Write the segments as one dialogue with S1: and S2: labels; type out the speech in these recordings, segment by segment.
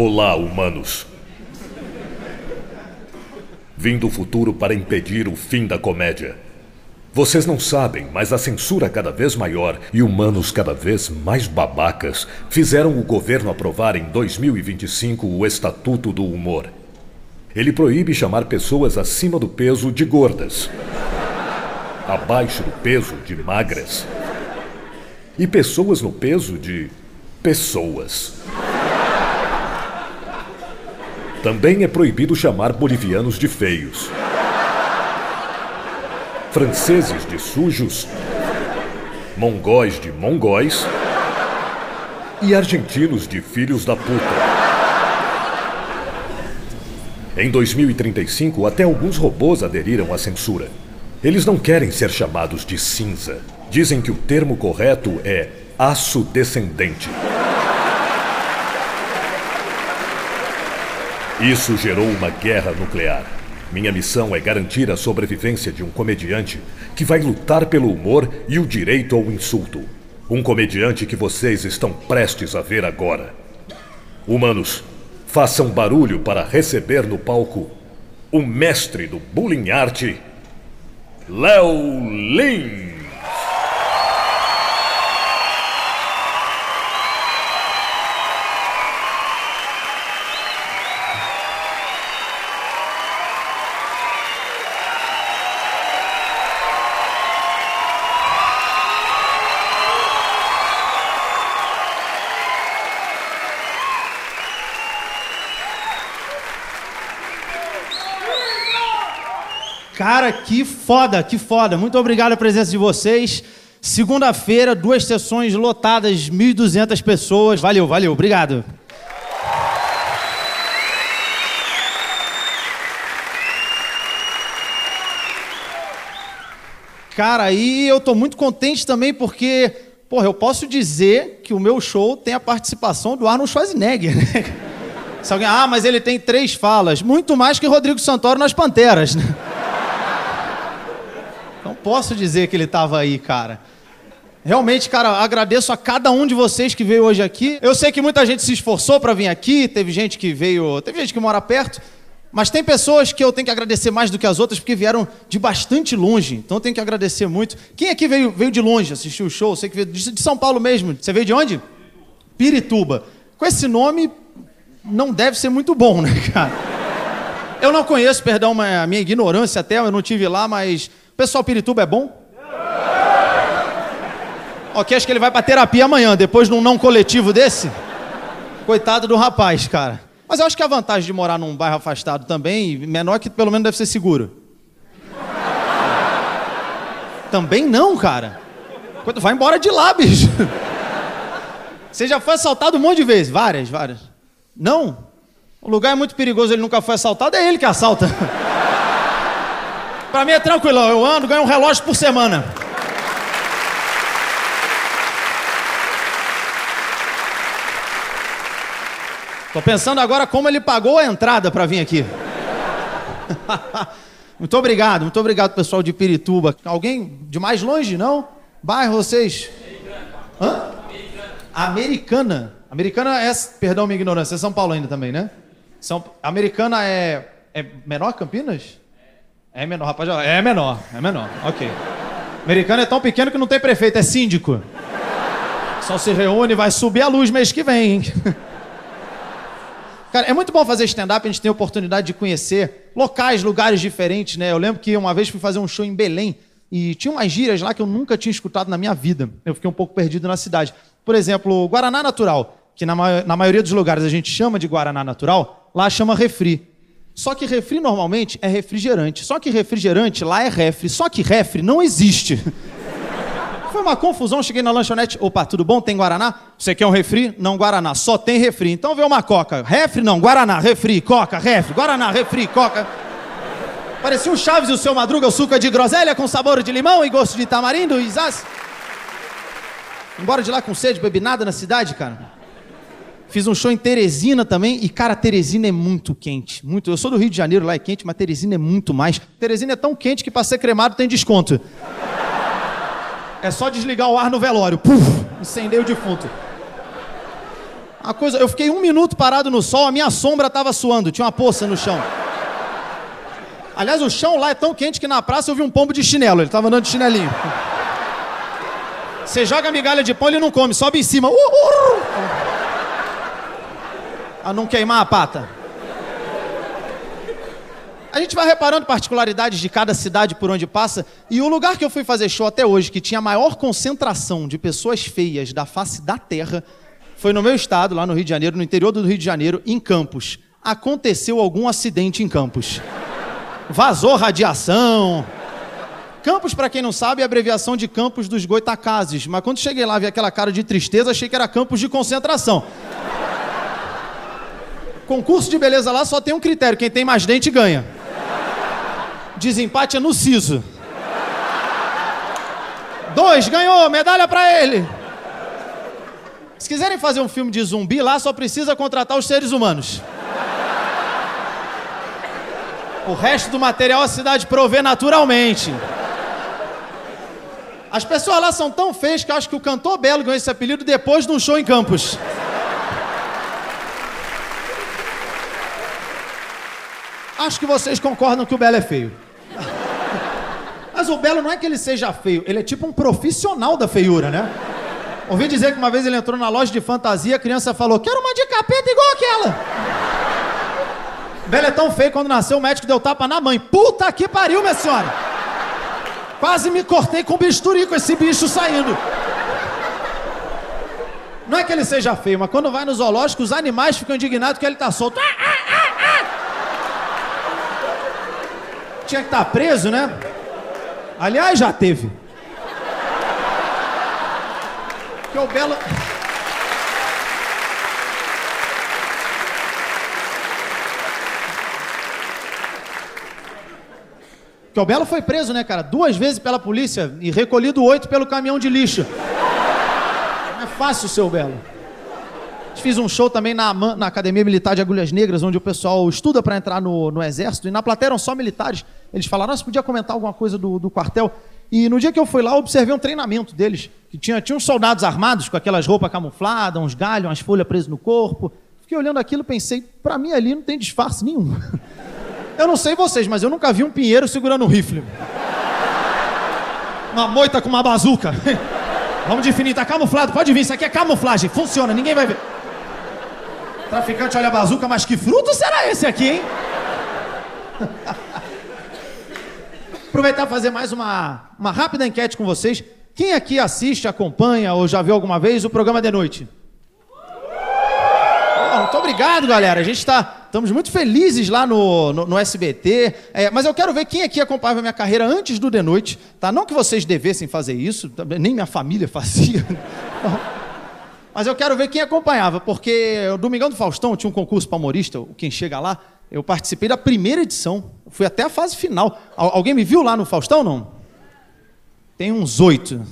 S1: Olá, humanos. Vim do futuro para impedir o fim da comédia. Vocês não sabem, mas a censura cada vez maior e humanos cada vez mais babacas fizeram o governo aprovar em 2025 o Estatuto do Humor. Ele proíbe chamar pessoas acima do peso de gordas, abaixo do peso de magras e pessoas no peso de pessoas. Também é proibido chamar bolivianos de feios, franceses de sujos, mongóis de mongóis e argentinos de filhos da puta. Em 2035, até alguns robôs aderiram à censura. Eles não querem ser chamados de cinza. Dizem que o termo correto é aço descendente. Isso gerou uma guerra nuclear. Minha missão é garantir a sobrevivência de um comediante que vai lutar pelo humor e o direito ao insulto. Um comediante que vocês estão prestes a ver agora. Humanos, façam barulho para receber no palco o mestre do bullying arte, Léo Lin.
S2: Cara, que foda, que foda. Muito obrigado a presença de vocês. Segunda-feira, duas sessões lotadas, 1.200 pessoas. Valeu, valeu, obrigado. Cara, aí eu tô muito contente também porque, porra, eu posso dizer que o meu show tem a participação do Arnold Schwarzenegger, né? Se alguém, ah, mas ele tem três falas, muito mais que Rodrigo Santoro nas Panteras, né? Posso dizer que ele estava aí, cara. Realmente, cara, agradeço a cada um de vocês que veio hoje aqui. Eu sei que muita gente se esforçou para vir aqui, teve gente que veio, teve gente que mora perto, mas tem pessoas que eu tenho que agradecer mais do que as outras porque vieram de bastante longe. Então eu tenho que agradecer muito. Quem aqui veio, veio de longe assistir o show? Sei que veio de São Paulo mesmo. Você veio de onde? Pirituba. Com esse nome não deve ser muito bom, né, cara? Eu não conheço, perdão, a minha ignorância até, eu não tive lá, mas Pessoal, Pirituba é bom? Ok, acho que ele vai pra terapia amanhã, depois de um não coletivo desse. Coitado do rapaz, cara. Mas eu acho que a vantagem de morar num bairro afastado também, menor que pelo menos deve ser seguro. Também não, cara. Vai embora de lá, bicho. Você já foi assaltado um monte de vezes? Várias, várias. Não? O lugar é muito perigoso, ele nunca foi assaltado, é ele que assalta. Pra mim é tranquilo, eu ando, ganho um relógio por semana. Tô pensando agora como ele pagou a entrada para vir aqui. muito obrigado, muito obrigado pessoal de Pirituba. Alguém de mais longe, não? Bairro vocês? Hã? Americana. Americana é, perdão minha ignorância, é São Paulo ainda também, né? São, Americana é, é menor Campinas? É menor, rapaz. É menor, é menor. Ok. Americano é tão pequeno que não tem prefeito, é síndico. Só se reúne vai subir a luz mês que vem, hein? Cara, é muito bom fazer stand-up, a gente tem a oportunidade de conhecer locais, lugares diferentes, né? Eu lembro que uma vez fui fazer um show em Belém e tinha umas gírias lá que eu nunca tinha escutado na minha vida. Eu fiquei um pouco perdido na cidade. Por exemplo, Guaraná Natural, que na, ma na maioria dos lugares a gente chama de Guaraná Natural, lá chama refri. Só que refri normalmente é refrigerante. Só que refrigerante lá é refri. Só que refri não existe. Foi uma confusão, cheguei na lanchonete. Opa, tudo bom? Tem Guaraná? Você quer um refri? Não, Guaraná. Só tem refri. Então vê uma coca. Refri não, Guaraná, refri, coca, refri, Guaraná, refri, coca. Parecia o Chaves e o seu Madruga, o suco é de groselha com sabor de limão e gosto de tamarindo e zaz. Embora de lá com sede, bebi nada na cidade, cara. Fiz um show em Teresina também e, cara, Teresina é muito quente. Muito. Eu sou do Rio de Janeiro, lá é quente, mas Teresina é muito mais. Teresina é tão quente que para ser cremado tem desconto. É só desligar o ar no velório. Puf, incendei o defunto. Uma coisa, eu fiquei um minuto parado no sol, a minha sombra estava suando, tinha uma poça no chão. Aliás, o chão lá é tão quente que na praça eu vi um pombo de chinelo, ele estava andando de chinelinho. Você joga migalha de pão, ele não come, sobe em cima. Uh, uh, uh. A não queimar a pata. A gente vai reparando particularidades de cada cidade por onde passa, e o lugar que eu fui fazer show até hoje, que tinha a maior concentração de pessoas feias da face da terra, foi no meu estado, lá no Rio de Janeiro, no interior do Rio de Janeiro, em Campos. Aconteceu algum acidente em Campos. Vazou radiação. Campos, para quem não sabe, é abreviação de Campos dos Goitacazes. Mas quando cheguei lá, vi aquela cara de tristeza, achei que era campos de concentração. Concurso de beleza lá só tem um critério: quem tem mais dente ganha. Desempate é no siso. Dois, ganhou, medalha para ele. Se quiserem fazer um filme de zumbi, lá só precisa contratar os seres humanos. O resto do material a cidade provê naturalmente. As pessoas lá são tão feias que eu acho que o cantor Belo ganhou esse apelido depois de um show em Campos. Acho que vocês concordam que o Belo é feio. Mas o Belo não é que ele seja feio, ele é tipo um profissional da feiura, né? Ouvi dizer que uma vez ele entrou na loja de fantasia, a criança falou: Quero uma de capeta igual aquela. Belo é tão feio quando nasceu, o médico deu tapa na mãe. Puta que pariu, minha senhora! Quase me cortei com bisturi com esse bicho saindo. Não é que ele seja feio, mas quando vai no zoológico, os animais ficam indignados que ele tá solto. Ah, ah, ah, Tinha que estar tá preso, né? Aliás, já teve. Que é o Belo. Que o Belo foi preso, né, cara? Duas vezes pela polícia e recolhido oito pelo caminhão de lixo. Não é fácil, seu Belo. Fiz um show também na, na Academia Militar de Agulhas Negras, onde o pessoal estuda para entrar no, no Exército, e na plateia eram só militares. Eles falaram, nossa, podia comentar alguma coisa do, do quartel. E no dia que eu fui lá, eu observei um treinamento deles, que tinha, tinha uns soldados armados com aquelas roupas camufladas, uns galhos, umas folhas presas no corpo. Fiquei olhando aquilo e pensei, para mim ali não tem disfarce nenhum. Eu não sei vocês, mas eu nunca vi um pinheiro segurando um rifle. Uma moita com uma bazuca. Vamos definir, tá camuflado, pode vir, isso aqui é camuflagem, funciona, ninguém vai ver. Traficante olha a bazuca, mas que fruto será esse aqui, hein? Aproveitar e fazer mais uma, uma rápida enquete com vocês. Quem aqui assiste, acompanha ou já viu alguma vez o programa de noite? Oh, muito obrigado, galera. A gente está. Estamos muito felizes lá no, no, no SBT. É, mas eu quero ver quem aqui acompanhava a minha carreira antes do de noite. Tá? Não que vocês devessem fazer isso, nem minha família fazia. Mas eu quero ver quem acompanhava, porque o Domingão do Faustão tinha um concurso para humorista, quem chega lá. Eu participei da primeira edição, fui até a fase final. Alguém me viu lá no Faustão, não? Tem uns oito.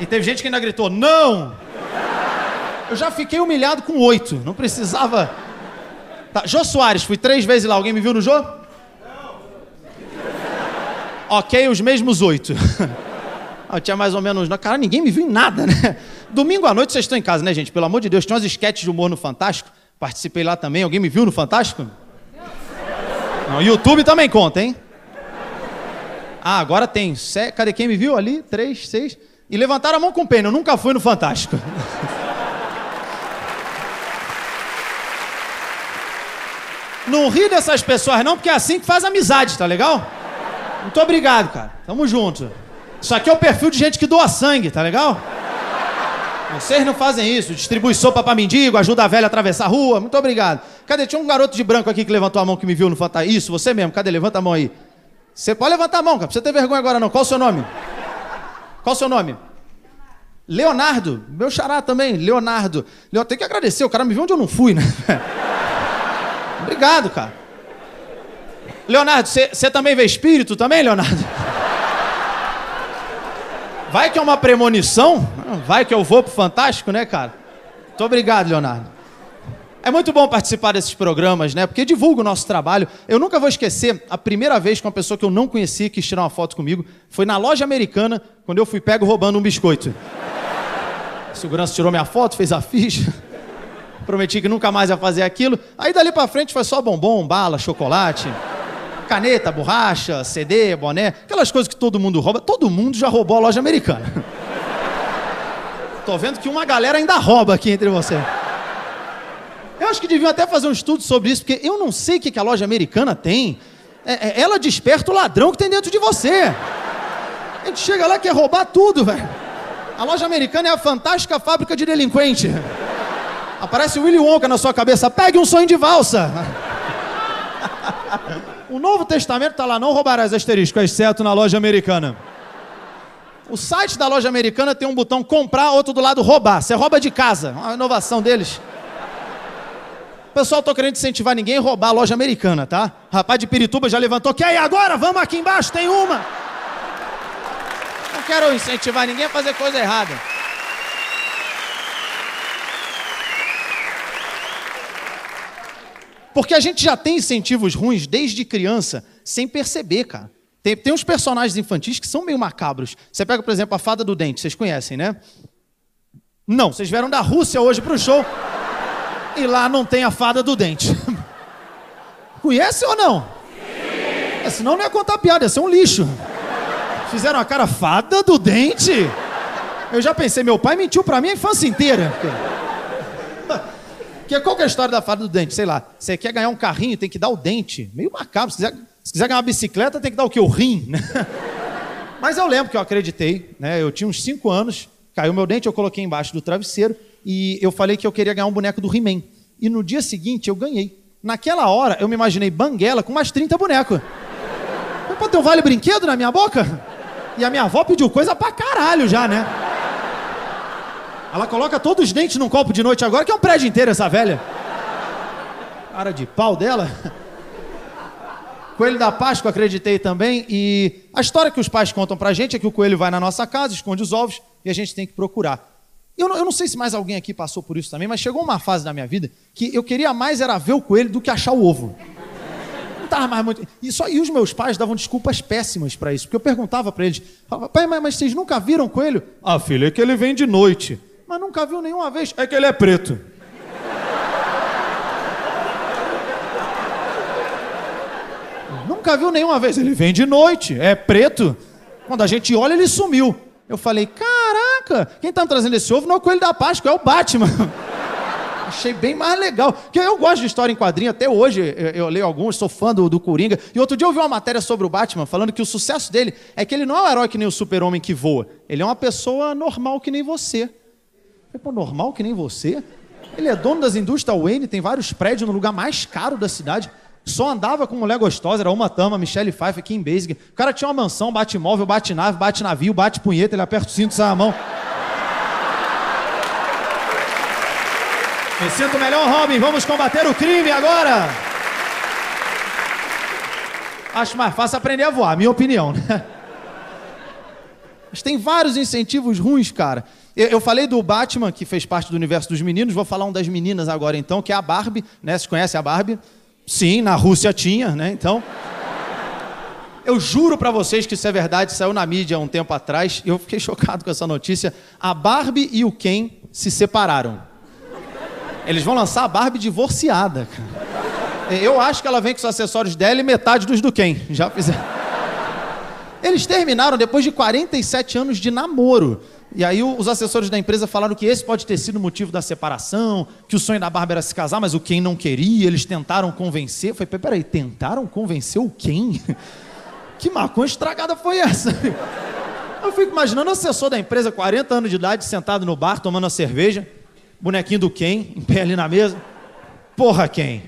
S2: E teve gente que ainda gritou, não! Eu já fiquei humilhado com oito, não precisava. Tá, Jô Soares, fui três vezes lá, alguém me viu no Jô? Não. Ok, os mesmos oito. Eu tinha mais ou menos. Cara, ninguém me viu em nada, né? Domingo à noite vocês estão em casa, né, gente? Pelo amor de Deus, tinha umas sketches de humor no Fantástico. Participei lá também. Alguém me viu no Fantástico? Não, YouTube também conta, hein? Ah, agora tem. Cadê quem me viu ali? Três, seis. E levantaram a mão com pena. Eu nunca fui no Fantástico. Não ri dessas pessoas, não, porque é assim que faz amizade, tá legal? Muito obrigado, cara. Tamo junto. Isso aqui é o perfil de gente que doa sangue, tá legal? Vocês não fazem isso. Distribui sopa pra mendigo, ajuda a velha a atravessar a rua. Muito obrigado. Cadê? Tinha um garoto de branco aqui que levantou a mão que me viu no Fantástico. Isso, você mesmo. Cadê? Levanta a mão aí. Você pode levantar a mão, cara. Você ter vergonha agora não. Qual o seu nome? Qual o seu nome? Leonardo. Meu xará também. Leonardo. Eu tenho que agradecer. O cara me viu onde eu não fui, né? obrigado, cara. Leonardo, você também vê espírito também, Leonardo? Vai que é uma premonição? Vai que eu vou pro Fantástico, né, cara? Muito obrigado, Leonardo. É muito bom participar desses programas, né? Porque divulga o nosso trabalho. Eu nunca vou esquecer a primeira vez que uma pessoa que eu não conhecia quis tirar uma foto comigo. Foi na loja americana, quando eu fui pego roubando um biscoito. A segurança tirou minha foto, fez a ficha. Prometi que nunca mais ia fazer aquilo. Aí dali pra frente foi só bombom, bala, chocolate, caneta, borracha, CD, boné, aquelas coisas que todo mundo rouba. Todo mundo já roubou a loja americana. Tô vendo que uma galera ainda rouba aqui entre vocês. Acho que deviam até fazer um estudo sobre isso, porque eu não sei o que a loja americana tem. É, é, ela desperta o ladrão que tem dentro de você. A gente chega lá e quer roubar tudo, velho. A loja americana é a fantástica fábrica de delinquente. Aparece o Willy Wonka na sua cabeça. Pegue um sonho de valsa. O Novo Testamento está lá, não roubarás asterisco, exceto na loja americana. O site da loja americana tem um botão comprar, outro do lado roubar. Você rouba de casa. Uma inovação deles. Pessoal tô querendo incentivar ninguém a roubar a loja americana, tá? Rapaz de Pirituba já levantou. Quer ir agora? Vamos aqui embaixo, tem uma. Não quero incentivar ninguém a fazer coisa errada. Porque a gente já tem incentivos ruins desde criança, sem perceber, cara. Tem, tem uns personagens infantis que são meio macabros. Você pega, por exemplo, a Fada do Dente, vocês conhecem, né? Não, vocês vieram da Rússia hoje pro show e lá não tem a Fada do Dente. Conhece ou não? É, senão não ia contar piada, ia ser um lixo. Fizeram a cara Fada do Dente? Eu já pensei, meu pai mentiu pra mim a infância inteira. Que qual que é a história da fada do dente? Sei lá, você quer ganhar um carrinho, tem que dar o dente. Meio macabro. Se quiser, se quiser ganhar uma bicicleta, tem que dar o quê? O rim, né? Mas eu lembro que eu acreditei, né? Eu tinha uns 5 anos, caiu meu dente, eu coloquei embaixo do travesseiro e eu falei que eu queria ganhar um boneco do He-Man. E no dia seguinte eu ganhei. Naquela hora eu me imaginei banguela com mais 30 bonecos. Pô, tem um vale brinquedo na minha boca? E a minha avó pediu coisa pra caralho já, né? Ela coloca todos os dentes num copo de noite agora, que é um prédio inteiro essa velha. Cara de pau dela. Coelho da Páscoa, acreditei também. E a história que os pais contam pra gente é que o coelho vai na nossa casa, esconde os ovos e a gente tem que procurar. Eu não, eu não sei se mais alguém aqui passou por isso também, mas chegou uma fase da minha vida que eu queria mais era ver o coelho do que achar o ovo. Não tava mais muito. E, só, e os meus pais davam desculpas péssimas para isso, porque eu perguntava para eles: pai, mas, mas vocês nunca viram coelho? Ah, filho, é que ele vem de noite mas nunca viu nenhuma vez. É que ele é preto. nunca viu nenhuma vez. Ele vem de noite, é preto. Quando a gente olha, ele sumiu. Eu falei, caraca, quem tá trazendo esse ovo não é o Coelho da Páscoa, é o Batman. Achei bem mais legal. Porque eu gosto de história em quadrinho, até hoje eu, eu leio alguns, sou fã do, do Coringa. E outro dia eu vi uma matéria sobre o Batman, falando que o sucesso dele é que ele não é um herói que nem o super-homem que voa. Ele é uma pessoa normal que nem você. Pô, normal que nem você. Ele é dono das indústrias Wayne, tem vários prédios no lugar mais caro da cidade. Só andava com mulher gostosa, era uma tama, Michelle Pfeiffer, Kim Basic. O cara tinha uma mansão, bate móvel, bate nave, bate navio, bate punheta, ele aperta o cinto, sai a mão. Me sinto melhor, Robin. Vamos combater o crime agora. Acho mais fácil aprender a voar, minha opinião, né? Mas tem vários incentivos ruins, cara. Eu falei do Batman, que fez parte do universo dos meninos, vou falar um das meninas agora então, que é a Barbie, né? Vocês conhecem a Barbie? Sim, na Rússia tinha, né? Então. Eu juro para vocês que isso é verdade, saiu na mídia um tempo atrás, e eu fiquei chocado com essa notícia. A Barbie e o Ken se separaram. Eles vão lançar a Barbie divorciada, cara. Eu acho que ela vem com os acessórios dela e metade dos do Ken. Já fizeram. Eles terminaram depois de 47 anos de namoro. E aí os assessores da empresa falaram que esse pode ter sido o motivo da separação, que o sonho da Bárbara era se casar, mas o Ken não queria, eles tentaram convencer. Falei, peraí, tentaram convencer o Ken? Que maconha estragada foi essa? Eu fico imaginando o assessor da empresa, 40 anos de idade, sentado no bar, tomando a cerveja, bonequinho do Ken, em pé ali na mesa. Porra, Ken.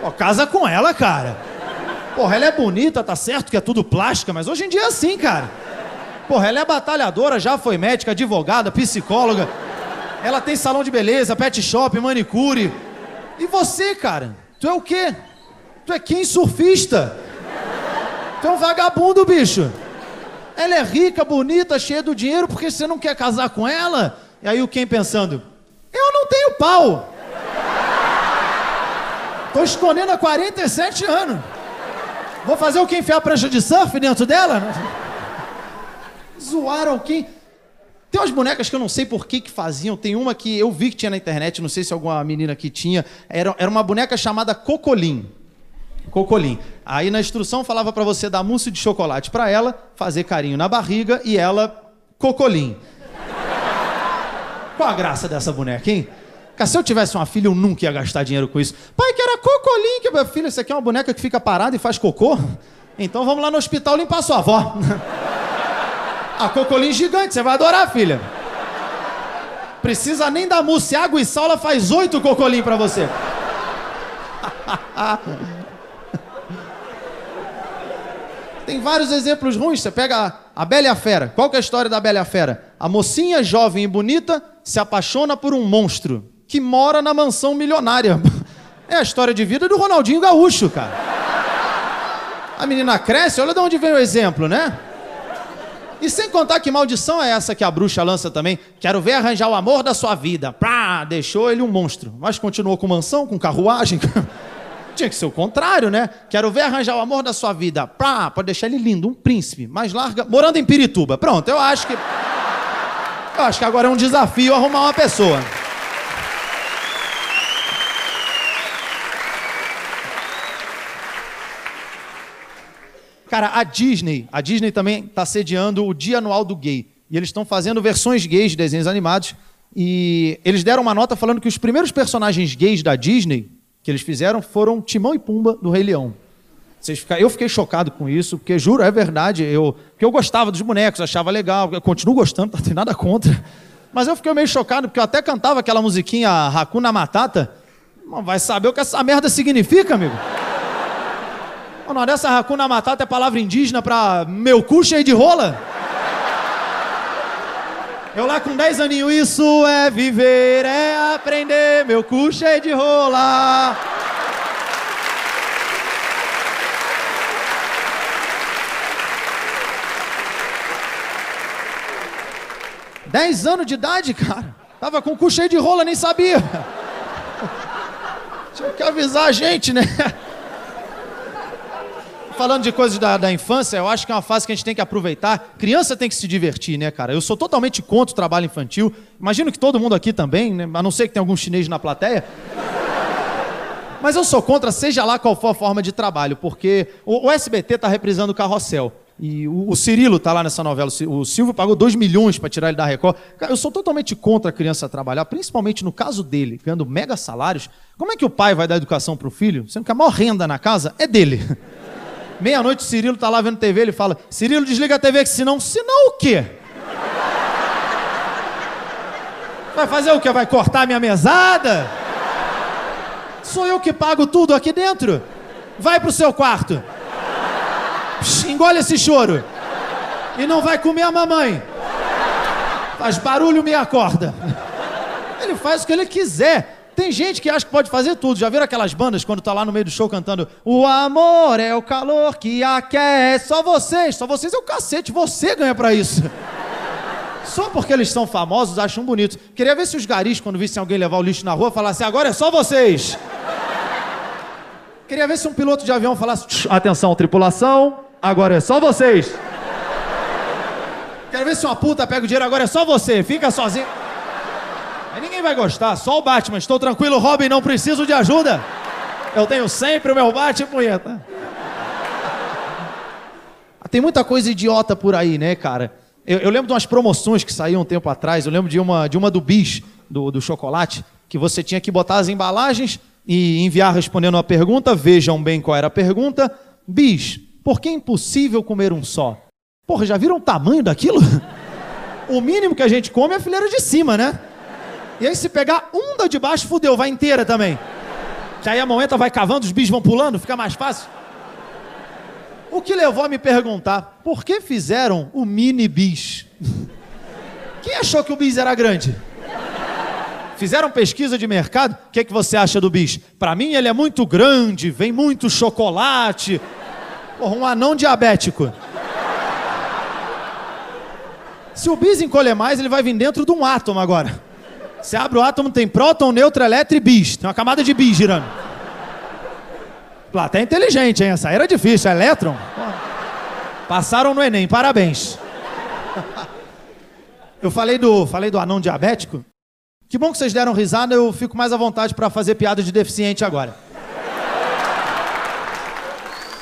S2: Pô, casa com ela, cara. Porra, ela é bonita, tá certo que é tudo plástica, mas hoje em dia é assim, cara. Porra, ela é batalhadora, já foi médica, advogada, psicóloga. Ela tem salão de beleza, pet shop, manicure. E você, cara? Tu é o quê? Tu é quem surfista? Tu é um vagabundo, bicho. Ela é rica, bonita, cheia do dinheiro, porque você não quer casar com ela? E aí o quem pensando? Eu não tenho pau. Tô escondendo há 47 anos. Vou fazer o que enfiar a prancha de surf dentro dela? Zoaram quem? Tem umas bonecas que eu não sei por que, que faziam. Tem uma que eu vi que tinha na internet, não sei se alguma menina aqui tinha. Era, era uma boneca chamada Cocolim. Cocolim. Aí na instrução falava para você dar mousse de chocolate para ela, fazer carinho na barriga e ela Cocolim. Qual a graça dessa boneca, hein? Cara, se eu tivesse uma filha, eu nunca ia gastar dinheiro com isso. Pai, que era Cocolim, que minha filha, isso aqui é uma boneca que fica parada e faz cocô? Então vamos lá no hospital limpar sua avó. A cocolim gigante, você vai adorar, filha. Precisa nem dar mousse, água e sal, ela faz oito cocolim para você. Tem vários exemplos ruins. Você pega a Bela e a Fera. Qual que é a história da Bela e a Fera? A mocinha jovem e bonita se apaixona por um monstro que mora na mansão milionária. É a história de vida do Ronaldinho Gaúcho, cara. A menina cresce, olha de onde vem o exemplo, né? E sem contar que maldição é essa que a bruxa lança também. Quero ver arranjar o amor da sua vida. Pá, deixou ele um monstro. Mas continuou com mansão, com carruagem. Tinha que ser o contrário, né? Quero ver arranjar o amor da sua vida. Pá, pode deixar ele lindo, um príncipe, mais larga, morando em Pirituba. Pronto, eu acho que. Eu acho que agora é um desafio arrumar uma pessoa. Cara, a Disney, a Disney também está sediando o Dia Anual do Gay. E eles estão fazendo versões gays de desenhos animados. E eles deram uma nota falando que os primeiros personagens gays da Disney que eles fizeram foram Timão e Pumba do Rei Leão. Eu fiquei chocado com isso, porque juro, é verdade. Eu, porque eu gostava dos bonecos, achava legal, continuo gostando, não tem nada contra. Mas eu fiquei meio chocado, porque eu até cantava aquela musiquinha Hakuna Matata. Mas vai saber o que essa merda significa, amigo? O nome dessa Hakuna Matata é palavra indígena pra meu cu cheio de rola? Eu lá com 10 aninhos, isso é viver, é aprender, meu cu cheio de rola. Dez anos de idade, cara. Tava com o cu cheio de rola, nem sabia. Tinha que avisar a gente, né? Falando de coisas da, da, infância, eu acho que é uma fase que a gente tem que aproveitar. Criança tem que se divertir, né, cara? Eu sou totalmente contra o trabalho infantil. Imagino que todo mundo aqui também, né? a não ser que tenha algum chinês na plateia. Mas eu sou contra, seja lá qual for a forma de trabalho, porque o, o SBT está reprisando o Carrossel. E o, o Cirilo está lá nessa novela. O Silvio pagou 2 milhões para tirar ele da Record. Cara, eu sou totalmente contra a criança trabalhar, principalmente no caso dele, ganhando mega salários. Como é que o pai vai dar educação para o filho, sendo que a maior renda na casa é dele? Meia-noite Cirilo tá lá vendo TV, ele fala: Cirilo, desliga a TV, que senão. Senão o quê? Vai fazer o quê? Vai cortar minha mesada? Sou eu que pago tudo aqui dentro? Vai pro seu quarto. Psh, engole esse choro. E não vai comer a mamãe. Faz barulho, me acorda. Ele faz o que ele quiser. Tem gente que acha que pode fazer tudo. Já viram aquelas bandas quando tá lá no meio do show cantando O amor é o calor que aquece. Só vocês, só vocês é o cacete. Você ganha pra isso. Só porque eles são famosos, acham bonito. Queria ver se os garis, quando vissem alguém levar o lixo na rua, falassem agora é só vocês. Queria ver se um piloto de avião falasse atenção, tripulação, agora é só vocês. Quero ver se uma puta pega o dinheiro, agora é só você, fica sozinho. Vai gostar, só o Batman. Estou tranquilo, Robin, não preciso de ajuda. Eu tenho sempre o meu bate punheta. Tem muita coisa idiota por aí, né, cara? Eu, eu, lembro de umas promoções que saíam um tempo atrás. Eu lembro de uma, de uma do Bis, do, do chocolate, que você tinha que botar as embalagens e enviar respondendo uma pergunta. Vejam bem qual era a pergunta. Bis, por que é impossível comer um só? Porra, já viram o tamanho daquilo? O mínimo que a gente come é a fileira de cima, né? E aí se pegar um da de baixo, fudeu, vai inteira também. Que aí a moeda vai cavando, os bichos vão pulando, fica mais fácil. O que levou a me perguntar, por que fizeram o mini bis? Quem achou que o bis era grande? Fizeram pesquisa de mercado? O que, é que você acha do bis? Para mim ele é muito grande, vem muito chocolate. Porra, um anão diabético. Se o bis encolher mais, ele vai vir dentro de um átomo agora. Você abre o átomo, tem próton, nêutron, elétron e bis. Tem uma camada de bis girando. Plateia inteligente, hein? Essa era difícil. Elétron? Passaram no Enem, parabéns. Eu falei do, falei do anão diabético. Que bom que vocês deram risada, eu fico mais à vontade para fazer piada de deficiente agora.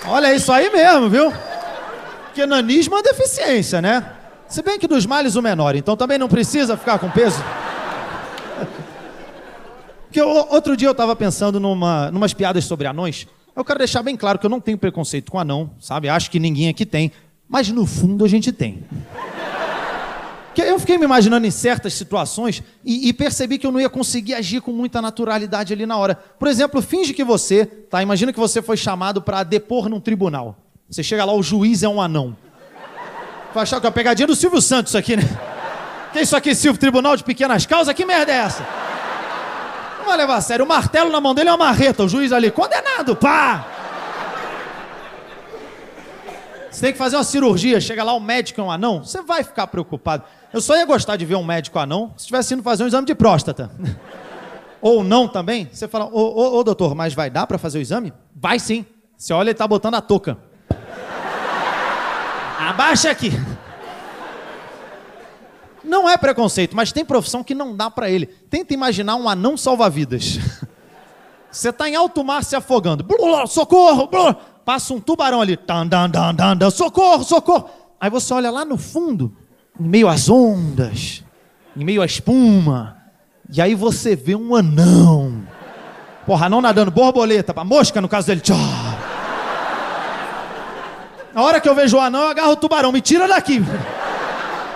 S2: Olha isso aí mesmo, viu? Que nanismo é deficiência, né? Se bem que dos males o menor, então também não precisa ficar com peso. Porque outro dia eu estava pensando numa, numas piadas sobre anões. Eu quero deixar bem claro que eu não tenho preconceito com anão, sabe? Acho que ninguém aqui tem. Mas no fundo a gente tem. Porque eu fiquei me imaginando em certas situações e, e, percebi que eu não ia conseguir agir com muita naturalidade ali na hora. Por exemplo, finge que você, tá? Imagina que você foi chamado para depor num tribunal. Você chega lá, o juiz é um anão. Vai achar que é uma pegadinha do Silvio Santos aqui, né? Que isso aqui, Silvio? Tribunal de Pequenas Causas? Que merda é essa? Vai levar a sério. O martelo na mão dele é uma marreta. O juiz ali, condenado, pá! Você tem que fazer uma cirurgia, chega lá, o médico é um anão, você vai ficar preocupado. Eu só ia gostar de ver um médico anão se estivesse indo fazer um exame de próstata. Ou não também. Você fala, ô, ô, ô doutor, mas vai dar para fazer o exame? Vai sim. Você olha, ele tá botando a touca. Abaixa aqui. Não é preconceito, mas tem profissão que não dá para ele. Tenta imaginar um anão salva-vidas. Você está em alto mar se afogando. socorro! passa um tubarão ali. socorro, socorro! Aí você olha lá no fundo, em meio às ondas, em meio à espuma, e aí você vê um anão. Porra, anão nadando, borboleta, pra mosca no caso dele. Tchau. Na hora que eu vejo o anão, eu agarro o tubarão, me tira daqui.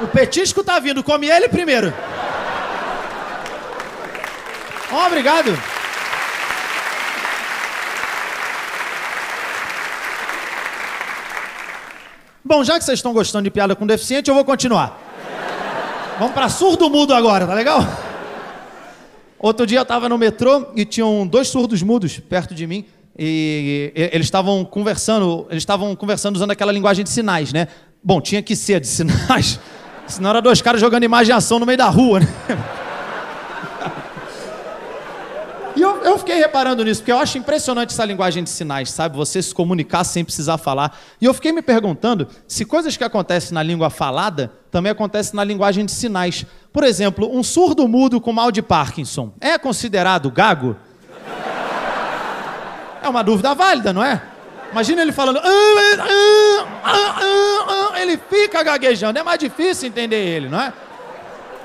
S2: O petisco tá vindo, come ele primeiro. Oh, obrigado. Bom, já que vocês estão gostando de piada com deficiente, eu vou continuar. Vamos para surdo mudo agora, tá legal? Outro dia eu estava no metrô e tinham dois surdos mudos perto de mim e eles estavam conversando, eles estavam conversando usando aquela linguagem de sinais, né? Bom, tinha que ser de sinais, senão era dois caras jogando imaginação no meio da rua, né? E eu, eu, fiquei reparando nisso, porque eu acho impressionante essa linguagem de sinais, sabe? Você se comunicar sem precisar falar. E eu fiquei me perguntando se coisas que acontecem na língua falada também acontecem na linguagem de sinais. Por exemplo, um surdo mudo com mal de Parkinson é considerado gago? É uma dúvida válida, não é? Imagina ele falando. Ah, ah, ah, ele fica gaguejando. É mais difícil entender ele, não é?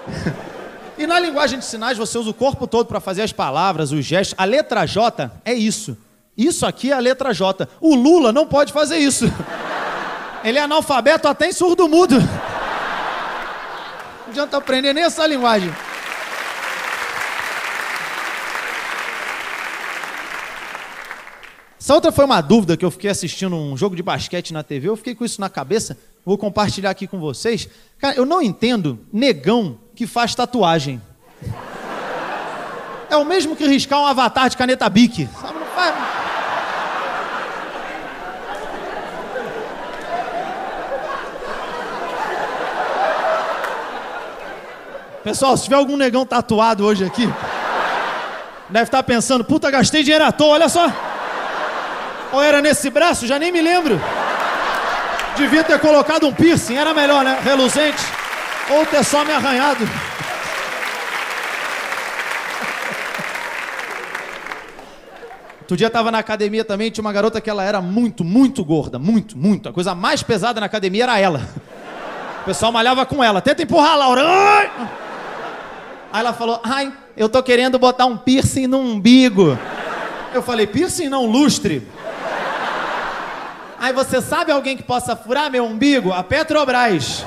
S2: E na linguagem de sinais você usa o corpo todo para fazer as palavras, os gestos. A letra J é isso. Isso aqui é a letra J. O Lula não pode fazer isso. Ele é analfabeto até em surdo mudo. Não adianta aprender nem essa linguagem. Essa outra foi uma dúvida que eu fiquei assistindo um jogo de basquete na TV. Eu fiquei com isso na cabeça. Vou compartilhar aqui com vocês. Cara, eu não entendo negão que faz tatuagem. É o mesmo que riscar um avatar de caneta Bic. Sabe, não faz. Pessoal, se tiver algum negão tatuado hoje aqui, deve estar pensando, puta, gastei dinheiro à toa, olha só. Ou era nesse braço, já nem me lembro. Devia ter colocado um piercing, era melhor, né? Reluzente. Ou ter só me arranhado. Outro dia estava na academia também, tinha uma garota que ela era muito, muito gorda, muito, muito. A coisa mais pesada na academia era ela. O pessoal malhava com ela. Tenta empurrar Laura. Ai! Aí ela falou: Ai, eu tô querendo botar um piercing no umbigo. Eu falei: Piercing não, lustre. Aí você sabe alguém que possa furar meu umbigo? A Petrobras.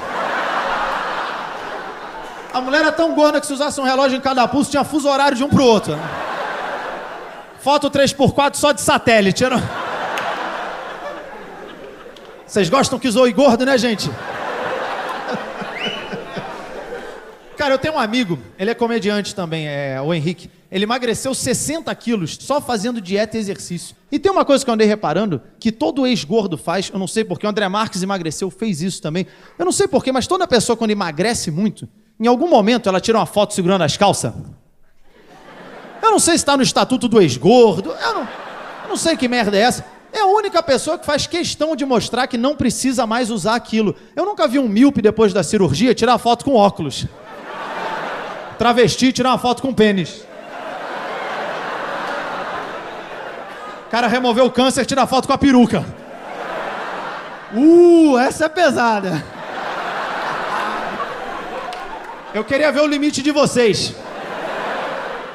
S2: A mulher era tão gorda que se usasse um relógio em cada pulso, tinha fuso horário de um pro outro. Foto 3x4 só de satélite. Era... Vocês gostam que zoe gordo, né, gente? Cara, eu tenho um amigo, ele é comediante também, é o Henrique. Ele emagreceu 60 quilos só fazendo dieta e exercício. E tem uma coisa que eu andei reparando, que todo ex-gordo faz, eu não sei porque, o André Marques emagreceu, fez isso também. Eu não sei porquê, mas toda pessoa quando emagrece muito, em algum momento ela tira uma foto segurando as calças. Eu não sei se está no estatuto do ex-gordo, eu não, eu não sei que merda é essa. É a única pessoa que faz questão de mostrar que não precisa mais usar aquilo. Eu nunca vi um míope depois da cirurgia tirar foto com óculos. travesti tirar uma foto com pênis. Cara removeu o câncer, tira foto com a peruca. Uh, essa é pesada. Eu queria ver o limite de vocês.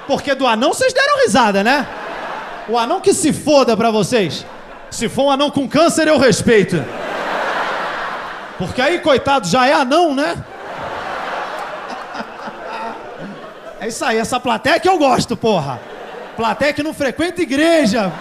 S2: Porque do anão vocês deram risada, né? O anão que se foda pra vocês. Se for um anão com câncer, eu respeito. Porque aí, coitado, já é anão, né? É isso aí, essa plateia que eu gosto, porra. Plateia que não frequenta igreja.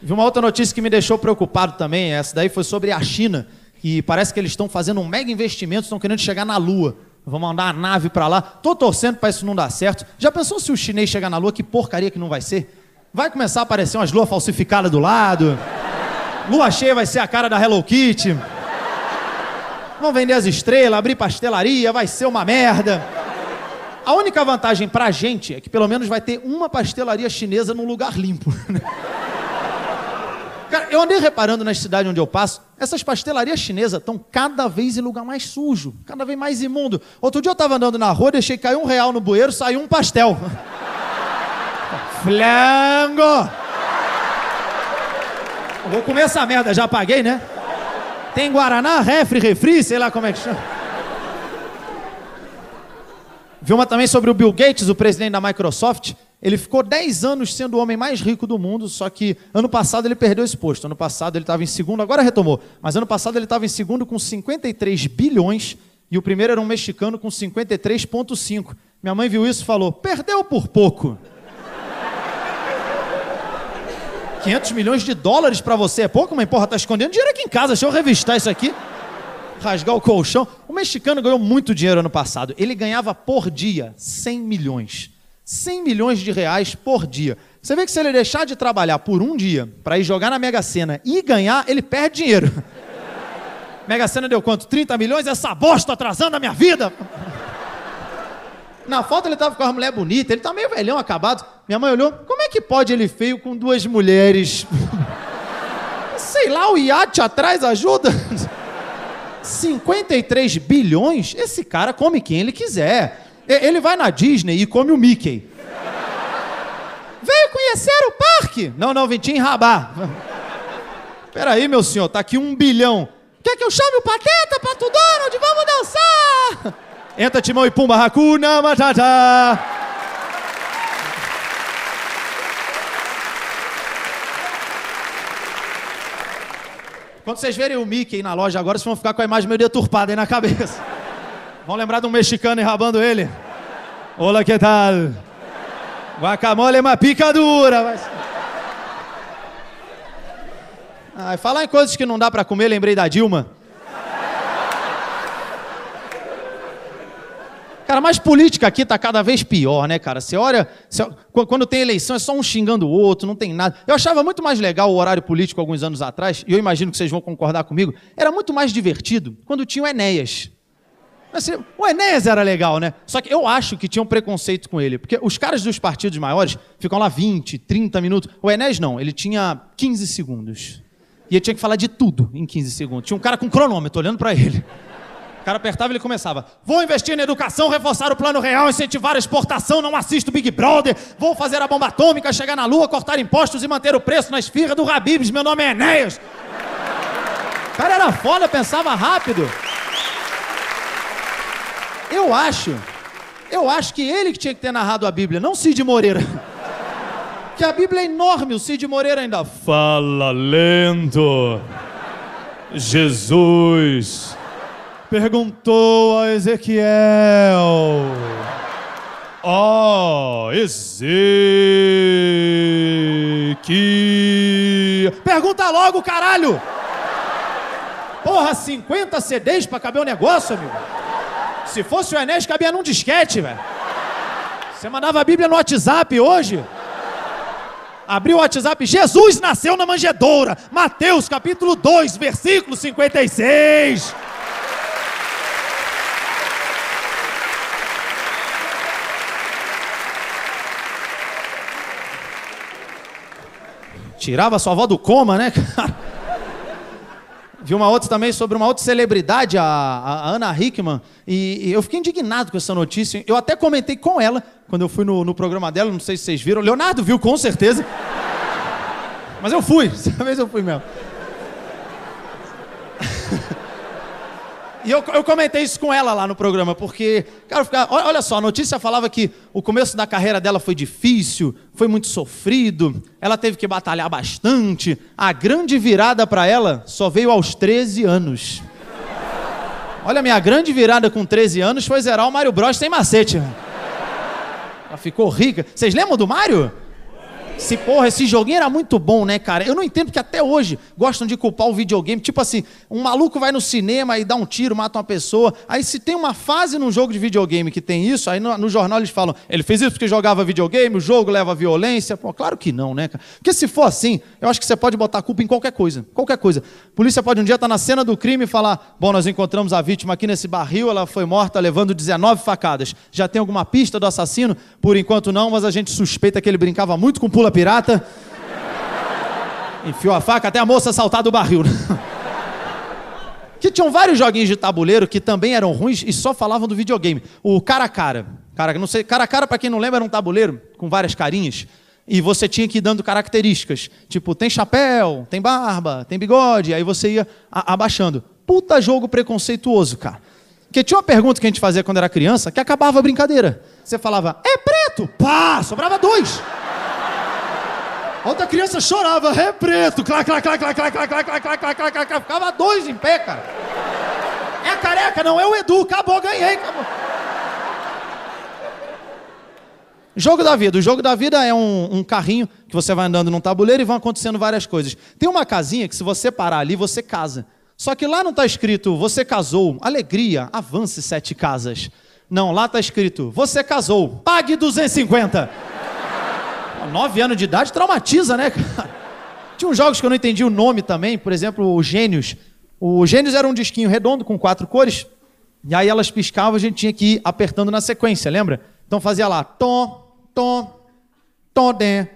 S2: Vi uma outra notícia que me deixou preocupado também. Essa daí foi sobre a China. E parece que eles estão fazendo um mega investimento, estão querendo chegar na Lua. Vão mandar a nave para lá. Tô torcendo para isso não dar certo. Já pensou se o chinês chegar na Lua? Que porcaria que não vai ser? Vai começar a aparecer umas luas falsificadas do lado. Lua cheia vai ser a cara da Hello Kitty. Vão vender as estrelas, abrir pastelaria, vai ser uma merda. A única vantagem pra gente é que pelo menos vai ter uma pastelaria chinesa num lugar limpo. Cara, eu andei reparando na cidade onde eu passo, essas pastelarias chinesas estão cada vez em lugar mais sujo, cada vez mais imundo. Outro dia eu estava andando na rua, deixei cair um real no bueiro, saiu um pastel. Flango! Vou comer essa merda, já paguei, né? Tem Guaraná, refri, refri, sei lá como é que chama. Vi uma também sobre o Bill Gates, o presidente da Microsoft. Ele ficou 10 anos sendo o homem mais rico do mundo, só que ano passado ele perdeu esse posto. Ano passado ele estava em segundo, agora retomou. Mas ano passado ele estava em segundo com 53 bilhões e o primeiro era um mexicano com 53,5. Minha mãe viu isso e falou: perdeu por pouco. 500 milhões de dólares para você é pouco, mas porra, tá escondendo dinheiro aqui em casa. Deixa eu revistar isso aqui. Rasgar o colchão. O mexicano ganhou muito dinheiro ano passado. Ele ganhava por dia 100 milhões. 100 milhões de reais por dia. Você vê que se ele deixar de trabalhar por um dia para ir jogar na Mega Sena e ganhar, ele perde dinheiro. Mega Sena deu quanto? 30 milhões? Essa bosta atrasando a minha vida. Na foto ele tava com uma mulher bonita, ele tá meio velhão, acabado. Minha mãe olhou, como é que pode ele feio com duas mulheres? Sei lá, o iate atrás ajuda? 53 bilhões? Esse cara come quem ele quiser. Ele vai na Disney e come o Mickey. Veio conhecer o parque? Não, não, vim te enrabar. Peraí, meu senhor, tá aqui um bilhão. Quer que eu chame o Pateta, Pato Donald? Vamos dançar! Entra, Timão e Pumba, Hakuna Matata. Quando vocês verem o Mickey na loja agora, vocês vão ficar com a imagem meio deturpada aí na cabeça. Vão lembrar de um mexicano enrabando ele? Olá, que tal? Guacamole é uma picadura. Mas... Ah, falar em coisas que não dá para comer, lembrei da Dilma. Cara, mas política aqui tá cada vez pior, né, cara? Você olha, você, quando tem eleição é só um xingando o outro, não tem nada. Eu achava muito mais legal o horário político alguns anos atrás, e eu imagino que vocês vão concordar comigo. Era muito mais divertido quando tinha o Enéas. O Enéas era legal, né? Só que eu acho que tinha um preconceito com ele, porque os caras dos partidos maiores ficam lá 20, 30 minutos. O Enéas não, ele tinha 15 segundos. E ele tinha que falar de tudo em 15 segundos. Tinha um cara com cronômetro olhando para ele. Cara apertava e ele começava: Vou investir na educação, reforçar o plano real, incentivar a exportação, não assisto Big Brother, vou fazer a bomba atômica, chegar na lua, cortar impostos e manter o preço na esfirra do Habibs. Meu nome é Enéas. O cara era foda, pensava rápido. Eu acho, eu acho que ele que tinha que ter narrado a Bíblia, não Cid Moreira. Que a Bíblia é enorme, o Cid Moreira ainda fala lento. Jesus perguntou a Ezequiel: Ó, oh, Ezequiel. Pergunta logo, caralho! Porra, 50 CDs pra caber o negócio, amigo? Se fosse o Enéas, cabia num disquete, velho. Você mandava a Bíblia no WhatsApp hoje. Abriu o WhatsApp, Jesus nasceu na manjedoura. Mateus capítulo 2, versículo 56. Tirava sua avó do coma, né, cara? Vi uma outra também sobre uma outra celebridade, a, a Ana Hickman, e, e, eu fiquei indignado com essa notícia. Eu até comentei com ela quando eu fui no, no programa dela, não sei se vocês viram. Leonardo viu, com certeza. Mas eu fui, dessa vez eu fui mesmo. E eu, eu comentei isso com ela lá no programa, porque, cara, olha só, a notícia falava que o começo da carreira dela foi difícil, foi muito sofrido, ela teve que batalhar bastante. A grande virada para ela só veio aos 13 anos. Olha, minha grande virada com 13 anos foi zerar o Mario Bros sem macete. Ela ficou rica. Vocês lembram do Mario? Se porra, esse joguinho era muito bom, né, cara? Eu não entendo que até hoje gostam de culpar o videogame. Tipo assim, um maluco vai no cinema e dá um tiro, mata uma pessoa. Aí se tem uma fase num jogo de videogame que tem isso, aí no, no jornal eles falam, ele fez isso porque jogava videogame, o jogo leva violência. Pô, claro que não, né, cara? Porque se for assim, eu acho que você pode botar a culpa em qualquer coisa. Qualquer coisa. A polícia pode um dia estar na cena do crime e falar: bom, nós encontramos a vítima aqui nesse barril, ela foi morta levando 19 facadas. Já tem alguma pista do assassino? Por enquanto não, mas a gente suspeita que ele brincava muito com pula pirata. Enfiou a faca até a moça saltar do barril. que tinham vários joguinhos de tabuleiro que também eram ruins e só falavam do videogame. O cara a cara. Cara, não sei, cara a cara, para quem não lembra, era um tabuleiro com várias carinhas. E você tinha que ir dando características. Tipo, tem chapéu, tem barba, tem bigode. Aí você ia abaixando. Puta jogo preconceituoso, cara. Porque tinha uma pergunta que a gente fazia quando era criança que acabava a brincadeira. Você falava, é preto! Pá! Sobrava dois. Outra criança chorava, é preto, clá, clá, clá, clá, clá, clá, clá, clá, clá, clá, clá, clá, ficava dois em pé, cara. É a careca, não é o Edu, acabou, ganhei, acabou. Jogo da vida. O jogo da vida é um, um, carrinho que você vai andando num tabuleiro e vão acontecendo várias coisas. Tem uma casinha que se você parar ali, você casa. Só que lá não está escrito, você casou, alegria, avance sete casas. Não, lá está escrito, você casou, pague 250. Nove anos de idade traumatiza, né? Tinha uns jogos que eu não entendi o nome também, por exemplo, o Gênios. O Gênios era um disquinho redondo com quatro cores, e aí elas piscavam, a gente tinha que ir apertando na sequência, lembra? Então fazia lá, tom, tom, tom, de,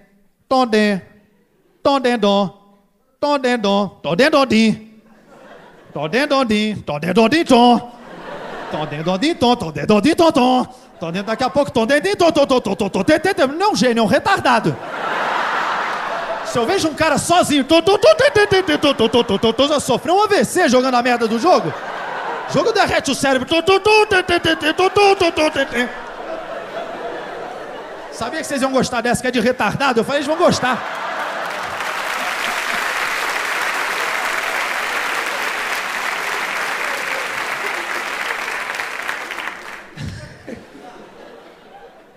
S2: tom, de, tom, de, dom, tom, de, dom, tom, de, dom, di, tom, de, dom, di, tom, de, dom, di, tom, tom, de, dom, di, tom, tom, de, dom, di, tom, tom. Tô dentro daqui a pouco, Tom Dente, tô, Tom, Tom, Tom, Tom, Tom, tô, tô, Não é um gênio, é um retardado. Se eu vejo um cara sozinho, Tom, Tom, Tom, tô, Tom, Tom, Tom, Tom, Tom, Tom, já sofreu um AVC jogando a merda do jogo. O jogo derrete o cérebro. Tom, Tom, Tom, Dente, Tom, Tom, Tom, Tom, Dente. Sabia que vocês iam gostar dessa que é de retardado? Eu falei, eles vão gostar.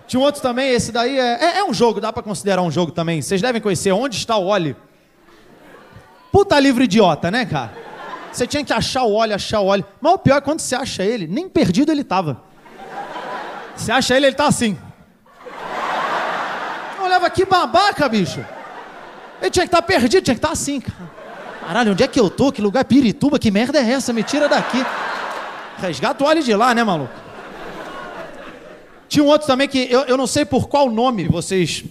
S2: Tinha um outro também, esse daí é, é, é um jogo, dá para considerar um jogo também. Vocês devem conhecer Onde está o Oli. Puta livro idiota, né, cara? Você tinha que achar o óleo, achar o óleo. Mas o pior é quando você acha ele, nem perdido ele tava. Você acha ele, ele tá assim. Olhava que babaca, bicho. Ele tinha que estar tá perdido, tinha que estar tá assim, cara. Caralho, onde é que eu tô? Que lugar pirituba? Que merda é essa? Me tira daqui. Resgata o óleo de lá, né, maluco? Tinha um outro também que eu, eu não sei por qual nome vocês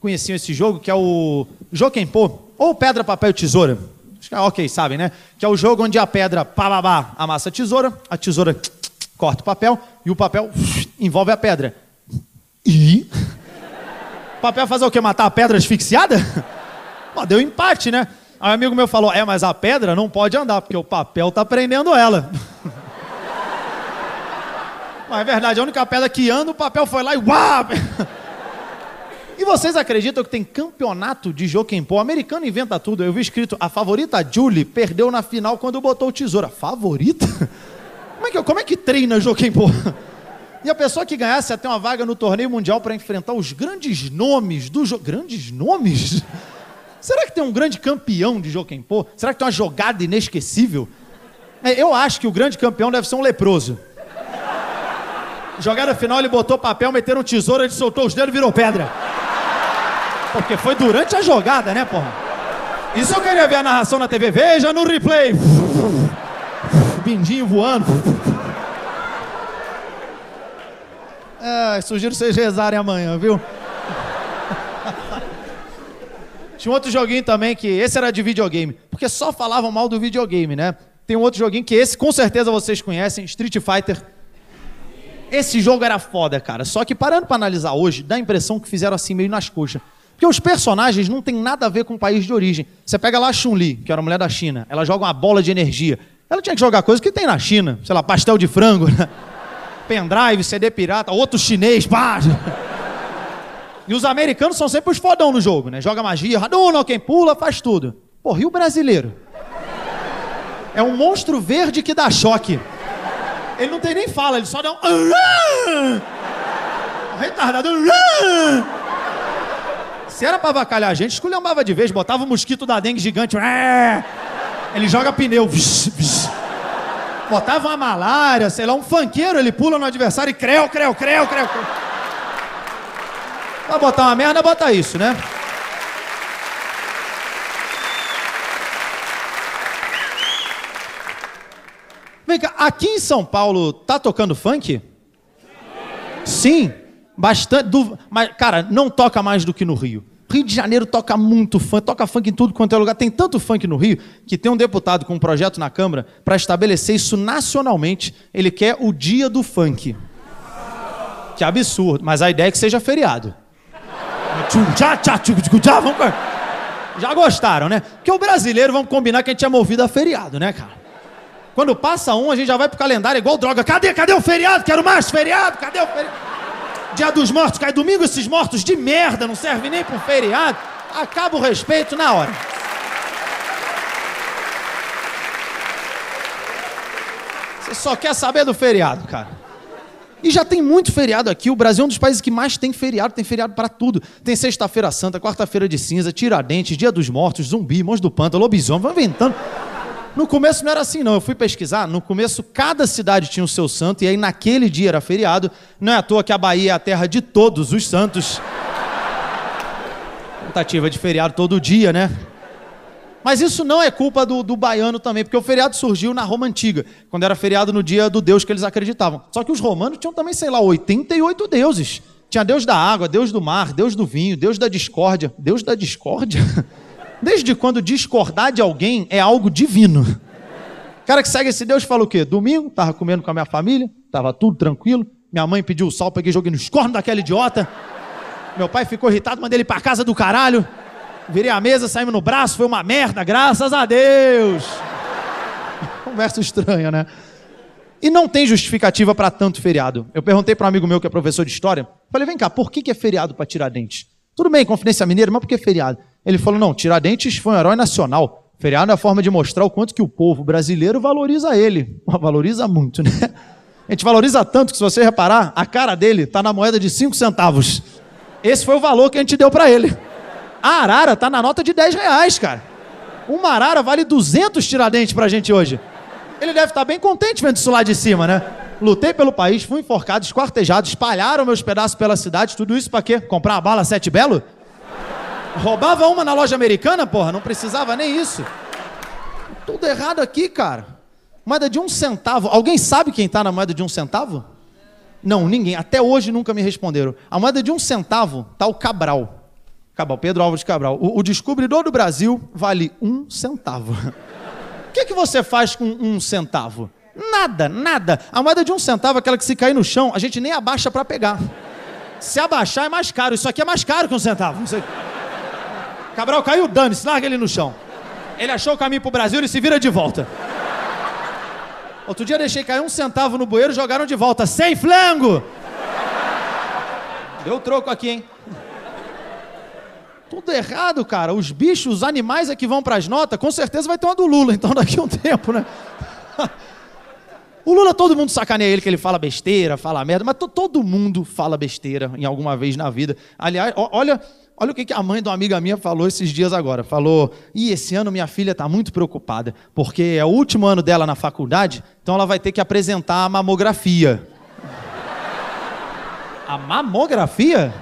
S2: conheciam esse jogo, que é o Jokenpô, ou Pedra, Papel e Tesoura. Acho que é ok, sabem, né? Que é o jogo onde a pedra, pá, pá, pá, amassa a tesoura, a tesoura corta o papel e o papel envolve a pedra. E? O papel faz o quê? Matar a pedra asfixiada? Pô, deu empate, né? Aí um amigo meu falou: É, mas a pedra não pode andar, porque o papel tá prendendo ela. Mas é verdade, a única pedra que anda, o papel foi lá e uau! E vocês acreditam que tem campeonato de Jokenpô? O americano inventa tudo. Eu vi escrito, a favorita Julie perdeu na final quando botou tesoura. Favorita? Como é que, como é que treina Jokenpô? E a pessoa que ganhasse até uma vaga no torneio mundial para enfrentar os grandes nomes do jogo. Grandes nomes? Será que tem um grande campeão de Jokenpô? Será que tem uma jogada inesquecível? É, eu acho que o grande campeão deve ser um leproso. Jogada final, ele botou papel, meteram tesoura, ele soltou os dedos e virou pedra. Porque foi durante a jogada, né, porra? Isso eu queria ver a narração na TV. Veja no replay. Bindinho voando. É, sugiro vocês rezarem amanhã, viu? Tinha um outro joguinho também que esse era de videogame, porque só falavam mal do videogame, né? Tem um outro joguinho que esse com certeza vocês conhecem, Street Fighter. Esse jogo era foda, cara. Só que parando para analisar hoje, dá a impressão que fizeram assim meio nas coxas. Porque os personagens não tem nada a ver com o país de origem. Você pega lá a Chun-Li, que era uma mulher da China, ela joga uma bola de energia. Ela tinha que jogar coisa que tem na China, sei lá, pastel de frango, né? pendrive, CD pirata, outro chinês, pá. E os americanos são sempre os fodão no jogo, né? Joga magia, Hadouken, quem pula, faz tudo. Porra, e o brasileiro? É um monstro verde que dá choque. Ele não tem nem fala, ele só dá um. Retardado. Se era pra avacalhar a gente, esculhambava de vez, botava o mosquito da dengue gigante. Ele joga pneu. Botava uma malária, sei lá, um fanqueiro, ele pula no adversário e creu, creu, creu. creu. Pra botar uma merda, bota isso, né? Vem cá, aqui em São Paulo tá tocando funk? Sim, bastante. Do, mas, cara, não toca mais do que no Rio. Rio de Janeiro toca muito funk, toca funk em tudo quanto é lugar. Tem tanto funk no Rio que tem um deputado com um projeto na Câmara para estabelecer isso nacionalmente. Ele quer o dia do funk. Que absurdo, mas a ideia é que seja feriado. Já gostaram, né? Porque o brasileiro, vamos combinar que a gente é movido a feriado, né, cara? Quando passa um, a gente já vai pro calendário igual droga. Cadê? Cadê o feriado? Quero mais feriado. Cadê o feriado? Dia dos mortos cai domingo, esses mortos de merda, não serve nem pro feriado. Acaba o respeito na hora. Você só quer saber do feriado, cara. E já tem muito feriado aqui. O Brasil é um dos países que mais tem feriado, tem feriado para tudo. Tem Sexta-feira Santa, Quarta-feira de Cinza, Tiradentes, Dia dos Mortos, Zumbi, Mãos do Pântano, Lobisomem, vai inventando. No começo não era assim, não. Eu fui pesquisar. No começo, cada cidade tinha o seu santo, e aí naquele dia era feriado. Não é à toa que a Bahia é a terra de todos os santos. Tentativa de feriado todo dia, né? Mas isso não é culpa do, do, baiano também, porque o feriado surgiu na Roma Antiga, quando era feriado no dia do deus que eles acreditavam. Só que os romanos tinham também, sei lá, 88 deuses. Tinha deus da água, deus do mar, deus do vinho, deus da discórdia. Deus da discórdia? Desde quando discordar de alguém é algo divino? O cara que segue esse Deus fala o quê? Domingo, tava comendo com a minha família, tava tudo tranquilo. Minha mãe pediu o sal, peguei joguei nos cornos daquela idiota. Meu pai ficou irritado, mandei ele pra casa do caralho. Virei a mesa, saímos no braço, foi uma merda, graças a Deus. Conversa estranha, né? E não tem justificativa para tanto feriado. Eu perguntei para um amigo meu que é professor de história, falei, vem cá, por que, que é feriado para Tiradentes? Tudo bem, Confidência Mineira, mas por que feriado? Ele falou: não, Tiradentes foi um herói nacional. Feriado é a forma de mostrar o quanto que o povo brasileiro valoriza ele. Valoriza muito, né? A gente valoriza tanto que, se você reparar, a cara dele está na moeda de 5 centavos. Esse foi o valor que a gente deu para ele. A arara está na nota de 10 reais, cara. Uma arara vale 200 tiradentes para a gente hoje. Ele deve estar tá bem contente vendo isso lá de cima, né? Lutei pelo país, fui enforcado, esquartejado, espalharam meus pedaços pela cidade. Tudo isso para quê? Comprar uma bala sete belo? Roubava uma na loja americana, porra, não precisava nem isso. Tudo errado aqui, cara. Moeda de um centavo. Alguém sabe quem está na moeda de um centavo? Não, ninguém. Até hoje nunca me responderam. A moeda de um centavo tá o Cabral. Cabral, Pedro Álvares Cabral. O, o descobridor do Brasil vale um centavo. O que, que você faz com um centavo? Nada, nada. A moeda de um centavo, aquela que se cair no chão, a gente nem abaixa para pegar. Se abaixar é mais caro. Isso aqui é mais caro que um centavo. Isso aqui. Cabral caiu, dane-se, larga ele no chão. Ele achou o caminho pro Brasil, ele se vira de volta. Outro dia deixei cair um centavo no bueiro jogaram de volta. Sem flango! Deu troco aqui, hein? Tudo errado, cara. Os bichos, os animais é que vão para as notas. Com certeza vai ter uma do Lula, então daqui a um tempo, né? O Lula, todo mundo sacaneia ele que ele fala besteira, fala merda, mas todo mundo fala besteira em alguma vez na vida. Aliás, olha, Olha o que a mãe de uma amiga minha falou esses dias agora. Falou: e esse ano minha filha está muito preocupada, porque é o último ano dela na faculdade, então ela vai ter que apresentar a mamografia. A mamografia?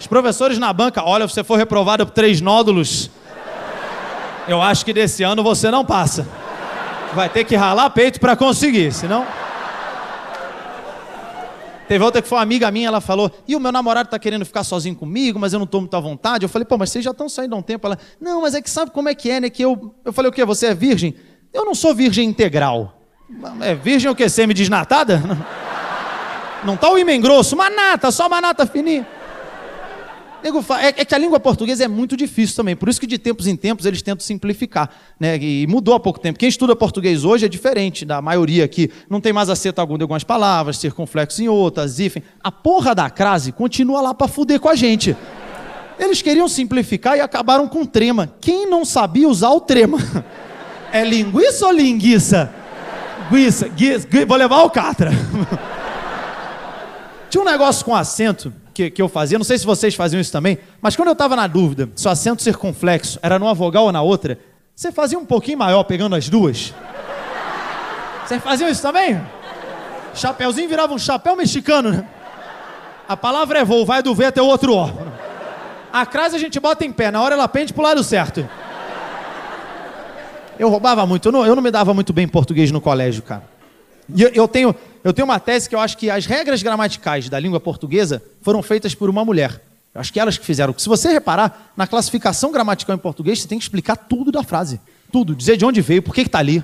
S2: Os professores na banca, olha, você foi reprovada por três nódulos. Eu acho que desse ano você não passa. Vai ter que ralar peito para conseguir, senão. Teve outra que foi uma amiga minha, ela falou: e o meu namorado tá querendo ficar sozinho comigo, mas eu não tô muito à vontade. Eu falei: pô, mas vocês já estão saindo há um tempo. Ela: não, mas é que sabe como é que é, né? Que eu. Eu falei: o quê? Você é virgem? Eu não sou virgem integral. É virgem o quê? Semi-desnatada? Não tá o imen grosso, uma nata, só uma nata fininha. É, é que a língua portuguesa é muito difícil também, por isso que de tempos em tempos eles tentam simplificar. Né? E mudou há pouco tempo. Quem estuda português hoje é diferente da maioria aqui. Não tem mais acento agudo em algumas palavras, circunflexo em outras, hífen. A porra da crase continua lá para fuder com a gente. Eles queriam simplificar e acabaram com trema. Quem não sabia usar o trema? É linguiça ou linguiça? Guiça, guiça, vou levar o catra. Tinha um negócio com acento que, que eu fazia, não sei se vocês faziam isso também, mas quando eu estava na dúvida se o acento circunflexo era numa vogal ou na outra, você fazia um pouquinho maior pegando as duas. Vocês faziam isso também? Chapeuzinho virava um chapéu mexicano, né? A palavra é voo, vai do V até o outro ó. A crase a gente bota em pé, na hora ela pende pro lado certo. Eu roubava muito, eu não, eu não me dava muito bem em português no colégio, cara. E eu, eu tenho, eu tenho uma tese que eu acho que as regras gramaticais da língua portuguesa foram feitas por uma mulher. Eu acho que elas que fizeram. Se você reparar, na classificação gramatical em português, você tem que explicar tudo da frase. Tudo. Dizer de onde veio, por que está ali.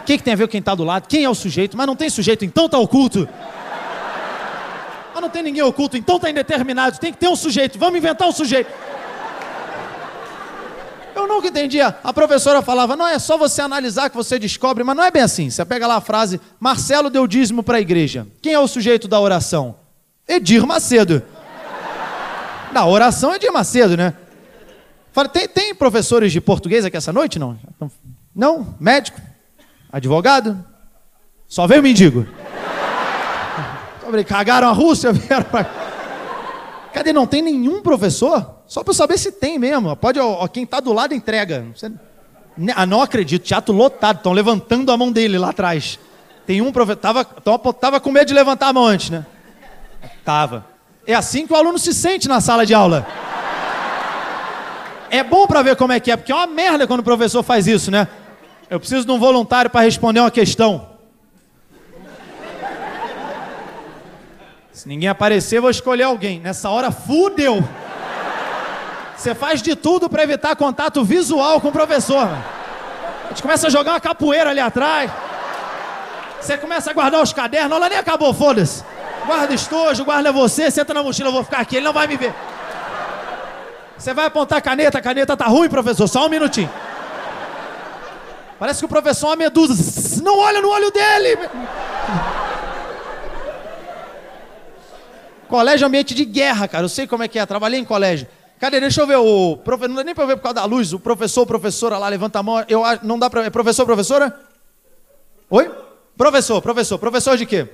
S2: O que, que tem a ver com quem está do lado, quem é o sujeito. Mas não tem sujeito, então está oculto. Mas não tem ninguém oculto, então está indeterminado. Tem que ter um sujeito. Vamos inventar um sujeito. Eu nunca entendia. A professora falava, não, é só você analisar que você descobre, mas não é bem assim. Você pega lá a frase, Marcelo deu dízimo para a igreja. Quem é o sujeito da oração? Edir Macedo. Da oração, Edir Macedo, né? Fala, tem, tem professores de português aqui essa noite, não? Não? Médico? Advogado? Só veio mendigo. Cagaram a Rússia, vieram pra... Cadê? Não tem nenhum professor? Só para saber se tem mesmo. Pode, ó, quem está do lado entrega. Você... Ah, não acredito, teatro lotado. Estão levantando a mão dele lá atrás. Tem um professor. Tava, tava com medo de levantar a mão antes, né? Tava. É assim que o aluno se sente na sala de aula. É bom para ver como é que é, porque é uma merda quando o professor faz isso, né? Eu preciso de um voluntário para responder uma questão. Ninguém aparecer, vou escolher alguém. Nessa hora, fudeu. Você faz de tudo para evitar contato visual com o professor. Mano. A gente começa a jogar uma capoeira ali atrás. Você começa a guardar os cadernos. Ela nem acabou, foda-se. Guarda estojo, guarda você, senta na mochila, eu vou ficar aqui, ele não vai me ver. Você vai apontar a caneta, a caneta tá ruim, professor, só um minutinho. Parece que o professor é uma medusa. Não olha no olho dele! Colégio é ambiente de guerra, cara. Eu sei como é que é. Trabalhei em colégio. Cadê? Deixa eu ver o. Profe... Não dá nem pra ver por causa da luz. O professor, professora lá, levanta a mão. Eu... Não dá pra. É professor, professora? Oi? Professor, professor. Professor de quê?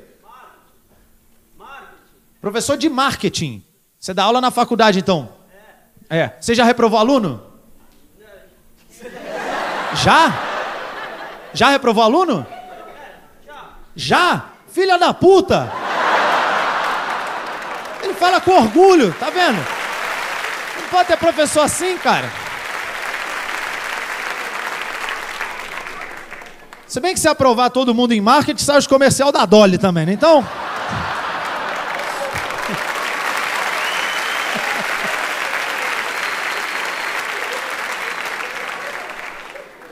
S2: Marketing. Professor de marketing. Você dá aula na faculdade, então? É. É. Você já reprovou aluno? Já? Já reprovou aluno? Já. Já? Filha da puta! Fala com orgulho, tá vendo? pode ter professor assim, cara. Se bem que se aprovar todo mundo em marketing, sai os comercial da Dolly também, né? Então.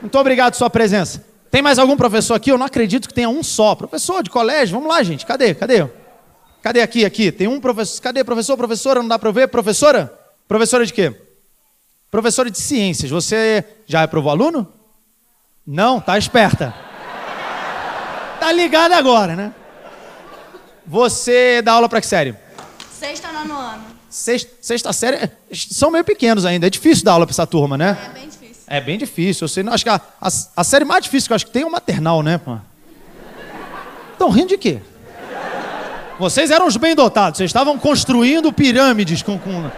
S2: Muito obrigado pela sua presença. Tem mais algum professor aqui? Eu não acredito que tenha um só. Professor de colégio, vamos lá, gente. Cadê? Cadê? Cadê aqui, aqui? Tem um professor. Cadê professor, professora? Não dá para ver? Professora? Professora de quê? Professora de ciências. Você já reprovou aluno? Não, tá esperta. Tá ligada agora, né? Você dá aula para que série?
S3: Sexta, nono ano.
S2: Sexta, sexta série. É, são meio pequenos ainda. É difícil dar aula para essa turma, né?
S3: É bem difícil.
S2: É bem difícil. Eu sei, acho que a, a, a, série mais difícil que eu acho que tem é o maternal, né? Estão rindo de quê? Vocês eram os bem dotados. Vocês estavam construindo pirâmides com... com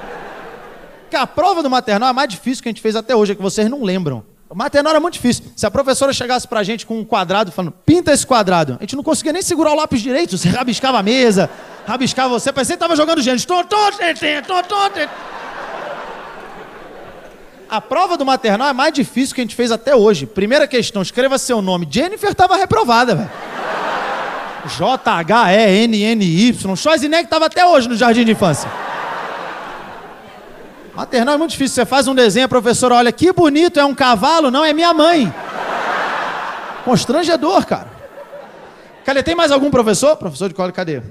S2: que a prova do maternal é mais difícil que a gente fez até hoje, é que vocês não lembram. O maternal era muito difícil. Se a professora chegasse pra gente com um quadrado falando, pinta esse quadrado, a gente não conseguia nem segurar o lápis direito. Você rabiscava a mesa, rabiscava você, parecia que tava jogando gente. A prova do maternal é mais difícil que a gente fez até hoje. Primeira questão, escreva seu nome. Jennifer estava reprovada, velho. J-H-E-N-N-Y. Schwarzenegger estava até hoje no jardim de infância. Maternal é muito difícil. Você faz um desenho, a professora olha, que bonito, é um cavalo? Não, é minha mãe. Constrangedor, cara. Cadê? Tem mais algum professor? Professor de cola, cadê?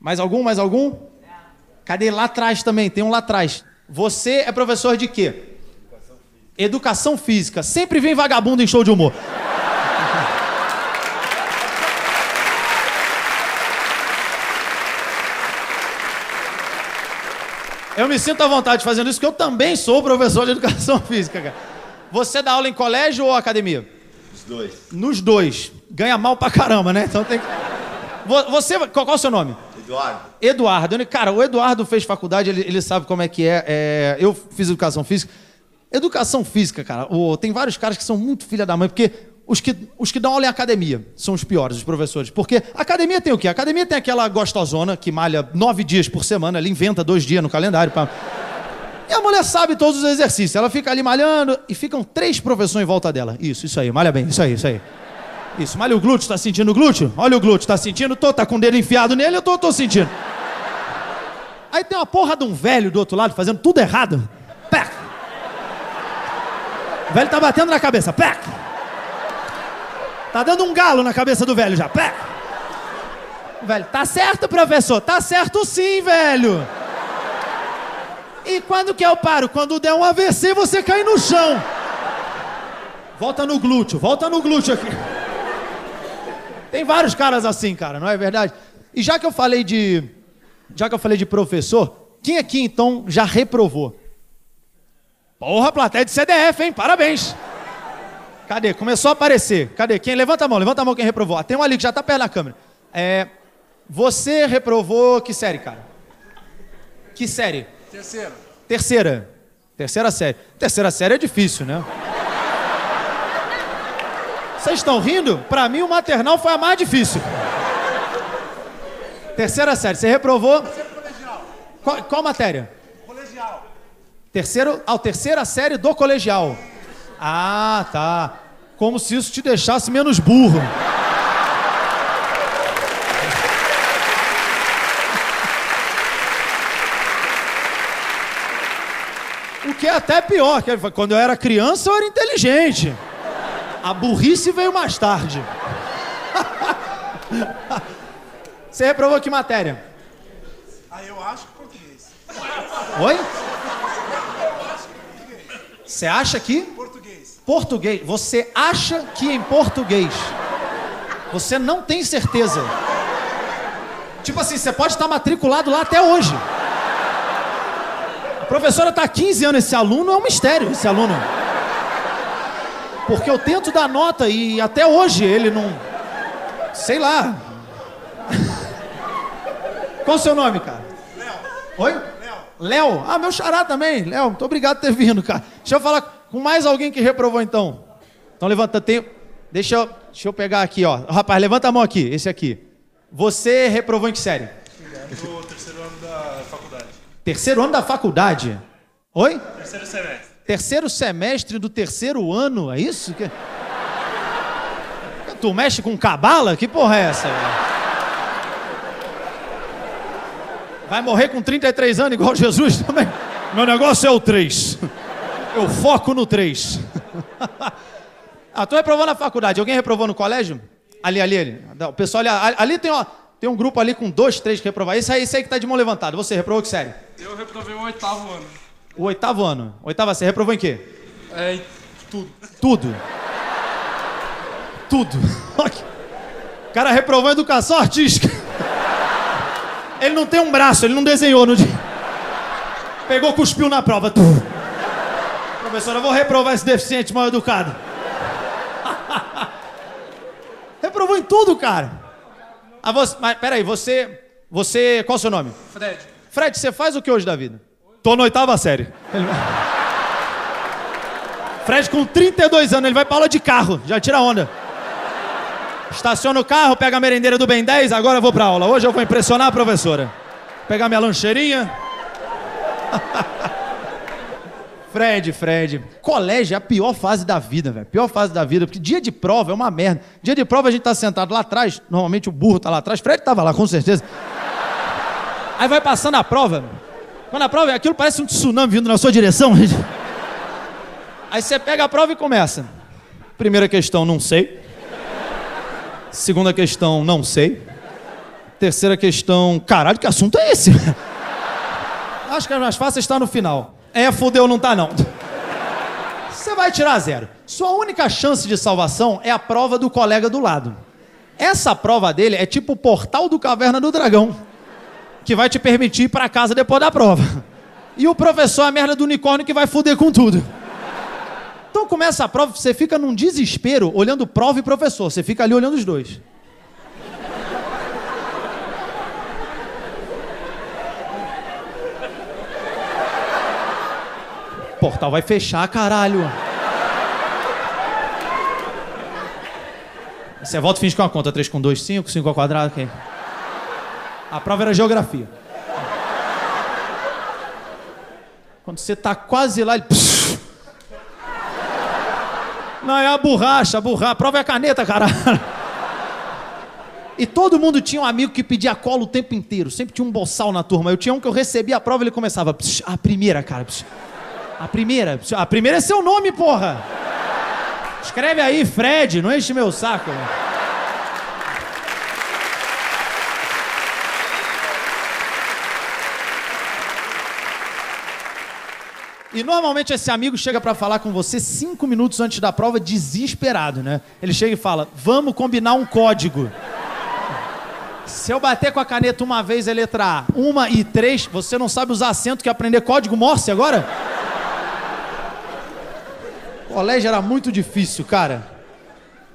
S2: Mais algum? Mais algum? Cadê? Lá atrás também, tem um lá atrás. Você é professor de quê? Educação física. Educação física. Sempre vem vagabundo em show de humor. Eu me sinto à vontade fazendo isso, porque eu também sou professor de educação física, cara. Você dá aula em colégio ou academia?
S4: Os dois.
S2: Nos dois. Ganha mal pra caramba, né? Então tem que. Você. Qual, qual é o seu nome?
S4: Eduardo.
S2: Eduardo. Cara, o Eduardo fez faculdade, ele, ele sabe como é que é. é. Eu fiz educação física. Educação física, cara, o, tem vários caras que são muito filha da mãe, porque os que, os que dão aula em academia são os piores, os professores. Porque academia tem o quê? A academia tem aquela gostosona que malha nove dias por semana, ela inventa dois dias no calendário. Pra... E a mulher sabe todos os exercícios. Ela fica ali malhando e ficam três professores em volta dela. Isso, isso aí, malha bem, isso aí, isso aí. Isso, malha o glúteo, tá sentindo o glúteo? Olha o glúteo, tá sentindo? Tô, tá com o dedo enfiado nele, eu tô, tô sentindo. Aí tem uma porra de um velho do outro lado fazendo tudo errado. Pec! O velho tá batendo na cabeça. Pec! Tá dando um galo na cabeça do velho já. Pé. Velho, tá certo, professor? Tá certo sim, velho. E quando que eu paro? Quando der um AVC, você cai no chão. Volta no glúteo, volta no glúteo aqui. Tem vários caras assim, cara, não é verdade? E já que eu falei de. Já que eu falei de professor, quem aqui então já reprovou? Porra, plateia de CDF, hein? Parabéns. Cadê? Começou a aparecer. Cadê? Quem? Levanta a mão, levanta a mão quem reprovou. Ah, tem um ali que já está perto da câmera. É, você reprovou que série, cara? Que série?
S5: Terceira.
S2: Terceira. Terceira série. Terceira série é difícil, né? Vocês estão rindo? Para mim, o maternal foi a mais difícil. Terceira série. Você reprovou?
S5: Terceiro colegial.
S2: Qual, qual matéria?
S5: Colegial.
S2: Terceiro, ah, terceira série do colegial. Ah, tá. Como se isso te deixasse menos burro. O que é até pior, que quando eu era criança eu era inteligente. A burrice veio mais tarde. Você reprovou que matéria?
S5: Ah, eu acho que português.
S2: Oi? Você acha que?
S5: Português.
S2: Você acha que em português? Você não tem certeza. Tipo assim, você pode estar matriculado lá até hoje. A professora está há 15 anos. Esse aluno é um mistério, esse aluno. Porque eu tento dar nota e até hoje ele não. Sei lá. Qual o seu nome, cara?
S5: Léo.
S2: Oi?
S5: Léo.
S2: Léo? Ah, meu xará também. Léo, muito obrigado por ter vindo, cara. Deixa eu falar com mais alguém que reprovou, então. Então levanta, tem... Deixa eu, deixa eu pegar aqui, ó. Rapaz, levanta a mão aqui, esse aqui. Você reprovou em que série?
S5: No terceiro ano da faculdade.
S2: Terceiro ano da faculdade. Oi?
S5: Terceiro semestre.
S2: Terceiro semestre do terceiro ano, é isso? Que... Tu mexe com cabala? Que porra é essa? Vai morrer com 33 anos igual Jesus também? Meu negócio é o 3. Eu foco no 3. ah, tu reprovou na faculdade. Alguém reprovou no colégio? Ali, ali, ali. O pessoal ali, ali tem, ó, tem um grupo ali com dois, três que reprovaram. Esse aí, esse aí que tá de mão levantada. Você reprovou que série?
S5: Eu reprovei o oitavo ano.
S2: O oitavo ano. Oitava série. Reprovou em quê?
S5: É, em tudo.
S2: Tudo. Tudo. O cara reprovou em educação artística. Ele não tem um braço, ele não desenhou no dia. Pegou, cuspiu na prova. Tu. Professora, eu vou reprovar esse deficiente mal educado. Reprovou em tudo, cara. Ah, você, mas peraí, você. Você. Qual é o seu nome?
S5: Fred.
S2: Fred, você faz o que hoje da vida? Tô na oitava série. Ele- Fred com 32 anos, ele vai pra aula de carro, já tira onda. Estaciona o carro, pega a merendeira do Ben 10, agora eu vou pra aula. Hoje eu vou impressionar a professora. Pegar minha lancheirinha. Fred, Fred. Colégio é a pior fase da vida, velho. Pior fase da vida, porque dia de prova é uma merda. Dia de prova a gente tá sentado lá atrás, normalmente o burro tá lá atrás, Fred tava lá, com certeza. Aí vai passando a prova. Quando a prova é aquilo, parece um tsunami vindo na sua direção. Aí você pega a prova e começa. Primeira questão, não sei. Segunda questão, não sei. Terceira questão, caralho, que assunto é esse? Acho que as mais fáceis está no final. É, fudeu, não tá não. Você vai tirar zero. Sua única chance de salvação é a prova do colega do lado. Essa prova dele é tipo o portal do Caverna do Dragão, que vai te permitir ir para casa depois da prova. E o professor é a merda do unicórnio que vai fuder com tudo. Então começa a prova, você fica num desespero olhando prova e professor. Você fica ali olhando os dois. Portal vai fechar, caralho. Você volta e finge é uma conta 3 com 2, 5, 5 ao quadrado, ok. A prova era geografia. Quando você tá quase lá, ele... Não, é a borracha, a borracha. A prova é a caneta, caralho. E todo mundo tinha um amigo que pedia cola o tempo inteiro. Sempre tinha um boçal na turma. Eu tinha um que eu recebia a prova e ele começava... A primeira, cara. A primeira. A primeira é seu nome, porra! Escreve aí, Fred, não enche meu saco. E normalmente esse amigo chega para falar com você cinco minutos antes da prova, desesperado, né? Ele chega e fala: Vamos combinar um código. Se eu bater com a caneta uma vez a letra A, uma e três, você não sabe usar acento que aprender código Morse agora? Colégio era muito difícil, cara.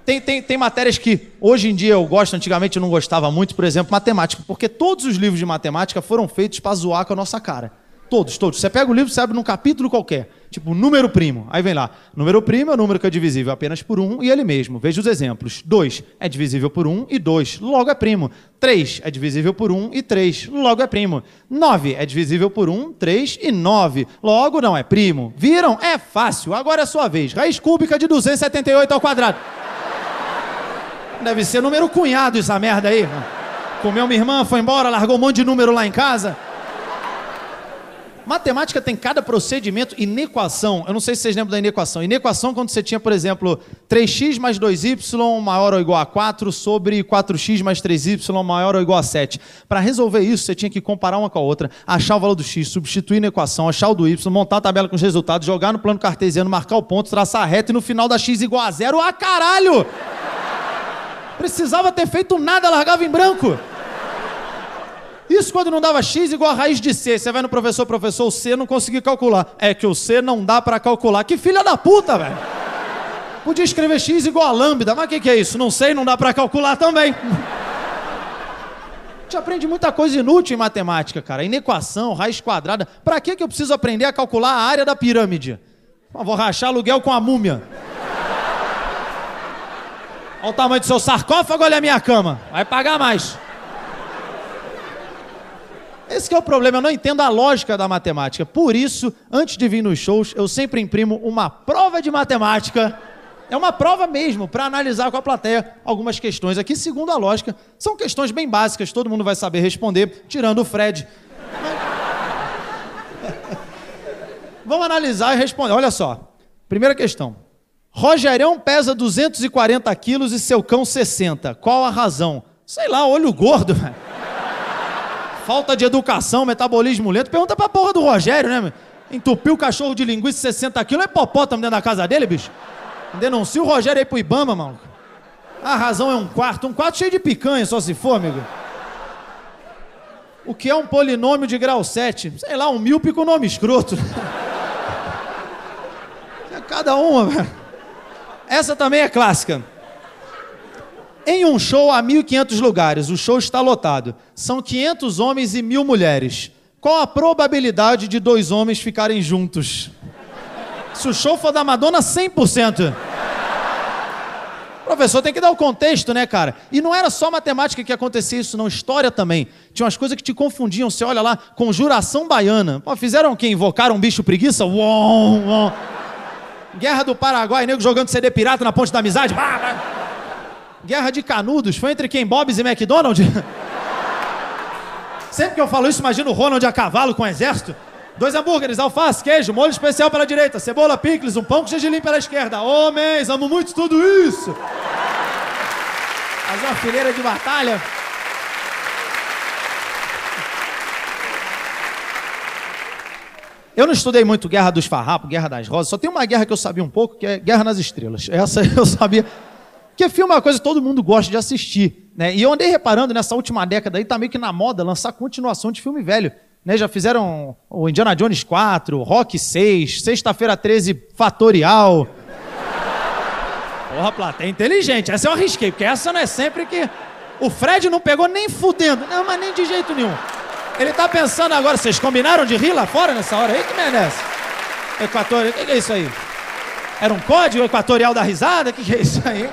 S2: Tem, tem, tem matérias que hoje em dia eu gosto, antigamente eu não gostava muito, por exemplo, matemática, porque todos os livros de matemática foram feitos para zoar com a nossa cara. Todos, todos. Você pega o livro, você abre num capítulo qualquer. Tipo, número primo. Aí vem lá. Número primo é o número que é divisível apenas por um e ele mesmo. Veja os exemplos. 2 é divisível por 1 um, e 2. Logo é primo. 3 é divisível por 1 um, e 3. Logo é primo. 9 é divisível por 1, um, 3 e 9. Logo não é primo. Viram? É fácil. Agora é sua vez. Raiz cúbica de 278 ao quadrado. Deve ser número cunhado essa merda aí. Comeu minha irmã, foi embora, largou um monte de número lá em casa. Matemática tem cada procedimento. Inequação, eu não sei se vocês lembram da inequação. Inequação, quando você tinha, por exemplo, 3x mais 2y maior ou igual a 4 sobre 4x mais 3y maior ou igual a 7. Para resolver isso, você tinha que comparar uma com a outra, achar o valor do x, substituir na equação, achar o do y, montar a tabela com os resultados, jogar no plano cartesiano, marcar o ponto, traçar a reta e no final da x igual a zero. Ah, caralho! Precisava ter feito nada, largava em branco. Isso quando não dava x igual a raiz de c. Você vai no professor, professor, o c não consegui calcular. É que o c não dá para calcular. Que filha da puta, velho. Podia escrever x igual a lambda, mas o que, que é isso? Não sei, não dá para calcular também. A gente aprende muita coisa inútil em matemática, cara. Inequação, raiz quadrada. Para que, que eu preciso aprender a calcular a área da pirâmide? vou rachar aluguel com a múmia. Olha o tamanho do seu sarcófago, olha a minha cama. Vai pagar mais. Esse é o problema, eu não entendo a lógica da matemática. Por isso, antes de vir nos shows, eu sempre imprimo uma prova de matemática. É uma prova mesmo, para analisar com a plateia algumas questões aqui, segundo a lógica. São questões bem básicas, todo mundo vai saber responder, tirando o Fred. Vamos analisar e responder. Olha só. Primeira questão. Rogerão pesa 240 quilos e seu cão 60. Qual a razão? Sei lá, olho gordo, velho falta de educação, metabolismo lento. Pergunta pra porra do Rogério, né? Entupiu o cachorro de linguiça 60 quilos, é popótamo dentro da casa dele, bicho. Denuncia o Rogério aí pro Ibama, mano. A razão é um quarto, um quarto cheio de picanha, só se for, amigo. O que é um polinômio de grau 7? Sei lá, um míope com nome escroto. É cada uma, velho. Essa também é clássica. Em um show há 1.500 lugares, o show está lotado. São 500 homens e mil mulheres. Qual a probabilidade de dois homens ficarem juntos? Se o show for da Madonna, 100%. Professor, tem que dar o contexto, né, cara? E não era só matemática que acontecia isso, não. História também. Tinha umas coisas que te confundiam. Você olha lá, conjuração baiana. Pô, fizeram o quê? Invocaram um bicho preguiça? Uom, uom. Guerra do Paraguai, nego jogando CD pirata na ponte da amizade. Bah, bah. Guerra de Canudos. Foi entre quem? Bob's e McDonald's? Sempre que eu falo isso, imagino o Ronald a cavalo com o exército. Dois hambúrgueres, alface, queijo, molho especial pela direita, cebola, picles, um pão com gergelim pela esquerda. Homens, amo muito tudo isso. Fazer uma fileira de batalha. Eu não estudei muito Guerra dos Farrapos, Guerra das Rosas, só tem uma guerra que eu sabia um pouco, que é Guerra nas Estrelas. Essa eu sabia. Porque filme é uma coisa que todo mundo gosta de assistir. Né? E eu andei reparando nessa última década aí, tá meio que na moda lançar continuação de filme velho. Né? Já fizeram o Indiana Jones 4, Rock 6, Sexta-feira 13 Fatorial. Porra, plateia inteligente. Essa eu arrisquei, porque essa não é sempre que. O Fred não pegou nem fudendo. Não, mas nem de jeito nenhum. Ele tá pensando agora, vocês combinaram de rir lá fora nessa hora aí? Que merda é essa? Equatorial, o que, que é isso aí? Era um código equatorial da risada? O que, que é isso aí?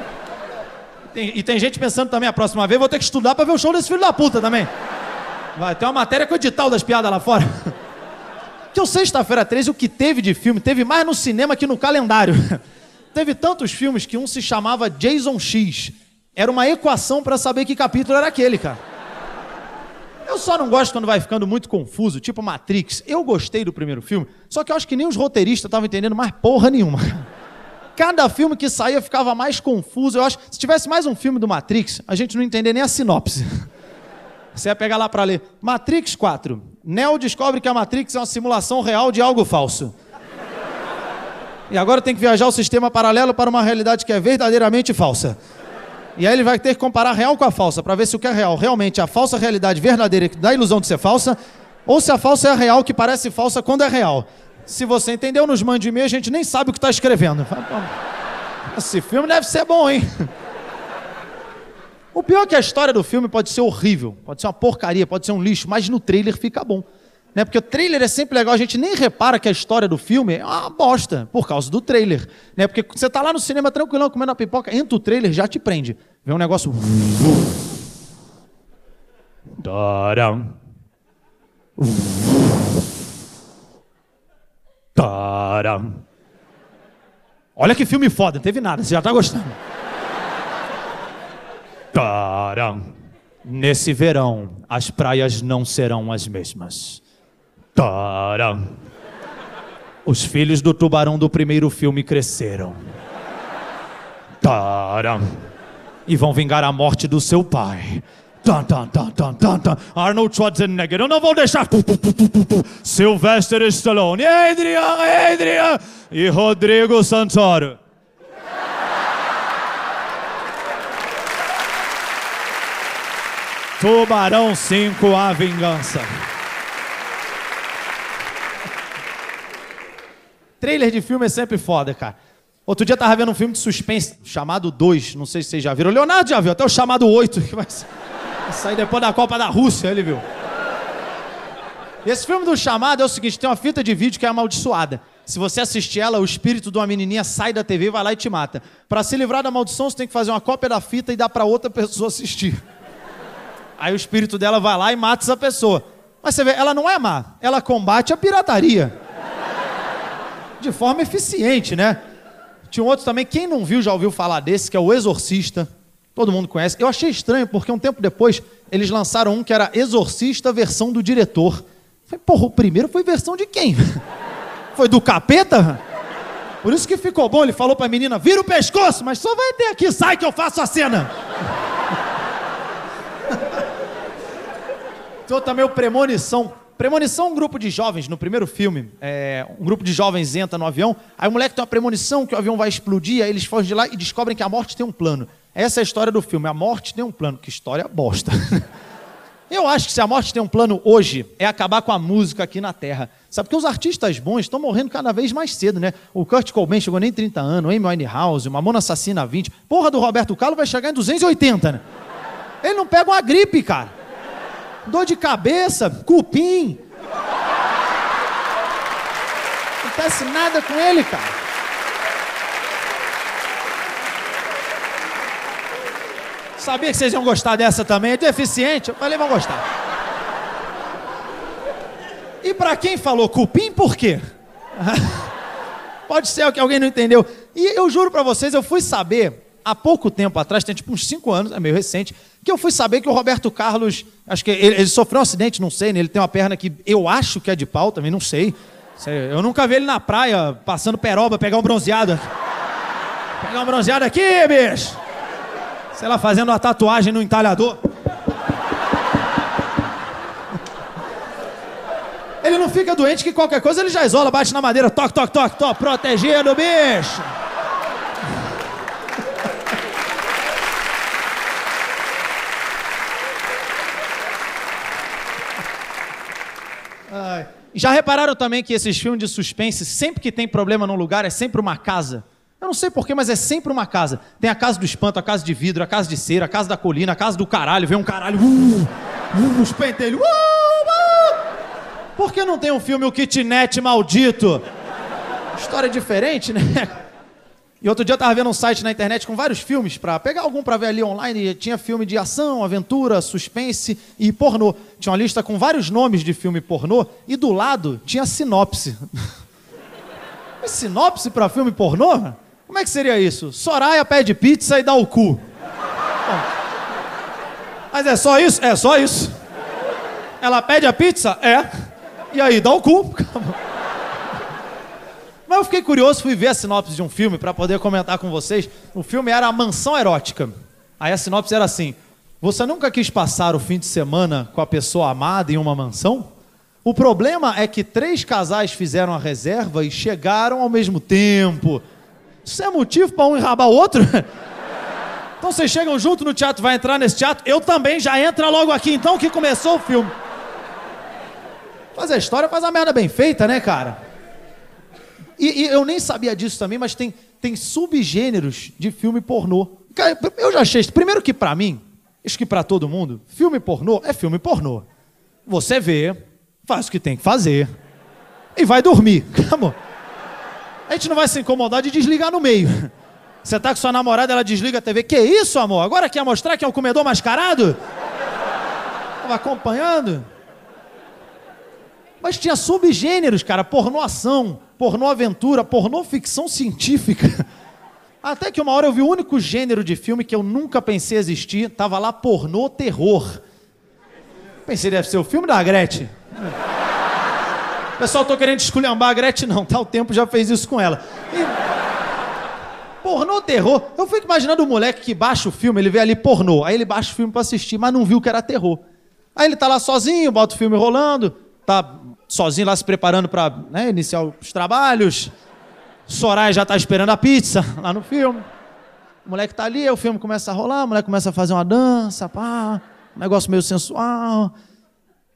S2: E tem gente pensando também, a próxima vez vou ter que estudar pra ver o show desse filho da puta também. Vai ter uma matéria com o edital das piadas lá fora. Que o Sexta-feira 13, o que teve de filme, teve mais no cinema que no calendário. Teve tantos filmes que um se chamava Jason X. Era uma equação pra saber que capítulo era aquele, cara. Eu só não gosto quando vai ficando muito confuso, tipo Matrix. Eu gostei do primeiro filme, só que eu acho que nem os roteiristas estavam entendendo mais porra nenhuma. Cada filme que saía ficava mais confuso. Eu acho se tivesse mais um filme do Matrix, a gente não entender nem a sinopse. Você ia pegar lá pra ler. Matrix 4. Neo descobre que a Matrix é uma simulação real de algo falso. E agora tem que viajar o sistema paralelo para uma realidade que é verdadeiramente falsa. E aí ele vai ter que comparar a real com a falsa para ver se o que é real realmente é a falsa realidade verdadeira que dá a ilusão de ser falsa, ou se a falsa é a real que parece falsa quando é real. Se você entendeu, nos mande e-mail, a gente nem sabe o que está escrevendo. Fala, "Pô, Esse filme deve ser bom, hein? O pior é que a história do filme pode ser horrível, pode ser uma porcaria, pode ser um lixo, mas no trailer fica bom. Né? Porque o trailer é sempre legal, a gente nem repara que a história do filme é uma bosta por causa do trailer. Né? Porque você tá lá no cinema tranquilão comendo a pipoca, entra o trailer, já te prende. Vê um negócio. Taram. Taram. Olha que filme foda, não teve nada, você já tá gostando. Taram. Nesse verão, as praias não serão as mesmas. Taram. Os filhos do tubarão do primeiro filme cresceram. Taram. E vão vingar a morte do seu pai. Tan, tan, tan, tan, tan, tan. Arnold Schwarzenegger, eu não vou deixar. Pu, pu, pu. Sylvester Stallone, Adrian, Adrian e Rodrigo Santoro. Tubarão 5, a vingança. Trailer de filme é sempre foda, cara. Outro dia eu tava vendo um filme de suspense chamado 2, não sei se vocês já viram. Leonardo já viu, até o chamado 8, que vai vai sair depois da Copa da Rússia, ele viu. Esse filme do chamado é o seguinte: tem uma fita de vídeo que é amaldiçoada. Se você assistir ela, o espírito de uma menininha sai da TV, vai lá e te mata. Pra se livrar da maldição, você tem que fazer uma cópia da fita e dar pra outra pessoa assistir. Aí o espírito dela vai lá e mata essa pessoa. Mas você vê, ela não é má, ela combate a pirataria. De forma eficiente, né? Tinha um outro também, quem não viu já ouviu falar desse, que é o Exorcista. Todo mundo conhece. Eu achei estranho, porque um tempo depois eles lançaram um que era Exorcista versão do diretor. Falei, porra, o primeiro foi versão de quem? Foi do capeta? Por isso que ficou bom, ele falou pra menina, vira o pescoço, mas só vai ter aqui, sai que eu faço a cena. Então também o Premonição. Premonição é um grupo de jovens, no primeiro filme, é, um grupo de jovens entra no avião, aí o moleque tem uma premonição que o avião vai explodir, aí eles fogem de lá e descobrem que a morte tem um plano. Essa é a história do filme, a morte tem um plano. Que história bosta. Eu acho que se a morte tem um plano hoje, é acabar com a música aqui na Terra. Sabe, porque os artistas bons estão morrendo cada vez mais cedo, né? O Kurt Cobain chegou nem 30 anos, o Amy Winehouse, o Mamona Assassina 20. Porra do Roberto Carlos vai chegar em 280, né? Ele não pega uma gripe, cara. Dor de cabeça, cupim. Não acontece nada com ele, cara. Sabia que vocês iam gostar dessa também. É deficiente? Eu falei, vão gostar. E pra quem falou cupim, por quê? Pode ser que alguém não entendeu. E eu juro pra vocês, eu fui saber há pouco tempo atrás, tem tipo uns 5 anos, é meio recente, que eu fui saber que o Roberto Carlos, acho que ele, ele sofreu um acidente, não sei, né? ele tem uma perna que eu acho que é de pau também, não. Sei, Eu nunca vi ele na praia, passando peroba, pegar um bronzeado. Pegar um bronzeado aqui, bicho! Sei lá, fazendo uma tatuagem no entalhador. Ele não fica doente que qualquer coisa ele já isola, bate na madeira, toque, toque, toque, toque, protegido, bicho! Ai. Já repararam também que esses filmes de suspense, sempre que tem problema num lugar, é sempre uma casa? Eu não sei porquê, mas é sempre uma casa. Tem a casa do espanto, a casa de vidro, a casa de cera, a casa da colina, a casa do caralho, vem um caralho, uh, uh, os pentelhos, uh, uh. Por que não tem um filme O Kitnet Maldito? História diferente, né? E outro dia eu tava vendo um site na internet com vários filmes para pegar algum para ver ali online. E tinha filme de ação, aventura, suspense e pornô. Tinha uma lista com vários nomes de filme pornô e do lado tinha sinopse. Sinopse para filme pornô? Como é que seria isso? Soraya pede pizza e dá o cu. Mas é só isso? É só isso. Ela pede a pizza? É. E aí, dá o cu. Mas eu fiquei curioso, fui ver a sinopse de um filme para poder comentar com vocês. O filme era A Mansão Erótica. Aí a sinopse era assim: Você nunca quis passar o fim de semana com a pessoa amada em uma mansão? O problema é que três casais fizeram a reserva e chegaram ao mesmo tempo. Isso é motivo para um enrabar o outro? Então vocês chegam junto no teatro, vai entrar nesse teatro, eu também já entra logo aqui então que começou o filme. Faz a história, faz a merda bem feita, né, cara? E, e eu nem sabia disso também, mas tem, tem subgêneros de filme pornô. Eu já achei. Primeiro que pra mim, acho que pra todo mundo, filme pornô é filme pornô. Você vê, faz o que tem que fazer e vai dormir. Acabou. A gente não vai se incomodar de desligar no meio. Você tá com sua namorada, ela desliga a TV. Que isso, amor? Agora quer mostrar que é o comedor mascarado? Tava acompanhando? Mas tinha subgêneros, cara. Pornô ação, pornô aventura, pornô ficção científica. Até que uma hora eu vi o único gênero de filme que eu nunca pensei existir. Tava lá pornô terror. Pensei, deve ser o filme da Gretchen. Pessoal, tô querendo esculhambar a Gretchen, não, tá? O tempo já fez isso com ela. E... Pornô terror. Eu fico imaginando o moleque que baixa o filme, ele vê ali pornô. Aí ele baixa o filme pra assistir, mas não viu que era terror. Aí ele tá lá sozinho, bota o filme rolando, tá sozinho lá se preparando pra né, iniciar os trabalhos. Soraya já tá esperando a pizza lá no filme. O moleque tá ali, o filme começa a rolar, o moleque começa a fazer uma dança, pá, um negócio meio sensual.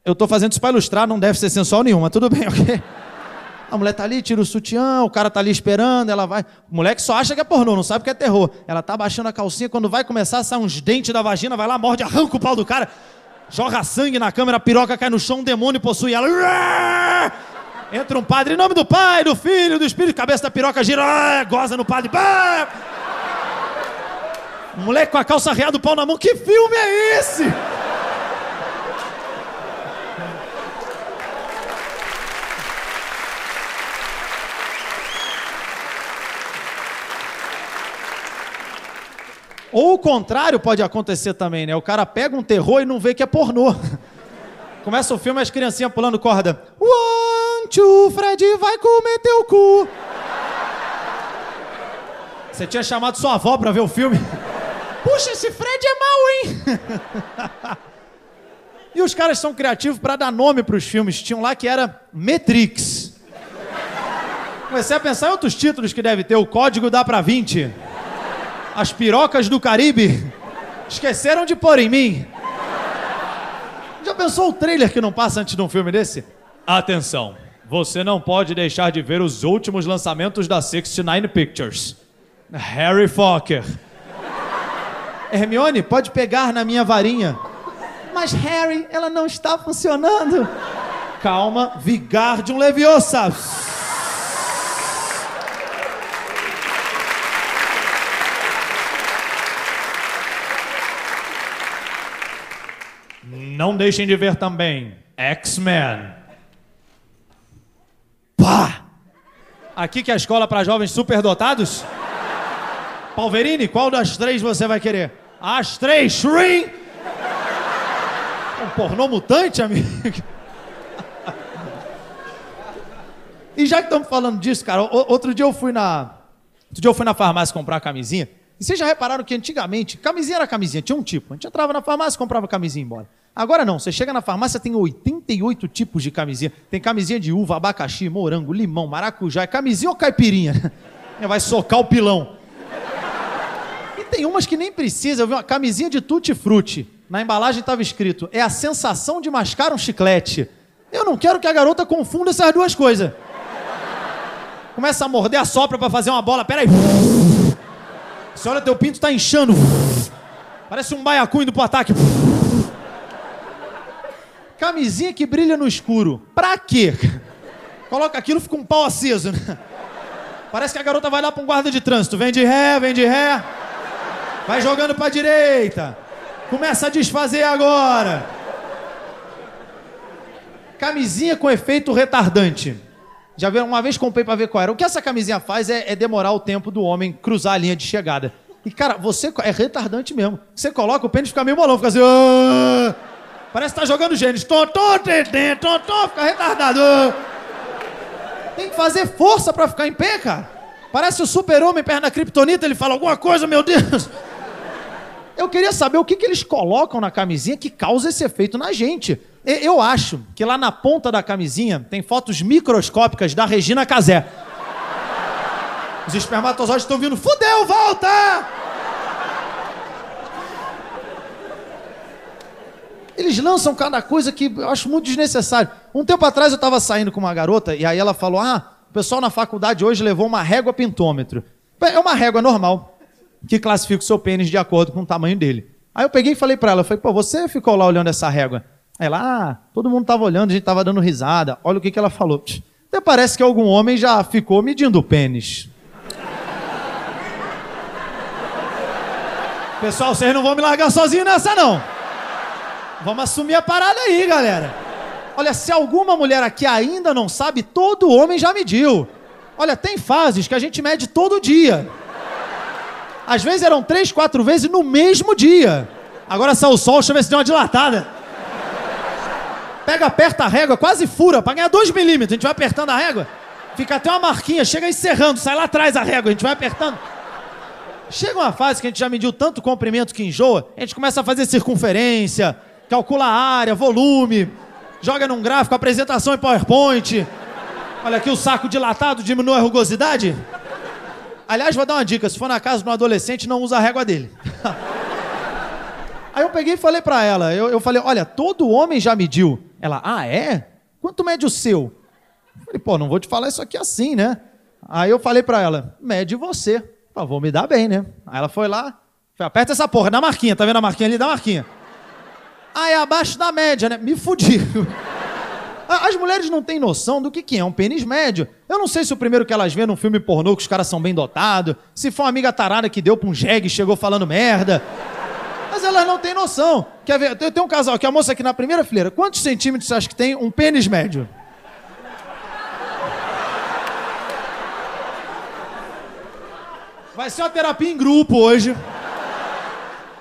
S2: Eu tô fazendo isso pra ilustrar, não deve ser sensual nenhum, mas tudo bem, ok? A mulher tá ali, tira o sutiã, o cara tá ali esperando, ela vai. O moleque só acha que é pornô, não sabe que é terror. Ela tá baixando a calcinha, quando vai começar a sair uns dentes da vagina, vai lá, morde, arranca o pau do cara, joga sangue na câmera, a piroca cai no chão, um demônio possui ela. Entra um padre, em nome do Pai, do Filho, do Espírito, cabeça da piroca gira, goza no padre. O moleque com a calça reada, o pau na mão, que filme é esse? Ou o contrário pode acontecer também, né? O cara pega um terror e não vê que é pornô. Começa o filme, as criancinhas pulando corda. One, two, Fred vai comer teu cu. Você tinha chamado sua avó pra ver o filme? Puxa, esse Fred é mau, hein? e os caras são criativos para dar nome pros filmes. Tinham lá que era Matrix. Comecei a pensar em outros títulos que deve ter. O Código dá pra 20. As pirocas do Caribe esqueceram de pôr em mim. Já pensou o trailer que não passa antes de um filme desse? Atenção, você não pode deixar de ver os últimos lançamentos da 69 Pictures. Harry Fokker. Hermione, pode pegar na minha varinha. Mas Harry, ela não está funcionando. Calma, Vigardium Leviosa. Não deixem de ver também X-Men. Pá! Aqui que é a escola para jovens superdotados? Palverini, qual das três você vai querer? As três, Shrin! Um pornô mutante, amigo? E já que estamos falando disso, cara, outro dia eu fui na. Outro dia eu fui na farmácia comprar camisinha. E vocês já repararam que antigamente, camisinha era camisinha, tinha um tipo. A gente entrava na farmácia comprava camisinha e ia embora. Agora não, você chega na farmácia, tem 88 tipos de camisinha. Tem camisinha de uva, abacaxi, morango, limão, maracujá. É camisinha ou caipirinha? Vai socar o pilão. E tem umas que nem precisa. Eu vi uma camisinha de tutti-frutti. Na embalagem estava escrito: é a sensação de mascar um chiclete. Eu não quero que a garota confunda essas duas coisas. Começa a morder a sopra pra fazer uma bola. Pera aí. Você olha, teu pinto tá inchando. Parece um baiacu indo pro ataque. Camisinha que brilha no escuro. Pra quê? Coloca aquilo, fica um pau aceso, né? Parece que a garota vai lá pra um guarda de trânsito. Vem de ré, vem de ré. Vai jogando pra direita. Começa a desfazer agora. Camisinha com efeito retardante. Já? Uma vez comprei pra ver qual era. O que essa camisinha faz é, é demorar o tempo do homem cruzar a linha de chegada. E, cara, você é retardante mesmo. Você coloca, o pênis fica meio molão, fica assim. "Ah". Parece que tá jogando gênesis. Tem, tom, tom, fica retardado. "Ah". Tem que fazer força pra ficar em pé, cara. Parece o super-homem perna kryptonita, ele fala alguma coisa, meu Deus. Eu queria saber o que, que eles colocam na camisinha que causa esse efeito na gente. Eu acho que lá na ponta da camisinha tem fotos microscópicas da Regina Casé. Os espermatozoides estão vindo. Fudeu, volta! Eles lançam cada coisa que eu acho muito desnecessário. Um tempo atrás eu estava saindo com uma garota e aí ela falou: Ah, o pessoal na faculdade hoje levou uma régua pentômetro. É uma régua normal que classifica o seu pênis de acordo com o tamanho dele. Aí eu peguei e falei pra ela, falei, pô, você ficou lá olhando essa régua? Ela, ah, todo mundo tava olhando, a gente tava dando risada. Olha o que, que ela falou. Até parece que algum homem já ficou medindo o pênis. Pessoal, vocês não vão me largar sozinho nessa, não. Vamos assumir a parada aí, galera. Olha, se alguma mulher aqui ainda não sabe, todo homem já mediu. Olha, tem fases que a gente mede todo dia. Às vezes eram três, quatro vezes no mesmo dia. Agora saiu o sol, deixa eu ver se deu uma dilatada. Pega, aperta a régua, quase fura, pra ganhar dois milímetros. A gente vai apertando a régua, fica até uma marquinha, chega encerrando, sai lá atrás a régua, a gente vai apertando. Chega uma fase que a gente já mediu tanto comprimento que enjoa, a gente começa a fazer circunferência, calcula a área, volume, joga num gráfico, apresentação em PowerPoint. Olha aqui o saco dilatado, diminui a rugosidade. Aliás, vou dar uma dica: se for na casa de um adolescente, não usa a régua dele. Aí eu peguei e falei pra ela: eu, eu falei, olha, todo homem já mediu. Ela, ah, é? Quanto mede o seu? Eu falei, pô, não vou te falar isso aqui assim, né? Aí eu falei pra ela: mede você. Pô, vou me dar bem, né? Aí ela foi lá, falei, aperta essa porra, dá marquinha, tá vendo a marquinha ali? Dá marquinha. Ah, é abaixo da média, né? Me fudi. As mulheres não têm noção do que, que é um pênis médio. Eu não sei se o primeiro que elas vêem num filme pornô que os caras são bem dotados, se foi uma amiga tarada que deu pra um jegue e chegou falando merda. Mas elas não têm noção. Quer ver? Tem, tem um casal aqui, a moça aqui na primeira fileira. Quantos centímetros você acha que tem um pênis médio? Vai ser uma terapia em grupo hoje.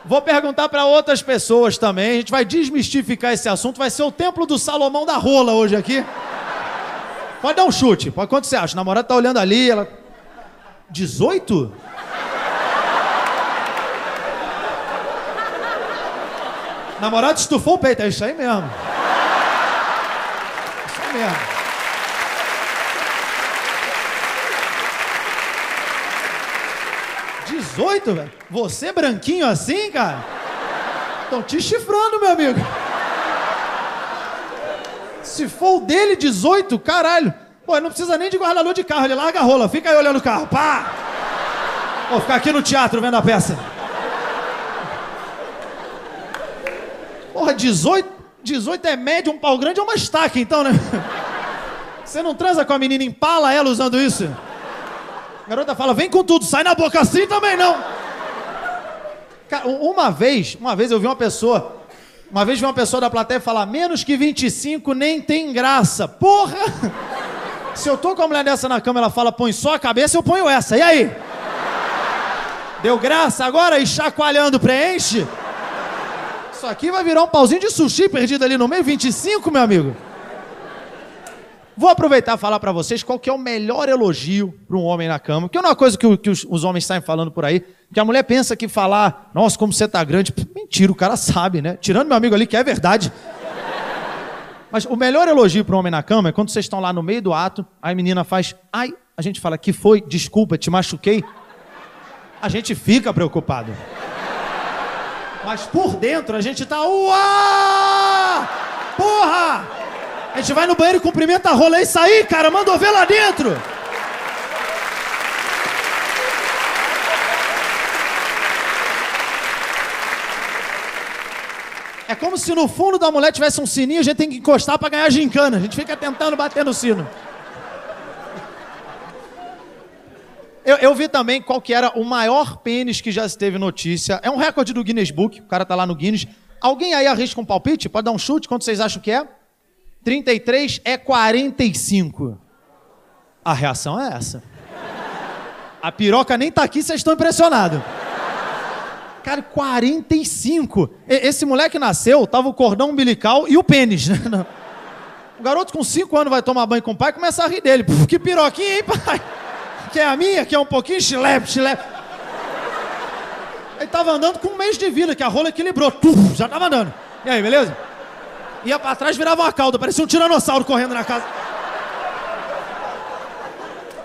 S2: Vou perguntar para outras pessoas também. A gente vai desmistificar esse assunto. Vai ser o templo do Salomão da rola hoje aqui. Pode dar um chute. Quanto você acha? O namorado tá olhando ali, ela 18? Namorado estufou o peito, é isso aí mesmo. Isso aí mesmo. Dezoito, velho? Você branquinho assim, cara? Estão te chifrando, meu amigo. Se for o dele 18, caralho. Pô, não precisa nem de guarda-luz de carro, ele larga a rola, fica aí olhando o carro, pá! Vou ficar aqui no teatro vendo a peça. Porra, 18, 18 é médio, um pau grande é uma estaca, então, né? Você não transa com a menina, empala ela usando isso? A garota fala, vem com tudo, sai na boca assim também não. Uma vez, uma vez eu vi uma pessoa Uma vez vi uma pessoa da plateia falar: menos que 25 nem tem graça. Porra! Se eu tô com uma mulher dessa na cama, ela fala: põe só a cabeça, eu ponho essa. E aí? Deu graça agora e chacoalhando preenche? Isso aqui vai virar um pauzinho de sushi perdido ali no meio, 25, meu amigo. Vou aproveitar e falar pra vocês qual que é o melhor elogio para um homem na cama, que é uma coisa que, que os, os homens saem falando por aí, que a mulher pensa que falar, nossa, como você tá grande, mentira, o cara sabe, né? Tirando meu amigo ali, que é verdade. Mas o melhor elogio para um homem na cama é quando vocês estão lá no meio do ato, aí a menina faz, ai, a gente fala, que foi? Desculpa, te machuquei. A gente fica preocupado. Mas por dentro a gente tá, uá! Porra! A gente vai no banheiro, cumprimenta a rola, é isso aí, cara, mandou ver lá dentro. É como se no fundo da mulher tivesse um sininho, a gente tem que encostar pra ganhar gincana. A gente fica tentando bater no sino. Eu, eu vi também qual que era o maior pênis que já se teve notícia. É um recorde do Guinness Book, o cara tá lá no Guinness. Alguém aí arrisca um palpite? Pode dar um chute? Quanto vocês acham que é? 33 é 45. A reação é essa. A piroca nem tá aqui, vocês estão impressionados. Cara, 45. E- Esse moleque nasceu, tava o cordão umbilical e o pênis, né? O garoto com 5 anos vai tomar banho com o pai e começa a rir dele. Puf, que piroquinha, hein, pai? Que é a minha, que é um pouquinho chilepe, chilepe. Ele tava andando com um mês de vida, que a rola equilibrou. Tuf, já tava andando. E aí, beleza? Ia pra trás, virava uma cauda, parecia um tiranossauro correndo na casa.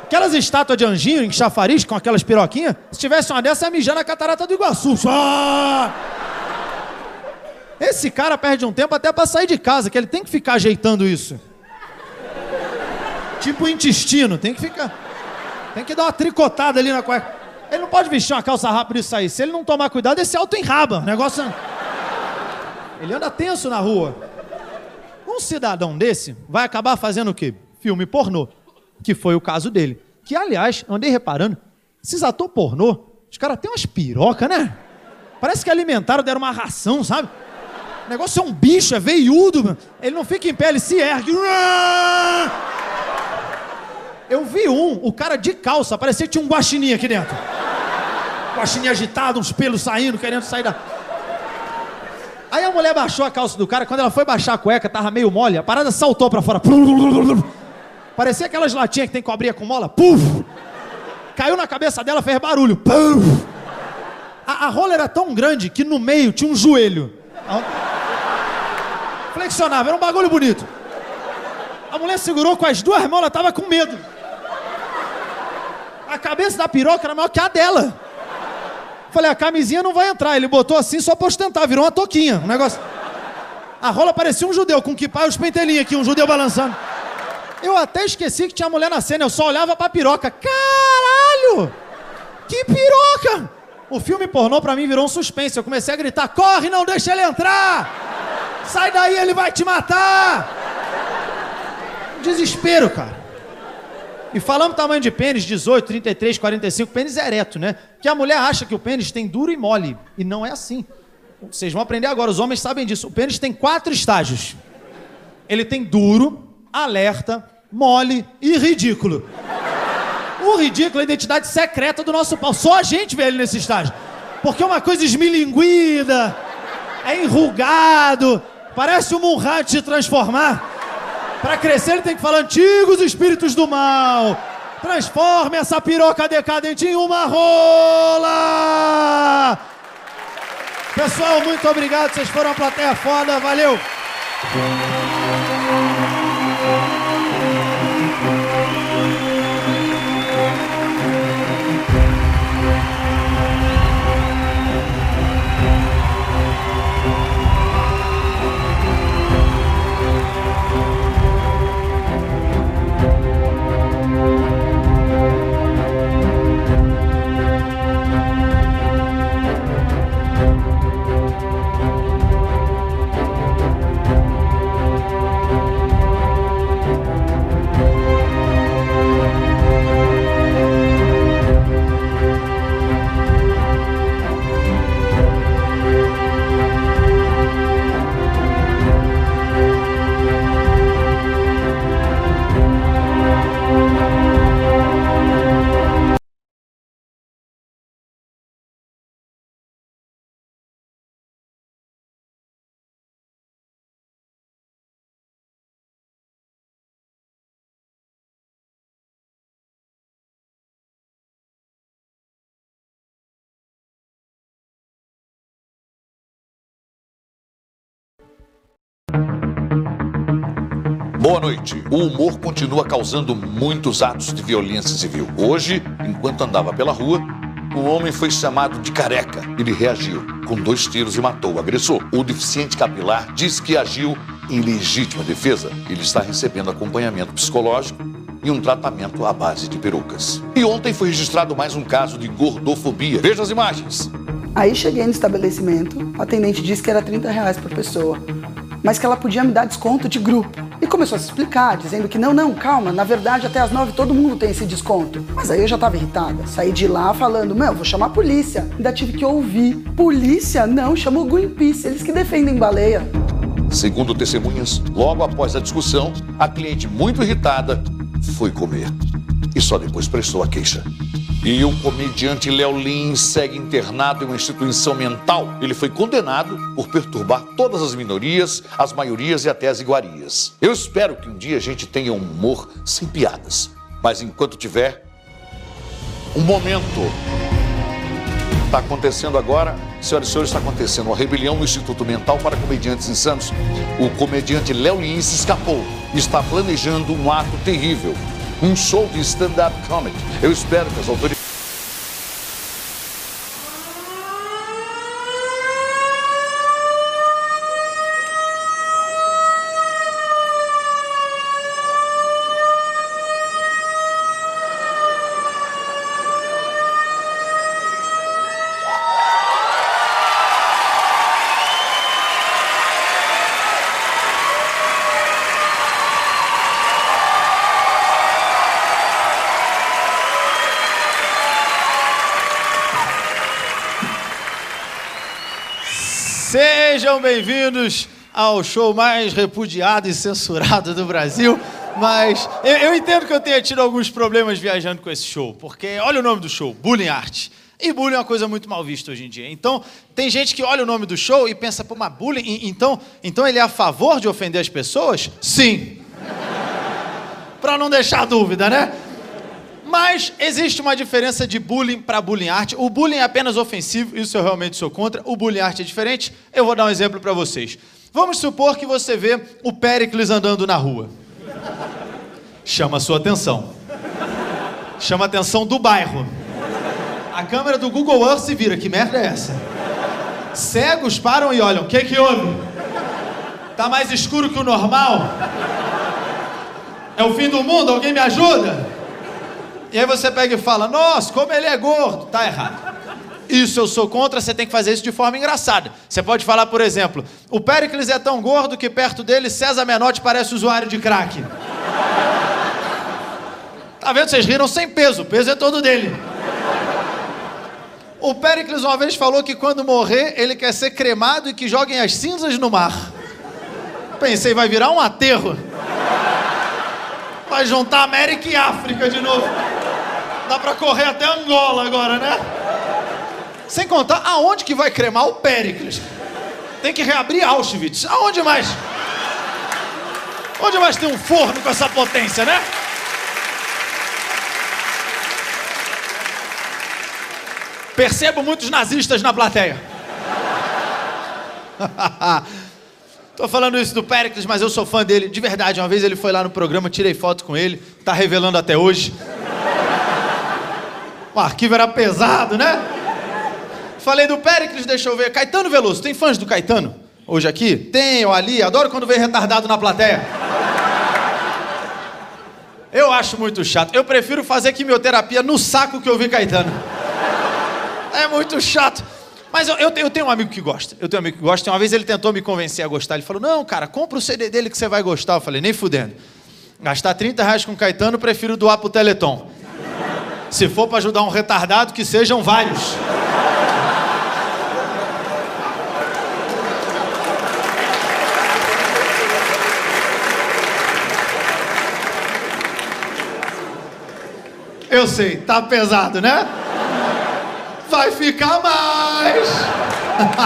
S2: Aquelas estátuas de anjinho em chafariz com aquelas piroquinhas, se tivesse uma dessa, ia mijar na catarata do Iguaçu. Só! Esse cara perde um tempo até pra sair de casa, que ele tem que ficar ajeitando isso. Tipo intestino, tem que ficar. Tem que dar uma tricotada ali na cueca. Ele não pode vestir uma calça rápida e sair. Se ele não tomar cuidado, esse auto enraba. O negócio. Ele anda tenso na rua. Um cidadão desse vai acabar fazendo o quê? Filme pornô. Que foi o caso dele. Que, aliás, andei reparando, esses atores pornô, os caras têm umas pirocas, né? Parece que alimentaram, deram uma ração, sabe? O negócio é um bicho, é veiudo. Ele não fica em pé, ele se ergue. Eu vi um, o cara de calça, parecia que tinha um guaxinim aqui dentro. Guaxinim agitado, uns pelos saindo, querendo sair da... Aí a mulher baixou a calça do cara, quando ela foi baixar a cueca, tava meio mole, a parada saltou pra fora. Parecia aquelas latinhas que tem cobrinha com mola. Puf! Caiu na cabeça dela, fez barulho. Puf! A, a rola era tão grande que no meio tinha um joelho. Flexionava, era um bagulho bonito. A mulher segurou com as duas mãos, ela tava com medo. A cabeça da piroca era maior que a dela. Falei, a camisinha não vai entrar. Ele botou assim só pra ostentar, virou uma toquinha. Um negócio. A rola parecia um judeu, com que pai os pentelinhos aqui, um judeu balançando. Eu até esqueci que tinha mulher na cena, eu só olhava pra piroca. Caralho! Que piroca! O filme pornô pra mim virou um suspense. Eu comecei a gritar: corre, não deixa ele entrar! Sai daí, ele vai te matar! Desespero, cara. E falando tamanho de pênis, 18, 33, 45, pênis é ereto, né? Que a mulher acha que o pênis tem duro e mole. E não é assim. Vocês vão aprender agora, os homens sabem disso. O pênis tem quatro estágios. Ele tem duro, alerta, mole e ridículo. O ridículo é a identidade secreta do nosso pau. Só a gente vê ele nesse estágio. Porque é uma coisa esmilinguida, é enrugado, parece um Munhat se transformar. Para crescer, tem que falar antigos espíritos do mal. Transforme essa piroca decadente em uma rola! Pessoal, muito obrigado. Vocês foram uma plateia foda. Valeu!
S4: Noite. O humor continua causando muitos atos de violência civil. Hoje, enquanto andava pela rua, o homem foi chamado de careca. Ele reagiu com dois tiros e matou o agressor. O deficiente capilar diz que agiu em legítima defesa. Ele está recebendo acompanhamento psicológico e um tratamento à base de perucas. E ontem foi registrado mais um caso de gordofobia. Veja as imagens.
S6: Aí cheguei no estabelecimento, o atendente disse que era 30 reais por pessoa, mas que ela podia me dar desconto de grupo. E começou a se explicar, dizendo que não, não, calma, na verdade até as nove todo mundo tem esse desconto. Mas aí eu já tava irritada. Saí de lá falando, meu, vou chamar a polícia. Ainda tive que ouvir. Polícia? Não, chamou Greenpeace, eles que defendem baleia.
S4: Segundo testemunhas, logo após a discussão, a cliente, muito irritada, foi comer. E só depois prestou a queixa. E o comediante Léo Lins segue internado em uma instituição mental. Ele foi condenado por perturbar todas as minorias, as maiorias e até as iguarias. Eu espero que um dia a gente tenha um humor sem piadas. Mas enquanto tiver, um momento. Está acontecendo agora, senhoras e senhores, está acontecendo uma rebelião no Instituto Mental para Comediantes Insanos. O comediante Léo Lins escapou e está planejando um ato terrível um show de stand-up comedy. Eu espero que as autoridades.
S2: Sejam bem-vindos ao show mais repudiado e censurado do Brasil. Mas eu, eu entendo que eu tenha tido alguns problemas viajando com esse show, porque olha o nome do show, Bullying Art. E bullying é uma coisa muito mal vista hoje em dia. Então, tem gente que olha o nome do show e pensa, pô, mas bullying, então, então ele é a favor de ofender as pessoas? Sim. Pra não deixar dúvida, né? Mas existe uma diferença de bullying para bullying art. O bullying é apenas ofensivo, isso eu realmente sou contra. O bullying art é diferente. Eu vou dar um exemplo para vocês. Vamos supor que você vê o Péricles andando na rua. Chama a sua atenção. Chama a atenção do bairro. A câmera do Google Earth se vira. Que merda é essa? Cegos param e olham. O que que houve? Tá mais escuro que o normal? É o fim do mundo? Alguém me ajuda? E aí você pega e fala: Nossa, como ele é gordo. Tá errado. Isso eu sou contra, você tem que fazer isso de forma engraçada. Você pode falar, por exemplo, o Péricles é tão gordo que perto dele César Menotti parece usuário de crack. Tá vendo? Vocês riram sem peso, o peso é todo dele. O Péricles uma vez falou que quando morrer, ele quer ser cremado e que joguem as cinzas no mar. Pensei, vai virar um aterro. Vai juntar América e África de novo. Dá pra correr até Angola agora, né? Sem contar aonde que vai cremar o Péricles. Tem que reabrir Auschwitz. Aonde mais? Onde mais tem um forno com essa potência, né? Percebo muitos nazistas na plateia. Tô falando isso do Péricles, mas eu sou fã dele, de verdade. Uma vez ele foi lá no programa, tirei foto com ele, tá revelando até hoje. O arquivo era pesado, né? Falei do Péricles, deixa eu ver. Caetano Veloso, tem fãs do Caetano? Hoje aqui? Tenho, ali, adoro quando vem retardado na plateia. Eu acho muito chato. Eu prefiro fazer quimioterapia no saco que ouvir Caetano. É muito chato. Mas eu, eu tenho, eu tenho um amigo que gosta. Eu tenho um amigo que gosta. Uma vez ele tentou me convencer a gostar. Ele falou: Não, cara, compra o CD dele que você vai gostar. Eu falei: Nem fudendo. Gastar 30 reais com Caetano, prefiro doar pro Teleton. Se for pra ajudar um retardado, que sejam vários. Eu sei, tá pesado, né? Vai ficar mais.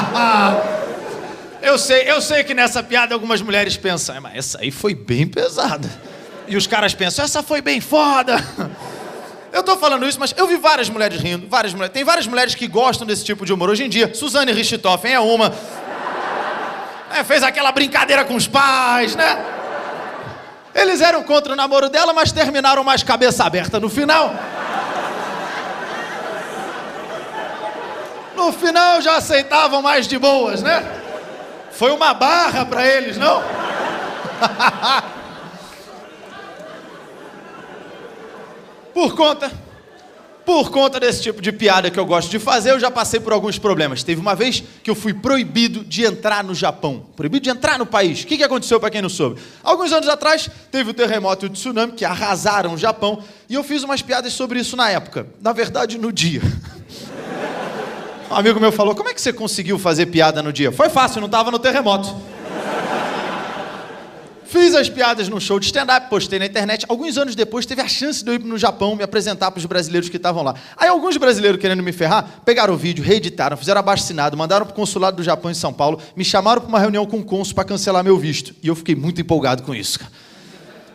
S2: eu sei, eu sei que nessa piada algumas mulheres pensam, "É, mas essa aí foi bem pesada. E os caras pensam, essa foi bem foda. Eu tô falando isso, mas eu vi várias mulheres rindo, várias mulheres. Tem várias mulheres que gostam desse tipo de humor hoje em dia. Suzane Richthofen é uma. É, fez aquela brincadeira com os pais, né? Eles eram contra o namoro dela, mas terminaram mais cabeça aberta no final. No final já aceitavam mais de boas, né? Foi uma barra pra eles, não? Por conta por conta desse tipo de piada que eu gosto de fazer, eu já passei por alguns problemas. Teve uma vez que eu fui proibido de entrar no Japão. Proibido de entrar no país. O que que aconteceu para quem não soube? Alguns anos atrás, teve o terremoto e o tsunami que arrasaram o Japão. E eu fiz umas piadas sobre isso na época. Na verdade, no dia. Um amigo meu falou: Como é que você conseguiu fazer piada no dia? Foi fácil, não estava no terremoto. Fiz as piadas num show de stand-up, postei na internet. Alguns anos depois, teve a chance de eu ir no Japão me apresentar para os brasileiros que estavam lá. Aí, alguns brasileiros querendo me ferrar, pegaram o vídeo, reeditaram, fizeram abaixo-assinado, mandaram para o consulado do Japão em São Paulo, me chamaram para uma reunião com o cônsul para cancelar meu visto. E eu fiquei muito empolgado com isso, cara.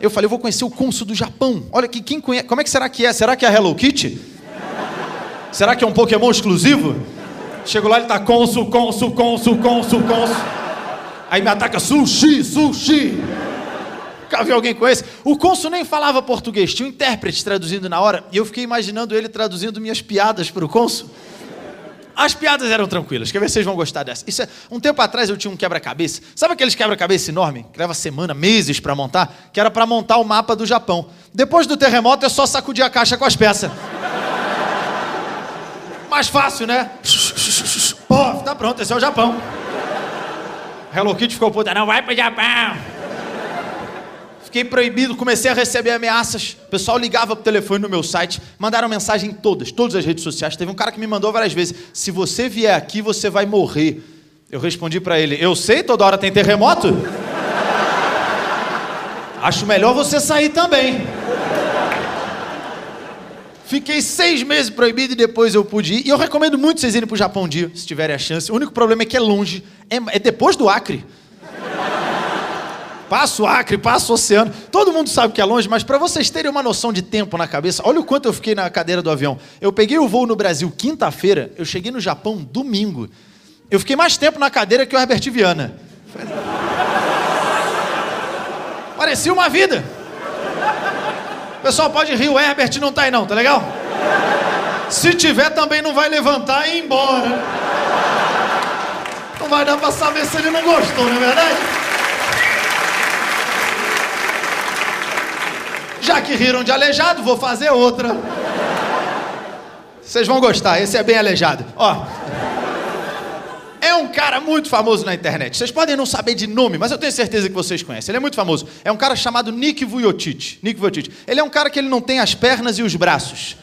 S2: Eu falei, eu vou conhecer o cônsul do Japão. Olha, que quem conhece. Como é que será que é? Será que é a Hello Kitty? Será que é um Pokémon exclusivo? Chego lá, ele tá cônsul, cônsul, cônsul, cônsul, cônsul. Aí me ataca sushi, sushi. Nunca vi alguém com esse. O cônsul nem falava português, tinha um intérprete traduzindo na hora, e eu fiquei imaginando ele traduzindo minhas piadas para o cônsul. As piadas eram tranquilas, quer ver se vocês vão gostar dessa. Isso é, um tempo atrás eu tinha um quebra-cabeça. Sabe aqueles quebra-cabeça enorme? Que leva semana, meses para montar? Que era para montar o mapa do Japão. Depois do terremoto é só sacudir a caixa com as peças. Mais fácil, né? Pô, tá pronto, esse é o Japão. Hello Kitty ficou puta, não vai pro Japão. Fiquei proibido, comecei a receber ameaças. O pessoal ligava pro telefone no meu site, mandaram mensagem em todas, todas as redes sociais. Teve um cara que me mandou várias vezes: se você vier aqui, você vai morrer. Eu respondi para ele: eu sei, toda hora tem terremoto. Acho melhor você sair também. Fiquei seis meses proibido e depois eu pude ir. E eu recomendo muito vocês irem para o Japão um dia, se tiverem a chance. O único problema é que é longe. É, é depois do Acre. Passa o Acre, passa o oceano. Todo mundo sabe que é longe, mas para vocês terem uma noção de tempo na cabeça, olha o quanto eu fiquei na cadeira do avião. Eu peguei o voo no Brasil quinta-feira, eu cheguei no Japão domingo. Eu fiquei mais tempo na cadeira que o Herbert Viana. Parecia uma vida. Pessoal, pode rir, o Herbert não tá aí não, tá legal? Se tiver, também não vai levantar e ir embora. Não vai dar pra saber se ele não gostou, não é verdade? Já que riram de aleijado, vou fazer outra. Vocês vão gostar, esse é bem aleijado. Ó. É um cara muito famoso na internet. Vocês podem não saber de nome, mas eu tenho certeza que vocês conhecem. Ele é muito famoso. É um cara chamado Nick Vujicic. Nick Vujicic. Ele é um cara que ele não tem as pernas e os braços.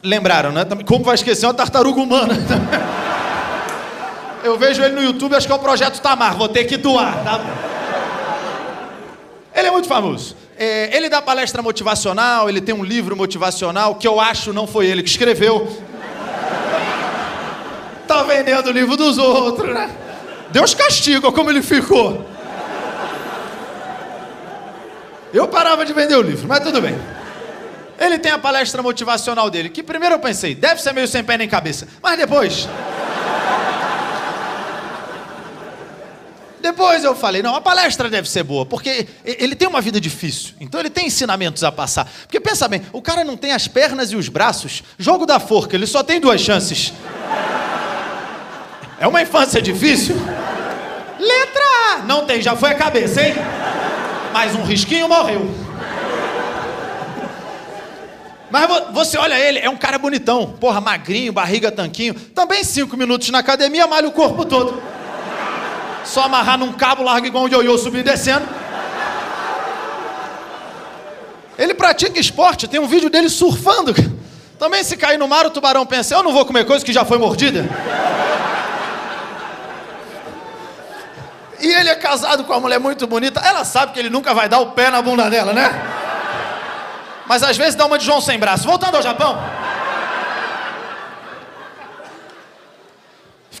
S2: Lembraram, né? Como vai esquecer uma tartaruga humana? Eu vejo ele no YouTube, acho que é o Projeto Tamar. Vou ter que doar, tá? Ele é muito famoso. É, ele dá palestra motivacional, ele tem um livro motivacional que eu acho não foi ele que escreveu. Tá vendendo o livro dos outros, né? Deus castiga como ele ficou. Eu parava de vender o livro, mas tudo bem. Ele tem a palestra motivacional dele, que primeiro eu pensei, deve ser meio sem pé nem cabeça, mas depois. Depois eu falei, não, a palestra deve ser boa, porque ele tem uma vida difícil, então ele tem ensinamentos a passar. Porque pensa bem, o cara não tem as pernas e os braços, jogo da forca, ele só tem duas chances. É uma infância difícil? Letra A. Não tem, já foi a cabeça, hein? Mais um risquinho, morreu. Mas você olha ele, é um cara bonitão. Porra, magrinho, barriga tanquinho. Também cinco minutos na academia, malha o corpo todo. Só amarrar num cabo, larga igual um ioiô subindo e descendo. Ele pratica esporte, tem um vídeo dele surfando. Também se cair no mar, o tubarão pensa, eu não vou comer coisa que já foi mordida. E ele é casado com uma mulher muito bonita. Ela sabe que ele nunca vai dar o pé na bunda dela, né? Mas às vezes dá uma de João sem braço. Voltando ao Japão.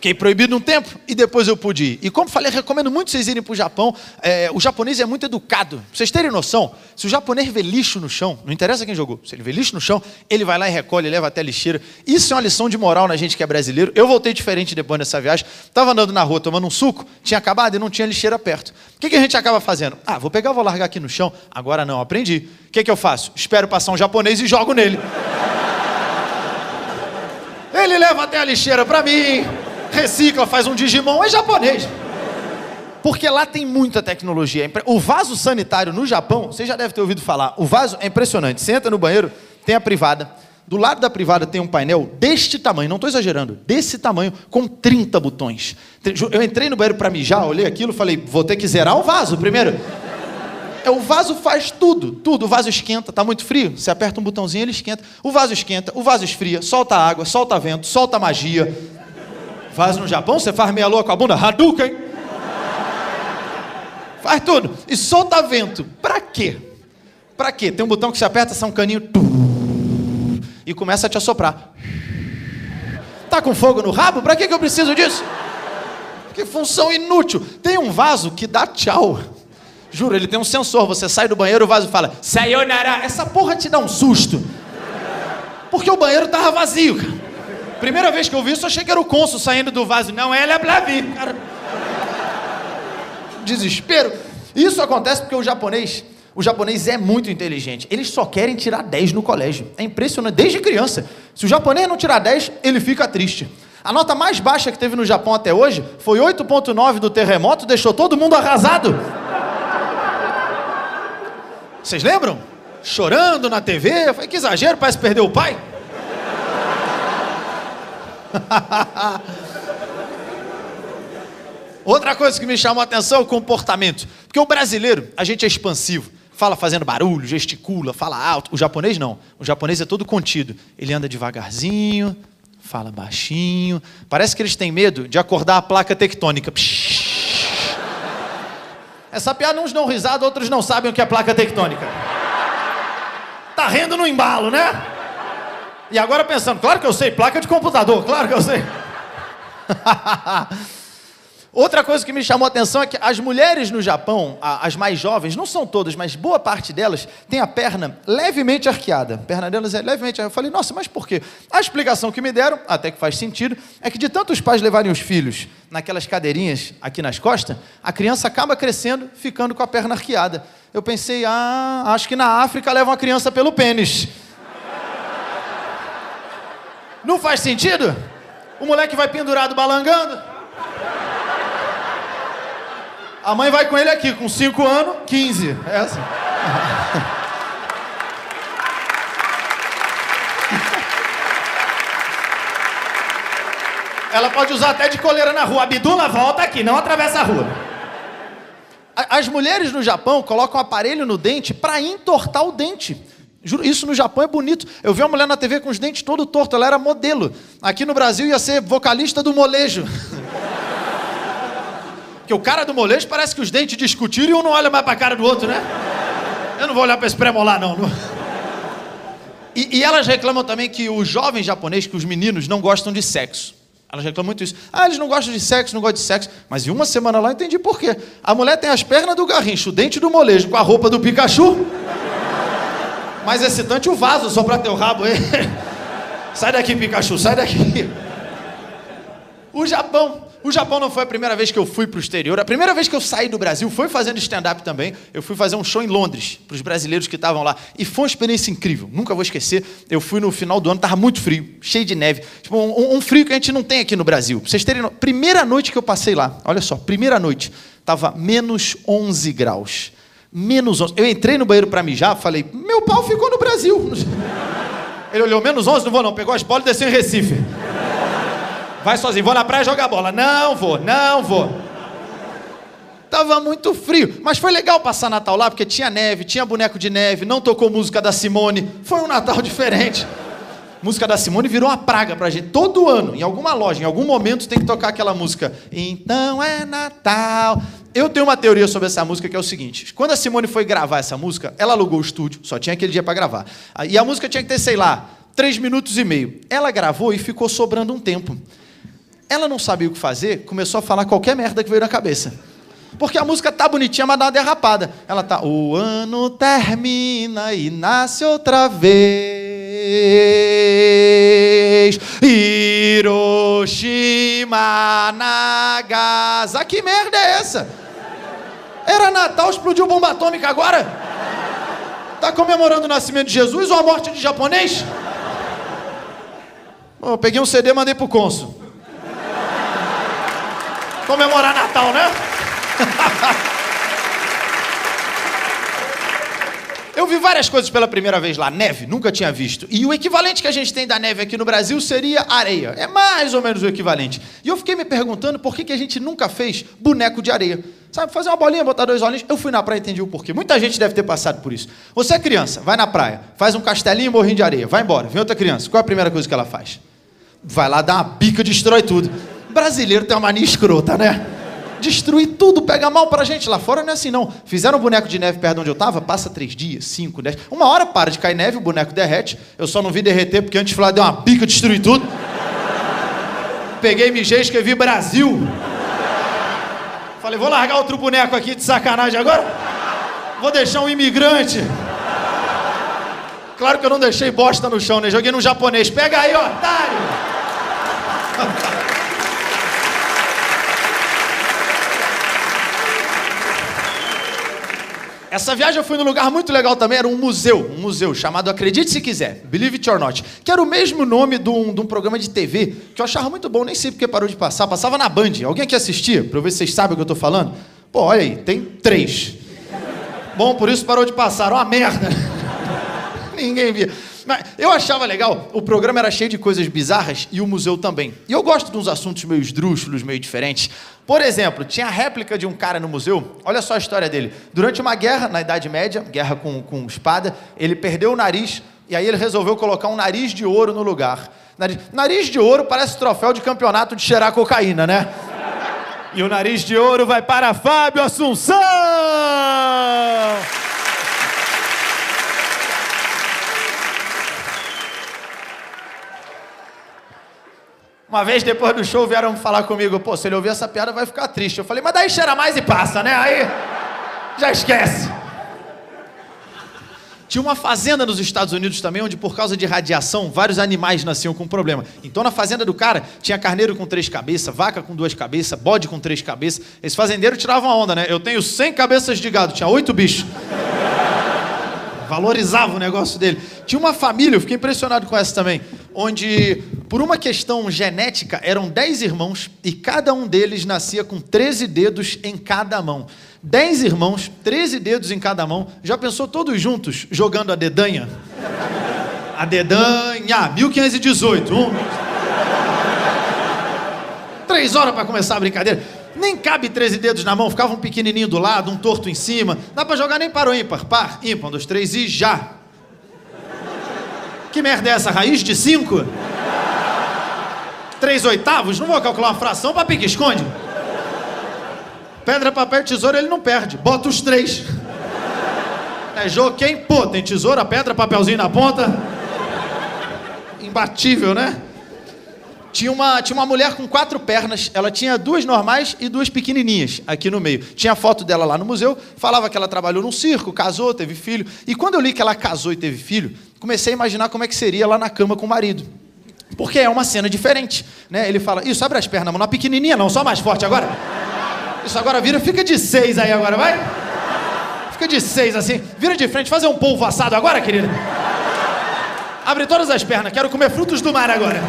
S2: Fiquei proibido um tempo e depois eu pude ir. E como falei, recomendo muito vocês irem para o Japão. É, o japonês é muito educado. Pra vocês terem noção, se o japonês vê lixo no chão, não interessa quem jogou, se ele vê lixo no chão, ele vai lá e recolhe, leva até lixeira. Isso é uma lição de moral na gente que é brasileiro. Eu voltei diferente depois dessa viagem. Estava andando na rua tomando um suco, tinha acabado e não tinha lixeira perto. O que, que a gente acaba fazendo? Ah, vou pegar, vou largar aqui no chão. Agora não, aprendi. O que, que eu faço? Espero passar um japonês e jogo nele. Ele leva até a lixeira para mim recicla, faz um Digimon, é japonês. Porque lá tem muita tecnologia. O vaso sanitário no Japão, você já deve ter ouvido falar, o vaso é impressionante. Você entra no banheiro, tem a privada. Do lado da privada tem um painel deste tamanho, não estou exagerando, desse tamanho, com 30 botões. Eu entrei no banheiro para mijar, olhei aquilo, falei, vou ter que zerar o vaso primeiro. É, o vaso faz tudo, tudo. O vaso esquenta, está muito frio, você aperta um botãozinho, ele esquenta. O vaso esquenta, o vaso esfria, solta água, solta vento, solta magia. Faz no Japão, você faz meia lua com a bunda, Hadouken. Faz tudo. E solta vento. Pra quê? Pra quê? Tem um botão que você aperta, sai um caninho. E começa a te assoprar. Tá com fogo no rabo? Pra que, eu preciso disso? Que função inútil. Tem um vaso que dá tchau. Juro, ele tem um sensor. Você sai do banheiro, o vaso fala, Sayonara. Essa porra te dá um susto. Porque o banheiro tava vazio, cara. Primeira vez que eu vi isso, eu achei que era o cônsul saindo do vaso. Não, ela é Blavi. Cara... Desespero. Isso acontece porque o japonês, o japonês é muito inteligente. Eles só querem tirar 10 no colégio. É impressionante, desde criança. Se o japonês não tirar 10, ele fica triste. A nota mais baixa que teve no Japão até hoje foi 8.9 do terremoto, deixou todo mundo arrasado. Vocês lembram? Chorando na TV, foi que exagero, parece perder o pai. Outra coisa que me chamou a atenção é o comportamento. Porque o brasileiro, a gente é expansivo. Fala fazendo barulho, gesticula, fala alto. O japonês não. O japonês é todo contido. Ele anda devagarzinho, fala baixinho. Parece que eles têm medo de acordar a placa tectônica. Essa piada uns dão risada, outros não sabem o que é placa tectônica. Tá rendo no embalo, né? E agora pensando, claro que eu sei, placa de computador, claro que eu sei. Outra coisa que me chamou a atenção é que as mulheres no Japão, as mais jovens, não são todas, mas boa parte delas, tem a perna levemente arqueada. A perna delas é levemente arqueada. Eu falei, nossa, mas por quê? A explicação que me deram, até que faz sentido, é que de tantos pais levarem os filhos naquelas cadeirinhas aqui nas costas, a criança acaba crescendo, ficando com a perna arqueada. Eu pensei, ah, acho que na África levam a criança pelo pênis. Não faz sentido? O moleque vai pendurado balangando. A mãe vai com ele aqui, com 5 anos, 15. É assim. Ela pode usar até de coleira na rua. Abdula, volta aqui, não atravessa a rua. As mulheres no Japão colocam aparelho no dente para entortar o dente. Juro, isso no Japão é bonito. Eu vi uma mulher na TV com os dentes todo torto, ela era modelo. Aqui no Brasil ia ser vocalista do molejo. Porque o cara do molejo parece que os dentes discutiram e um não olha mais para a cara do outro, né? Eu não vou olhar para esse premolar, não. não. E, e, elas reclamam também que os jovens japoneses, que os meninos, não gostam de sexo. Elas reclamam muito isso. Ah, eles não gostam de sexo, não gostam de sexo. Mas em uma semana lá eu entendi por quê. A mulher tem as pernas do garrincho, o dente do molejo com a roupa do Pikachu mais excitante o vaso só para ter o rabo. sai daqui, Pikachu, sai daqui. O Japão. O Japão não foi a primeira vez que eu fui para o exterior. A primeira vez que eu saí do Brasil foi fazendo stand-up também. Eu fui fazer um show em Londres para os brasileiros que estavam lá. E foi uma experiência incrível. Nunca vou esquecer. Eu fui no final do ano, estava muito frio, cheio de neve. Tipo, um, um, frio que a gente não tem aqui no Brasil. Pra vocês terem. Primeira noite que eu passei lá, olha só, primeira noite, estava menos 11 graus menos 11. Eu entrei no banheiro para mijar, falei, meu pau ficou no Brasil. Ele olhou, menos 11, não vou não. Pegou as bolas e desceu em Recife. Vai sozinho, vou na praia jogar bola. Não vou, não vou. Tava muito frio, mas foi legal passar Natal lá, porque tinha neve, tinha boneco de neve, não tocou música da Simone. Foi um Natal diferente. música da Simone virou uma praga pra gente. Todo ano, em alguma loja, em algum momento, tem que tocar aquela música. Então é Natal. Eu tenho uma teoria sobre essa música que é o seguinte: quando a Simone foi gravar essa música, ela alugou o estúdio, só tinha aquele dia para gravar. E a música tinha que ter, sei lá, três minutos e meio. Ela gravou e ficou sobrando um tempo. Ela não sabia o que fazer, começou a falar qualquer merda que veio na cabeça. Porque a música tá bonitinha, mas dá uma derrapada. Ela tá, o ano termina e nasce outra vez. Hiroshima, Nagasaki. Que merda é essa? Era Natal, explodiu bomba atômica agora? Tá comemorando o nascimento de Jesus ou a morte de japonês? Eu peguei um CD e mandei pro cônsul. Comemorar Natal, né? Eu vi várias coisas pela primeira vez lá. Neve, nunca tinha visto. E o equivalente que a gente tem da neve aqui no Brasil seria areia. É mais ou menos o equivalente. E eu fiquei me perguntando por que, que a gente nunca fez boneco de areia. Sabe, fazer uma bolinha, botar dois olhinhos. Eu fui na praia e entendi o porquê. Muita gente deve ter passado por isso. Você é criança, vai na praia, faz um castelinho e morrinho de areia, vai embora. Vem outra criança. Qual é a primeira coisa que ela faz? Vai lá, dá uma bica, destrói tudo. Brasileiro tem uma mania escrota, né? Destruir tudo, pega mal pra gente. Lá fora não é assim, não. Fizeram um boneco de neve perto de onde eu tava, passa três dias, cinco, dez. Uma hora para de cair neve, o boneco derrete. Eu só não vi derreter porque antes de falar deu uma bica, destruir tudo. Peguei, mijei, escrevi Brasil. Falei, vou largar outro boneco aqui de sacanagem agora? Vou deixar um imigrante. Claro que eu não deixei bosta no chão, né? Joguei no japonês. Pega aí, otário! Essa viagem eu fui num lugar muito legal também, era um museu, um museu chamado Acredite Se Quiser, Believe It or Not, que era o mesmo nome de um, de um programa de TV, que eu achava muito bom, nem sei porque parou de passar, passava na Band. Alguém aqui assistia, para eu ver se vocês sabem o que eu estou falando? Pô, olha aí, tem três. Bom, por isso parou de passar, uma merda. Ninguém via. Eu achava legal, o programa era cheio de coisas bizarras e o museu também. E eu gosto de uns assuntos meio esdrúxulos, meio diferentes. Por exemplo, tinha a réplica de um cara no museu, olha só a história dele. Durante uma guerra, na Idade Média, guerra com, com espada, ele perdeu o nariz e aí ele resolveu colocar um nariz de ouro no lugar. Nariz, nariz de ouro parece troféu de campeonato de cheirar cocaína, né? E o nariz de ouro vai para Fábio Assunção! Uma vez depois do show vieram falar comigo, pô, se ele ouvir essa piada vai ficar triste. Eu falei, mas daí cheira mais e passa, né? Aí já esquece. Tinha uma fazenda nos Estados Unidos também, onde por causa de radiação, vários animais nasciam com problema. Então na fazenda do cara tinha carneiro com três cabeças, vaca com duas cabeças, bode com três cabeças. Esse fazendeiro tirava uma onda, né? Eu tenho 100 cabeças de gado, tinha oito bichos. Valorizava o negócio dele. Tinha uma família, eu fiquei impressionado com essa também, onde, por uma questão genética, eram 10 irmãos e cada um deles nascia com 13 dedos em cada mão. 10 irmãos, 13 dedos em cada mão. Já pensou todos juntos jogando a dedanha? A dedanha, 1518. Um, Três horas para começar a brincadeira. Nem cabe 13 dedos na mão, ficava um pequenininho do lado, um torto em cima. Dá para jogar nem para o ímpar. Par, ímpar, um, dois, três e já. Que merda é essa? Raiz de 5? Três oitavos? Não vou calcular uma fração para pique-esconde. Pedra, papel, tesoura, ele não perde. Bota os três. É jogo quem? Pô, tem tesoura, pedra, papelzinho na ponta. Imbatível, né? Tinha uma, tinha uma mulher com quatro pernas, ela tinha duas normais e duas pequenininhas aqui no meio. Tinha foto dela lá no museu, falava que ela trabalhou num circo, casou, teve filho. E quando eu li que ela casou e teve filho, comecei a imaginar como é que seria lá na cama com o marido. Porque é uma cena diferente, né? Ele fala, isso, abre as pernas, mano, pequenininha não, só mais forte agora. Isso, agora vira, fica de seis aí agora, vai. Fica de seis assim, vira de frente, fazer um polvo assado agora, querida. Abre todas as pernas, quero comer frutos do mar agora.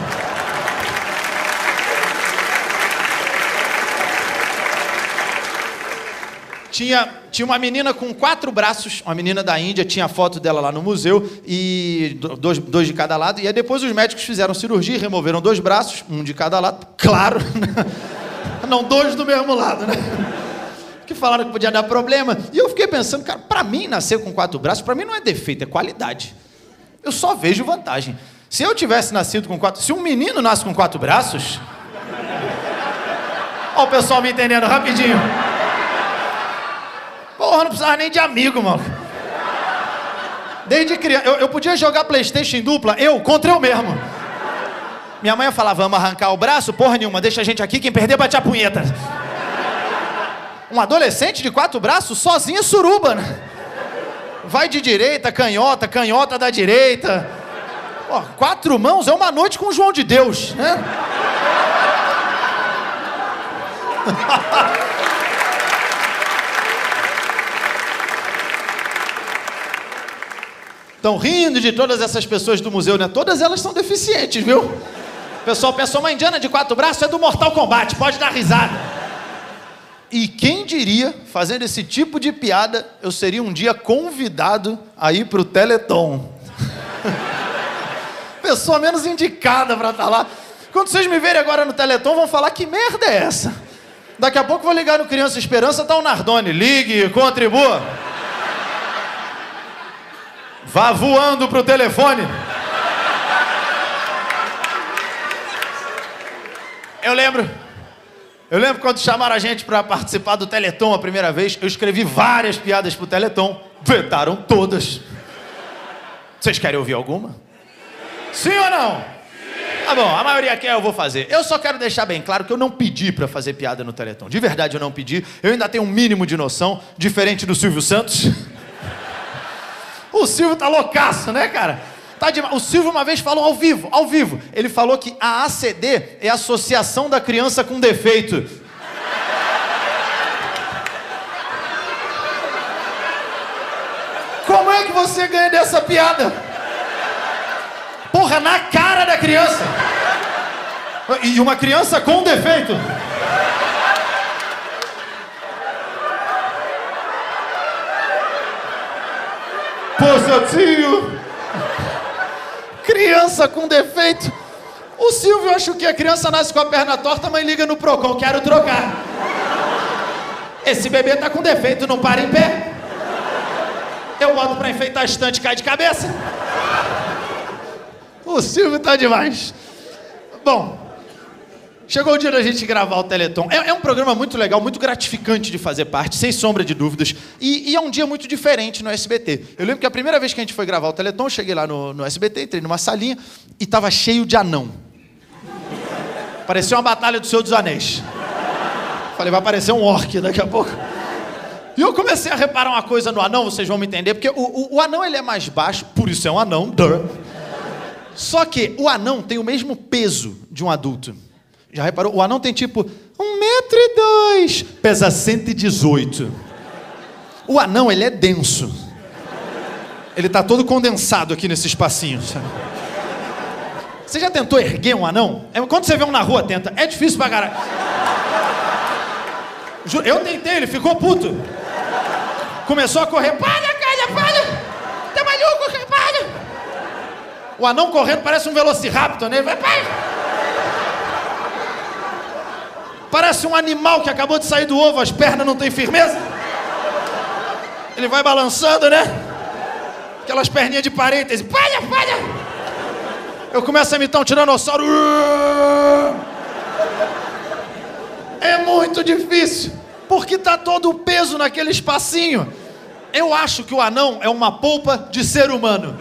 S2: Tinha, tinha uma menina com quatro braços, uma menina da Índia, tinha a foto dela lá no museu, e dois, dois de cada lado. E aí depois os médicos fizeram cirurgia, removeram dois braços, um de cada lado, claro, não dois do mesmo lado, né? Que falaram que podia dar problema. E eu fiquei pensando, cara, pra mim nascer com quatro braços, pra mim não é defeito, é qualidade. Eu só vejo vantagem. Se eu tivesse nascido com quatro. Se um menino nasce com quatro braços. Olha o pessoal me entendendo rapidinho. Porra, não precisava nem de amigo, mano. Desde criança. Eu, eu podia jogar Playstation em dupla, eu contra eu mesmo. Minha mãe falava, vamos arrancar o braço? Porra nenhuma, deixa a gente aqui, quem perder bate a punheta. Um adolescente de quatro braços, sozinho suruba, né? Vai de direita, canhota, canhota da direita. Pô, quatro mãos é uma noite com o João de Deus, né? Estão rindo de todas essas pessoas do museu, né? Todas elas são deficientes, viu? O pessoal pensa, uma indiana de quatro braços é do Mortal Kombat, pode dar risada. E quem diria, fazendo esse tipo de piada, eu seria um dia convidado a ir pro Teleton. Pessoa menos indicada para estar lá. Quando vocês me verem agora no Teleton, vão falar que merda é essa? Daqui a pouco vou ligar no Criança Esperança, tá o Nardone. Ligue, contribua. Vá voando pro telefone. Eu lembro. Eu lembro quando chamaram a gente para participar do Teleton a primeira vez, eu escrevi várias piadas pro Teleton, vetaram todas. Vocês querem ouvir alguma? Sim ou não? Tá bom, a maioria quer, eu vou fazer. Eu só quero deixar bem claro que eu não pedi para fazer piada no Teleton. De verdade eu não pedi. Eu ainda tenho um mínimo de noção, diferente do Silvio Santos. O Silvio tá loucaço, né, cara? Tá de... O Silvio uma vez falou ao vivo, ao vivo. Ele falou que a ACD é a Associação da Criança com Defeito. Como é que você ganha dessa piada? Porra, na cara da criança. E uma criança com defeito. Posativo. Criança com defeito. O Silvio acha que a criança nasce com a perna torta, mas liga no Procon, quero trocar. Esse bebê tá com defeito, não para em pé. Eu boto pra enfeitar a estante, cai de cabeça. O Silvio tá demais. Bom, chegou o dia da gente gravar o Teleton. É, é um programa muito legal, muito gratificante de fazer parte, sem sombra de dúvidas. E, e, é um dia muito diferente no SBT. Eu lembro que a primeira vez que a gente foi gravar o Teleton, eu cheguei lá no, no SBT, entrei numa salinha e tava cheio de anão. Parecia uma batalha do Senhor dos Anéis. Falei, vai aparecer um orc daqui a pouco. E eu comecei a reparar uma coisa no anão, vocês vão me entender, porque o, o, o anão ele é mais baixo, por isso é um anão, duh. Só que o anão tem o mesmo peso de um adulto. Já reparou? O anão tem tipo um metro e dois, pesa 118. O anão, ele é denso. Ele tá todo condensado aqui nesse espacinho. Sabe? Você já tentou erguer um anão? É, quando você vê um na rua, tenta. É difícil pra caralho. Eu tentei, ele ficou puto. Começou a correr. Para, cara, para! Tá maluco, cara, para! O anão correndo parece um velociraptor, né? Vai, pai! Parece um animal que acabou de sair do ovo, as pernas não têm firmeza. Ele vai balançando, né? Aquelas perninhas de parêntese. Palha, palha! Eu começo a imitar um tiranossauro. É muito difícil, porque tá todo o peso naquele espacinho. Eu acho que o anão é uma polpa de ser humano.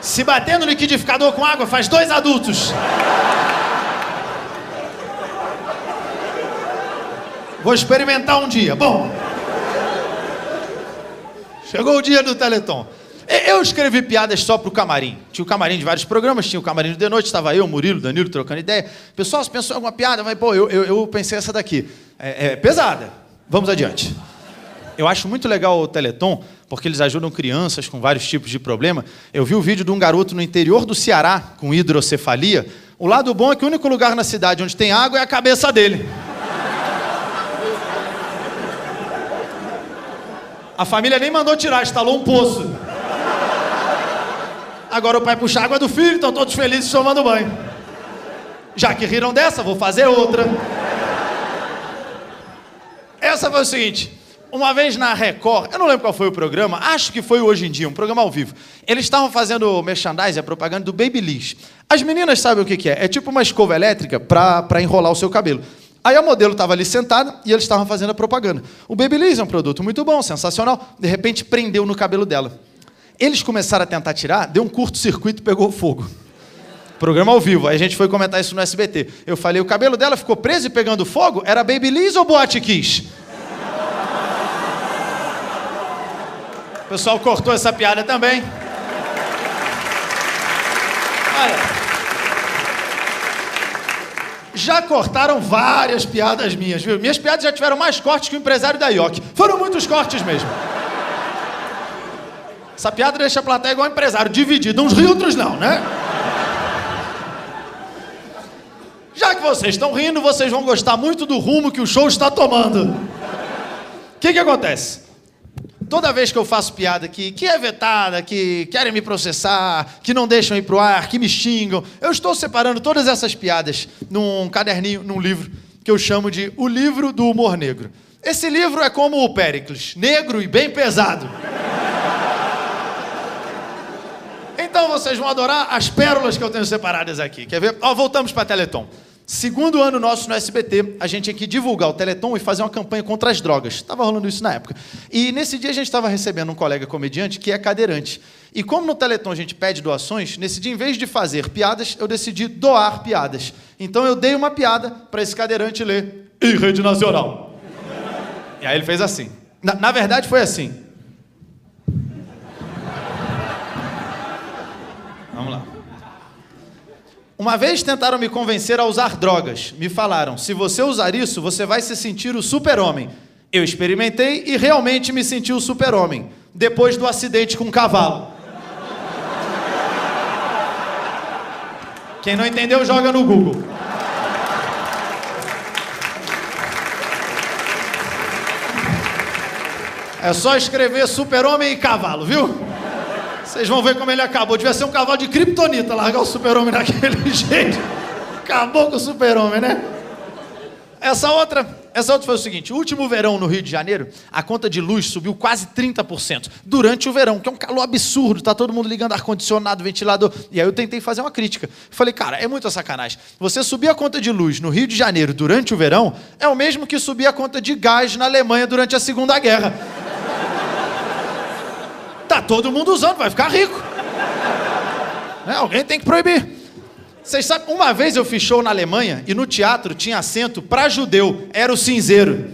S2: Se bater no liquidificador com água, faz dois adultos. Vou experimentar um dia. Bom. Chegou o dia do Teleton. Eu escrevi piadas só pro camarim. Tinha o camarim de vários programas, tinha o camarim de noite, estava eu, Murilo, Danilo trocando ideia. Pessoal, se pensou em alguma piada, mas pô, eu, eu, eu pensei essa daqui. É, é, pesada. Vamos adiante. Eu acho muito legal o Teleton, porque eles ajudam crianças com vários tipos de problema. Eu vi o vídeo de um garoto no interior do Ceará com hidrocefalia. O lado bom é que o único lugar na cidade onde tem água é a cabeça dele. A família nem mandou tirar, instalou um poço. Agora o pai puxa a água do filho, estão todos felizes tomando banho. Já que riram dessa, vou fazer outra. Essa foi o seguinte. Uma vez na Record, eu não lembro qual foi o programa, acho que foi Hoje em Dia, um programa ao vivo. Eles estavam fazendo merchandising, a propaganda do Babyliss. As meninas sabem o que, que é? É tipo uma escova elétrica para enrolar o seu cabelo. Aí a modelo estava ali sentada e eles estavam fazendo a propaganda. O Babyliss é um produto muito bom, sensacional. De repente prendeu no cabelo dela. Eles começaram a tentar tirar, deu um curto-circuito e pegou fogo. Programa ao vivo. Aí a gente foi comentar isso no SBT. Eu falei, o cabelo dela ficou preso e pegando fogo? Era Babyliss ou Boate Kiss? O pessoal cortou essa piada também. Olha. Já cortaram várias piadas minhas, viu? Minhas piadas já tiveram mais cortes que o empresário da IOC. Foram muitos cortes mesmo. Essa piada deixa a plateia igual empresário, dividido. Uns ri, outros não, né? Já que vocês estão rindo, vocês vão gostar muito do rumo que o show está tomando. O que, que acontece? Toda vez que eu faço piada que, que é vetada, que querem me processar, que não deixam ir pro ar, que me xingam, eu estou separando todas essas piadas num caderninho, num livro, que eu chamo de O Livro do Humor Negro. Esse livro é como o Péricles, negro e bem pesado. Então vocês vão adorar as pérolas que eu tenho separadas aqui. Quer ver? Ó, voltamos para Teleton. Segundo ano nosso no SBT, a gente tinha que divulgar o Teleton e fazer uma campanha contra as drogas. Estava rolando isso na época. E nesse dia a gente estava recebendo um colega comediante que é cadeirante. E como no Teleton a gente pede doações, nesse dia, em vez de fazer piadas, eu decidi doar piadas. Então eu dei uma piada para esse cadeirante ler em rede nacional. E aí ele fez assim. Na, na verdade foi assim. Vamos lá. Uma vez tentaram me convencer a usar drogas. Me falaram: se você usar isso, você vai se sentir o super-homem. Eu experimentei e realmente me senti o super-homem. Depois do acidente com o cavalo. Quem não entendeu, joga no Google. É só escrever super-homem e cavalo, viu? Vocês vão ver como ele acabou. Devia ser um cavalo de kriptonita largar o super-homem daquele jeito. Acabou com o super-homem, né? Essa outra, essa outra foi o seguinte: o último verão no Rio de Janeiro, a conta de luz subiu quase 30% durante o verão, que é um calor absurdo, tá todo mundo ligando ar-condicionado, ventilador. E aí eu tentei fazer uma crítica. Falei, cara, é muita sacanagem. Você subir a conta de luz no Rio de Janeiro durante o verão é o mesmo que subir a conta de gás na Alemanha durante a Segunda Guerra. Tá todo mundo usando, vai ficar rico. Né? Alguém tem que proibir. Vocês sabem, uma vez eu fiz show na Alemanha e no teatro tinha assento para judeu, era o cinzeiro.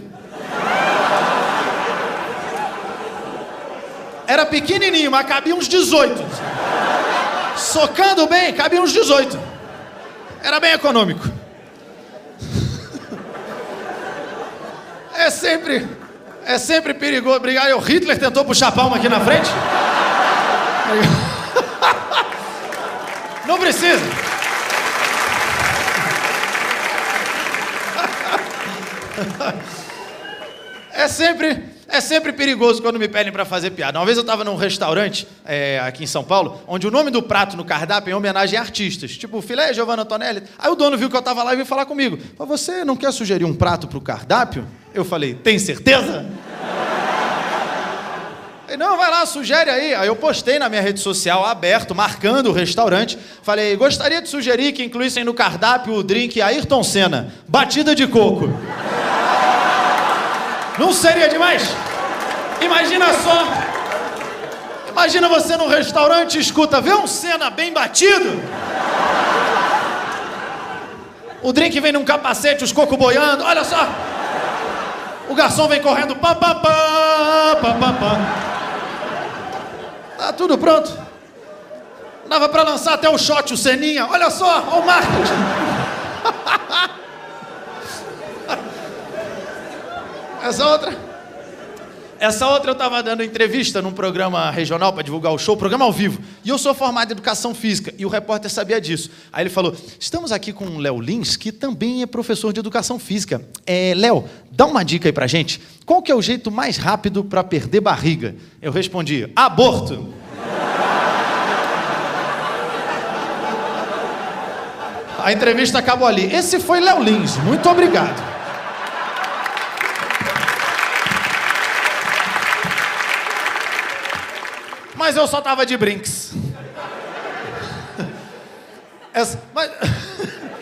S2: Era pequenininho, mas cabia uns 18. Socando bem, cabia uns 18. Era bem econômico. É sempre é sempre perigoso. Obrigado. O Hitler tentou puxar palma aqui na frente? Não precisa. É sempre, é sempre perigoso quando me pedem para fazer piada. Uma vez eu estava num restaurante é, aqui em São Paulo, onde o nome do prato no cardápio é em homenagem a artistas, tipo filé Giovanna Antonelli. Aí o dono viu que eu estava lá e veio falar comigo. Você não quer sugerir um prato para o cardápio? Eu falei, tem certeza? Ele, não, vai lá, sugere aí. Aí eu postei na minha rede social, aberto, marcando o restaurante. Falei, gostaria de sugerir que incluíssem no cardápio o drink Ayrton Senna, batida de coco. Não seria demais? Imagina só. Imagina você num restaurante e escuta, vê um Senna bem batido? O drink vem num capacete, os cocos boiando, olha só. O garçom vem correndo, pá, pá, pá, pá, pá, pá. Tá tudo pronto. Dava para lançar até o shot, o Seninha. Olha só, olha o marketing. Essa outra. Essa outra eu estava dando entrevista num programa regional para divulgar o show, programa ao vivo. E eu sou formado em educação física e o repórter sabia disso. Aí ele falou: Estamos aqui com o Léo Lins, que também é professor de educação física. É, Léo, dá uma dica aí pra gente. Qual que é o jeito mais rápido para perder barriga? Eu respondi: aborto. A entrevista acabou ali. Esse foi Léo Lins. Muito obrigado. Mas eu só tava de brinks. Essa, mas,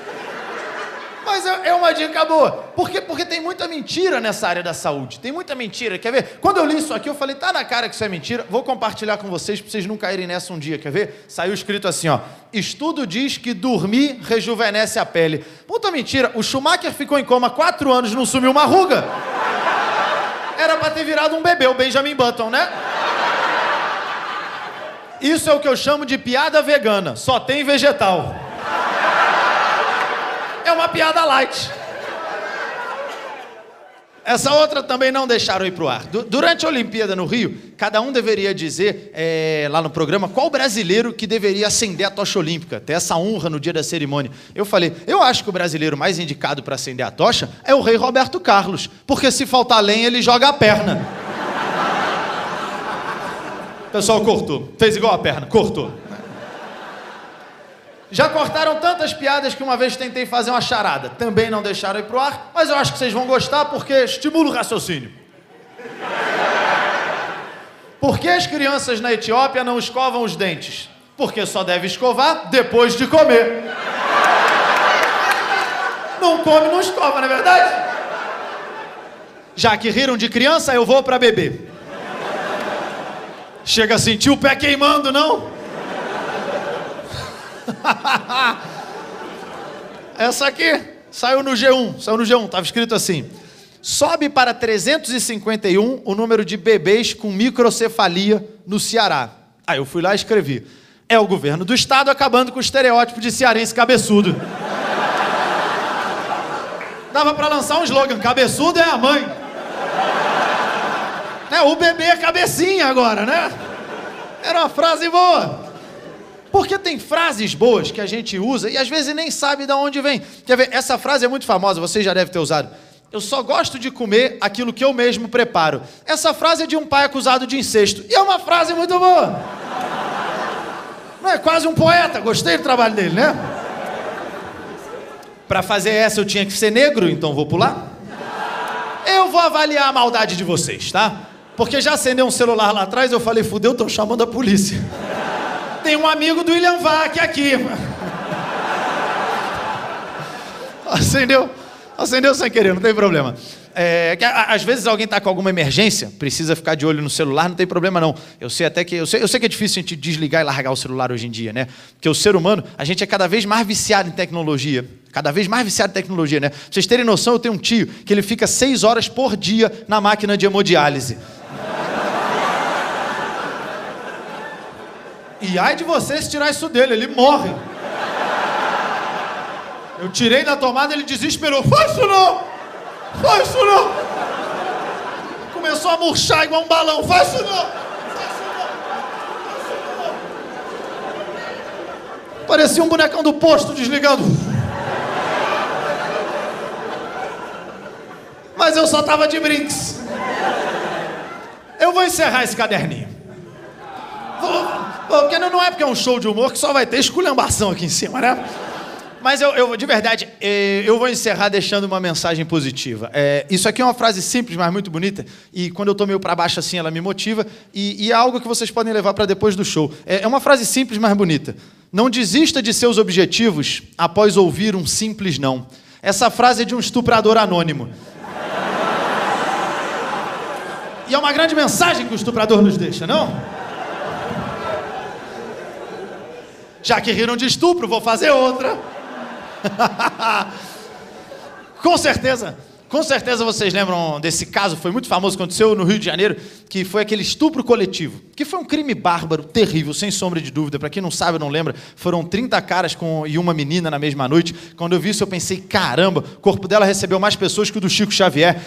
S2: mas é, é uma dica boa. Por quê? Porque tem muita mentira nessa área da saúde. Tem muita mentira. Quer ver? Quando eu li isso aqui, eu falei, tá na cara que isso é mentira. Vou compartilhar com vocês pra vocês não caírem nessa um dia. Quer ver? Saiu escrito assim, ó. Estudo diz que dormir rejuvenesce a pele. Puta mentira. O Schumacher ficou em coma quatro anos, não sumiu uma ruga. Era pra ter virado um bebê, o Benjamin Button, né? Isso é o que eu chamo de piada vegana. Só tem vegetal. É uma piada light. Essa outra também não deixaram ir pro ar. Du- durante a Olimpíada no Rio, cada um deveria dizer é, lá no programa qual brasileiro que deveria acender a tocha olímpica, ter essa honra no dia da cerimônia. Eu falei, eu acho que o brasileiro mais indicado para acender a tocha é o rei Roberto Carlos, porque se faltar lenha ele joga a perna. Pessoal cortou, fez igual a perna, cortou. Já cortaram tantas piadas que uma vez tentei fazer uma charada. Também não deixaram ir pro ar, mas eu acho que vocês vão gostar porque estimula o raciocínio. Por que as crianças na Etiópia não escovam os dentes? Porque só deve escovar depois de comer. Não come, não escova, não é verdade? Já que riram de criança, eu vou para bebê. Chega a sentir o pé queimando, não? Essa aqui saiu no G1, saiu no G1, estava escrito assim: sobe para 351 o número de bebês com microcefalia no Ceará. Aí eu fui lá e escrevi: é o governo do estado acabando com o estereótipo de cearense cabeçudo. Dava para lançar um slogan: cabeçudo é a mãe. Né, o bebê é cabecinha agora, né? Era uma frase boa. Porque tem frases boas que a gente usa e às vezes nem sabe de onde vem. Quer ver? Essa frase é muito famosa, você já deve ter usado. Eu só gosto de comer aquilo que eu mesmo preparo. Essa frase é de um pai acusado de incesto. E é uma frase muito boa. Não é quase um poeta, gostei do trabalho dele, né? Para fazer essa eu tinha que ser negro, então vou pular. Eu vou avaliar a maldade de vocês, tá? Porque já acendeu um celular lá atrás, eu falei, fudeu, tô chamando a polícia. Tem um amigo do William Vac aqui. Acendeu, acendeu sem querer, não tem problema. É, que, a- às vezes alguém está com alguma emergência, precisa ficar de olho no celular, não tem problema não. Eu sei até que eu sei, eu sei que é difícil a gente desligar e largar o celular hoje em dia, né? Porque o ser humano, a gente é cada vez mais viciado em tecnologia, cada vez mais viciado em tecnologia, né? Pra vocês terem noção, eu tenho um tio que ele fica seis horas por dia na máquina de hemodiálise. E ai de você se tirar isso dele, ele morre. Eu tirei da tomada, ele desesperou. Faz isso não! Faz isso não! Começou a murchar igual um balão. Faz isso não! Parecia um bonecão do posto desligando. Mas eu só tava de brinks. Eu vou encerrar esse caderninho. Porque não é porque é um show de humor que só vai ter esculhambação aqui em cima, né? Mas eu, eu de verdade, eh, eu vou encerrar deixando uma mensagem positiva. Eh, isso aqui é uma frase simples, mas muito bonita. E quando eu tô meio para baixo assim, ela me motiva. E, e é algo que vocês podem levar para depois do show. É, é uma frase simples, mas bonita. Não desista de seus objetivos após ouvir um simples não. Essa frase é de um estuprador anônimo. E é uma grande mensagem que o estuprador nos deixa, não? Já que riram de estupro, vou fazer outra. com certeza, com certeza vocês lembram desse caso, foi muito famoso, aconteceu no Rio de Janeiro, que foi aquele estupro coletivo, que foi um crime bárbaro, terrível, sem sombra de dúvida. Para quem não sabe, não lembra, foram 30 caras com, e uma menina na mesma noite. Quando eu vi isso, eu pensei, caramba, o corpo dela recebeu mais pessoas que o do Chico Xavier.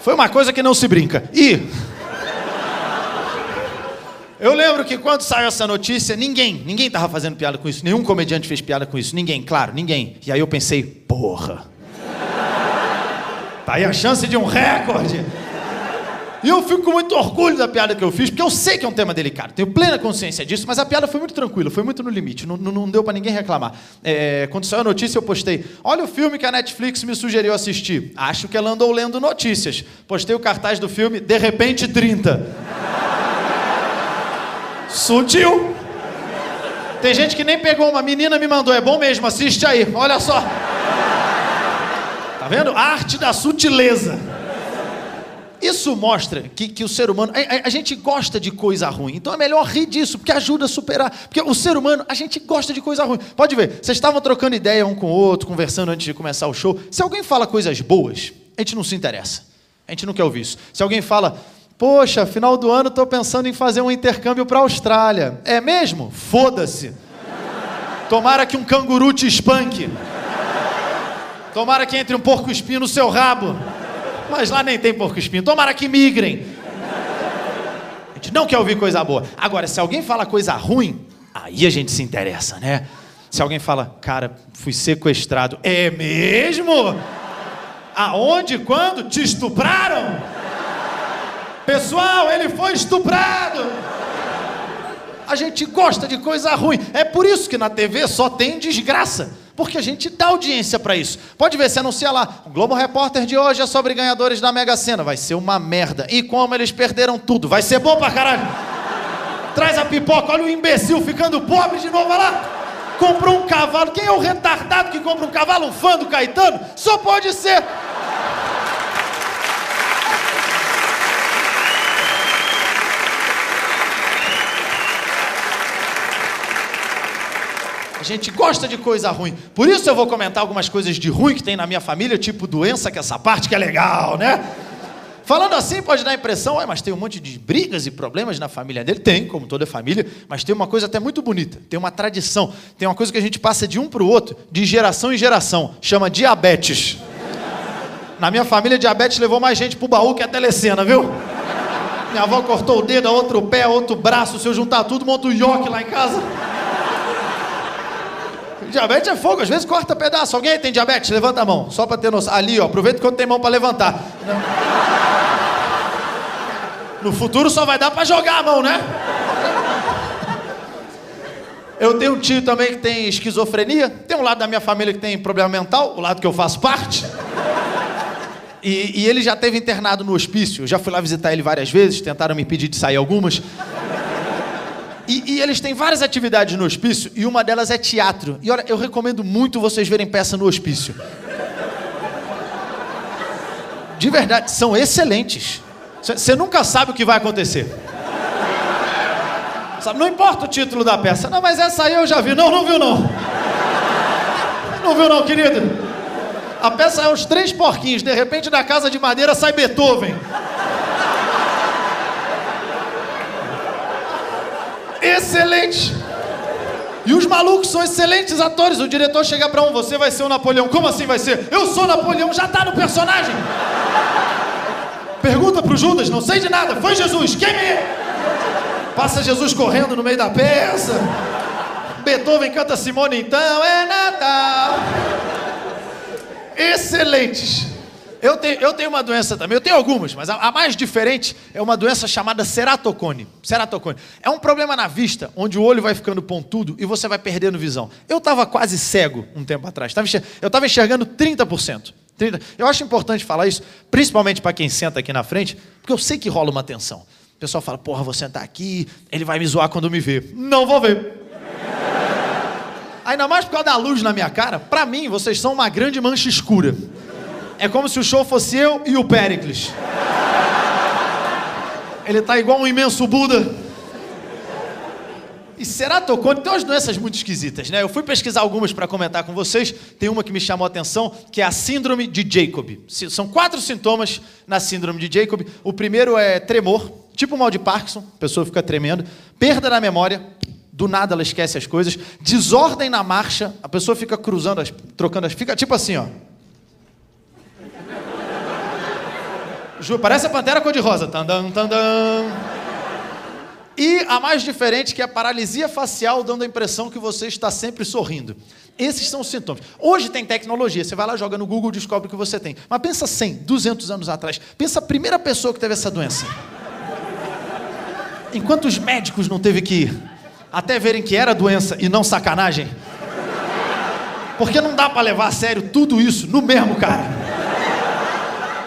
S2: Foi uma coisa que não se brinca. E eu lembro que quando saiu essa notícia, ninguém, ninguém tava fazendo piada com isso, nenhum comediante fez piada com isso, ninguém, claro, ninguém. E aí eu pensei, porra. Tá aí a chance de um recorde. E eu fico com muito orgulho da piada que eu fiz, porque eu sei que é um tema delicado, tenho plena consciência disso, mas a piada foi muito tranquila, foi muito no limite, não, não, deu pra ninguém reclamar. É, quando saiu a notícia, eu postei: Olha o filme que a Netflix me sugeriu assistir. Acho que ela andou lendo notícias. Postei o cartaz do filme, de repente 30. Sutil. Tem gente que nem pegou uma menina me mandou, é bom mesmo, assiste aí, olha só. Tá vendo? Arte da sutileza. Isso mostra que, que o ser humano. A, a- a gente gosta de coisa ruim. Então é melhor rir disso, porque ajuda a superar. Porque o ser humano, a gente gosta de coisa ruim. Pode ver, vocês estavam trocando ideia um com o outro, conversando antes de começar o show. Se alguém fala coisas boas, a gente não se interessa. A gente não quer ouvir isso. Se alguém fala, poxa, final do ano estou pensando em fazer um intercâmbio para a Austrália. É mesmo? Foda-se. Tomara que um canguru te espanque. Tomara que entre um porco espinho no seu rabo. Mas lá nem tem porco espinho. Tomara que migrem. A gente não quer ouvir coisa boa. Agora, se alguém fala coisa ruim, aí a gente se interessa, né? Se alguém fala, cara, fui sequestrado. É mesmo? Aonde? Quando? Te estupraram? Pessoal, ele foi estuprado! A gente gosta de coisa ruim. É por isso que na TV só tem desgraça. Porque a gente dá audiência pra isso. Pode ver, se anuncia lá, o Globo Repórter de hoje é sobre ganhadores da Mega Sena. Vai ser uma merda. E como eles perderam tudo. Vai ser bom pra caralho. Traz a pipoca, olha o imbecil ficando pobre de novo, olha lá. Comprou um cavalo. Quem é o retardado que compra um cavalo? Um fã do Caetano? Só pode ser. Gente gosta de coisa ruim. Por isso eu vou comentar algumas coisas de ruim que tem na minha família, tipo doença, que essa parte que é legal, né? Falando assim pode dar a impressão, "Ué, mas tem um monte de brigas e problemas na família dele. Tem, como toda família, mas tem uma coisa até muito bonita. Tem uma tradição. Tem uma coisa que a gente passa de um para o outro, de geração em geração. Chama diabetes. Na minha família, diabetes levou mais gente pro baú que a telecena, viu? Minha avó cortou o dedo, outro pé, outro braço. Se eu juntar tudo, monta um ioque lá em casa. Diabetes é fogo, às vezes corta pedaço. Alguém tem diabetes? Levanta a mão, só pra ter noção. Ali, ó, aproveita quando tem mão pra levantar. No futuro só vai dar pra jogar a mão, né? Eu tenho um tio também que tem esquizofrenia. Tem um lado da minha família que tem problema mental, o lado que eu faço parte. E, e ele já teve internado no hospício. Eu já fui lá visitar ele várias vezes, tentaram me impedir de sair algumas. E, e eles têm várias atividades no hospício e uma delas é teatro. E olha, eu recomendo muito vocês verem peça no hospício. De verdade, são excelentes. Você nunca sabe o que vai acontecer. Sabe, não importa o título da peça. Não, mas essa aí eu já vi. Não, não viu não. Não viu não, querido. A peça é os três porquinhos. De repente, da casa de madeira sai Beethoven. Excelente! E os malucos são excelentes atores. O diretor chega pra um, você vai ser o Napoleão. Como assim vai ser? Eu sou Napoleão, já tá no personagem. Pergunta pro Judas, não sei de nada. Foi Jesus, quem me... Passa Jesus correndo no meio da peça. Beethoven canta Simone então, é Natal. Excelentes. Eu tenho, eu tenho uma doença também, eu tenho algumas, mas a, a mais diferente é uma doença chamada ceratocone. Ceratocone. É um problema na vista, onde o olho vai ficando pontudo e você vai perdendo visão. Eu estava quase cego um tempo atrás. Eu estava enxergando 30%. 30. Eu acho importante falar isso, principalmente para quem senta aqui na frente, porque eu sei que rola uma tensão. O pessoal fala, porra, vou sentar aqui, ele vai me zoar quando me ver. Não vou ver. Ainda mais por causa da luz na minha cara, pra mim vocês são uma grande mancha escura. É como se o show fosse eu e o Péricles. Ele tá igual um imenso Buda. E ceratocone tem umas doenças muito esquisitas, né? Eu fui pesquisar algumas para comentar com vocês. Tem uma que me chamou a atenção, que é a síndrome de Jacob. São quatro sintomas na síndrome de Jacob. O primeiro é tremor, tipo mal de Parkinson, a pessoa fica tremendo. Perda da memória, do nada ela esquece as coisas. Desordem na marcha, a pessoa fica cruzando, as, trocando as. Fica tipo assim, ó. Ju, parece a pantera cor-de-rosa. Tandam, tandam. E a mais diferente, que é a paralisia facial, dando a impressão que você está sempre sorrindo. Esses são os sintomas. Hoje tem tecnologia, você vai lá, joga no Google descobre o que você tem. Mas pensa 100, 200 anos atrás. Pensa a primeira pessoa que teve essa doença. Enquanto os médicos não teve que ir, até verem que era doença e não sacanagem. Porque não dá para levar a sério tudo isso no mesmo cara.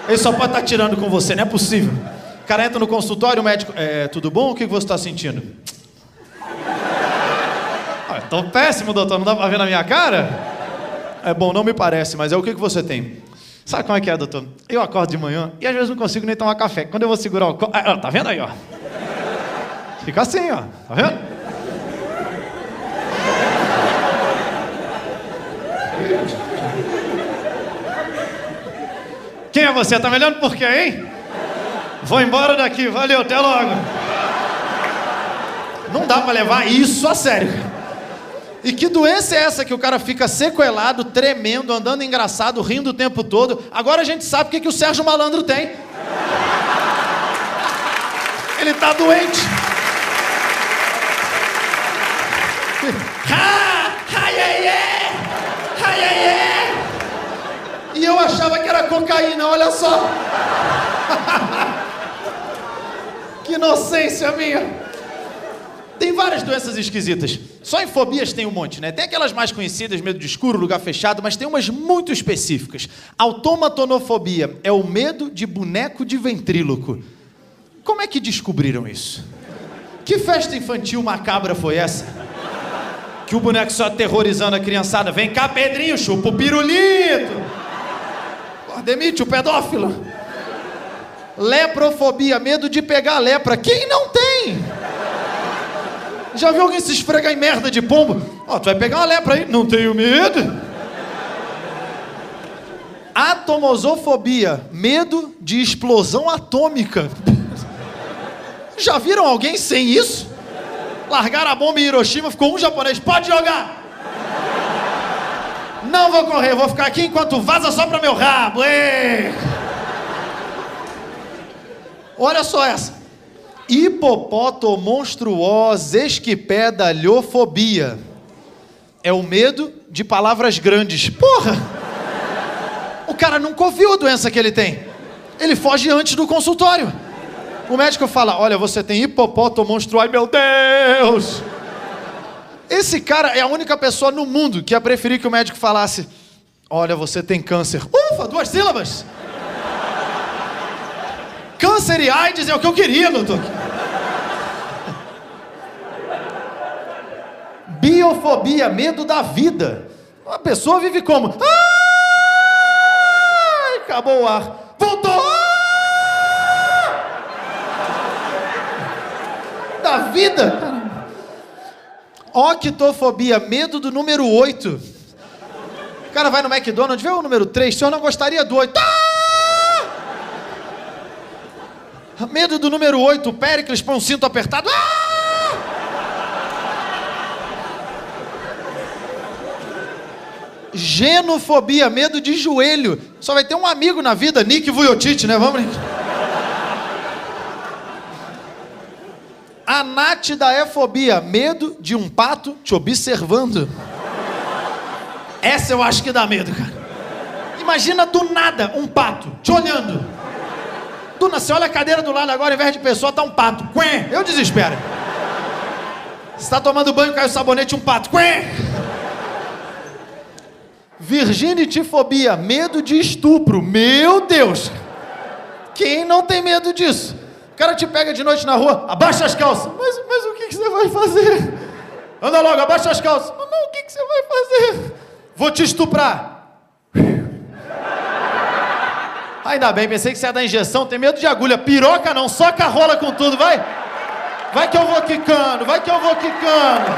S2: Ele só pode estar tirando com você, não é possível. O cara entra no consultório, o médico, é, tudo bom? O que você está sentindo? Ah, tô péssimo, doutor, não dá pra ver na minha cara? É bom, não me parece, mas é o que, que você tem? Sabe como é que é, doutor? Eu acordo de manhã e às vezes não consigo nem tomar café. Quando eu vou segurar o. Ah, tá vendo aí, ó? Fica assim, ó. Tá vendo? Quem é você? Tá me olhando por quê, hein? Vou embora daqui, valeu, até logo. Não dá pra levar isso a sério. E que doença é essa que o cara fica sequelado, tremendo, andando engraçado, rindo o tempo todo? Agora a gente sabe o que, que o Sérgio Malandro tem. Ele tá doente. Ha! Ai, ai, ai! Ai, ai, ai! E eu achava que era cocaína, olha só. que inocência minha. Tem várias doenças esquisitas. Só em fobias tem um monte, né? Tem aquelas mais conhecidas, medo de escuro, lugar fechado, mas tem umas muito específicas. Automatonofobia é o medo de boneco de ventríloco. Como é que descobriram isso? Que festa infantil macabra foi essa? Que o boneco só aterrorizando a criançada. Vem cá, Pedrinho, chupa o pirulito. Pô, Demite, o pedófilo. Leprofobia, medo de pegar lepra. Quem não tem? Já viu alguém se esfregar em merda de pombo? Ó, tu vai pegar uma lepra aí. Não tenho medo. Atomosofobia, medo de explosão atômica. Já viram alguém sem isso? Largaram a bomba em Hiroshima, ficou um japonês. Pode jogar! Não vou correr, vou ficar aqui enquanto vaza só para meu rabo. Ei! Olha só essa. Hipopotomonstruosesquipedalhofobia. É o medo de palavras grandes. Porra! O cara nunca ouviu a doença que ele tem. Ele foge antes do consultório. O médico fala: Olha, você tem hipopotomonstruo. Ai, meu Deus! Esse cara é a única pessoa no mundo que ia preferir que o médico falasse: Olha, você tem câncer. Ufa, duas sílabas! Câncer e AIDS é o que eu queria, doutor. Biofobia, medo da vida. Uma pessoa vive como? Ai, acabou o ar. Voltou! Ah! Da vida. Octofobia, medo do número 8. O cara vai no McDonald's, vê o número 3, o senhor não gostaria do 8. Ah! Medo do número 8, Péricles põe um cinto apertado. Ah! Genofobia, medo de joelho. Só vai ter um amigo na vida, Nick Vujicic, né? Vamos Anatidaefobia, medo de um pato te observando. Essa eu acho que dá medo, cara. Imagina do nada um pato te olhando. Do nada, você olha a cadeira do lado agora, ao invés de pessoa, tá um pato. Quen, eu desespero. Você tá tomando banho, cai o sabonete, um pato. Quen. Virginitifobia, medo de estupro. Meu Deus! Quem não tem medo disso? O cara te pega de noite na rua, abaixa as calças. Mas, mas o que, que você vai fazer? Anda logo, abaixa as calças. Mas não, o que, que você vai fazer? Vou te estuprar. Ainda bem, pensei que você ia dar injeção, tem medo de agulha. Piroca não, soca a rola com tudo, vai. Vai que eu vou quicando, vai que eu vou quicando.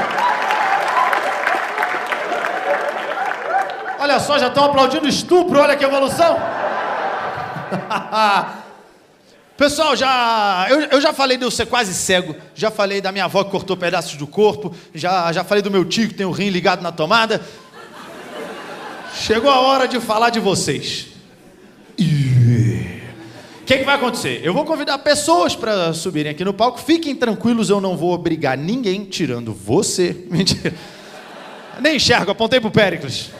S2: Olha só, já estão aplaudindo estupro, olha que evolução. Pessoal, já eu, eu, já falei de eu ser quase cego, já falei da minha avó que cortou pedaços do corpo, já, já falei do meu tio que tem o rim ligado na tomada. Chegou a hora de falar de vocês. O que, que vai acontecer? Eu vou convidar pessoas para subirem aqui no palco. Fiquem tranquilos, eu não vou obrigar ninguém, tirando você. Mentira. Nem enxergo, apontei pro Péricles.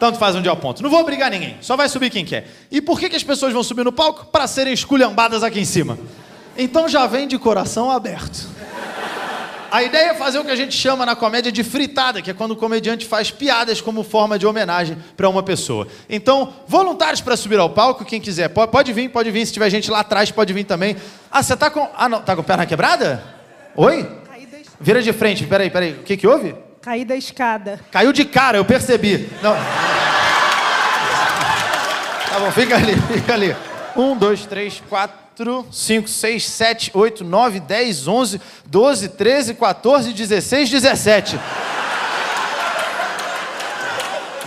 S2: Tanto faz onde eu aponto. Não vou obrigar ninguém, só vai subir quem quer. E por que, que as pessoas vão subir no palco? Para serem esculhambadas aqui em cima. Então já vem de coração aberto. A ideia é fazer o que a gente chama na comédia de fritada, que é quando o comediante faz piadas como forma de homenagem para uma pessoa. Então, voluntários para subir ao palco, quem quiser, pode, pode vir, pode vir. Se tiver gente lá atrás, pode vir também. Ah, você tá com. Ah, não, tá com perna quebrada? Oi? Vira de frente, peraí, peraí. O que que houve?
S7: Caí da escada.
S2: Caiu de cara, eu percebi. Não. Tá bom, fica ali, fica ali. Um, dois, três, quatro, cinco, seis, sete, oito, nove, dez, onze, doze, treze, 14, 16, 17.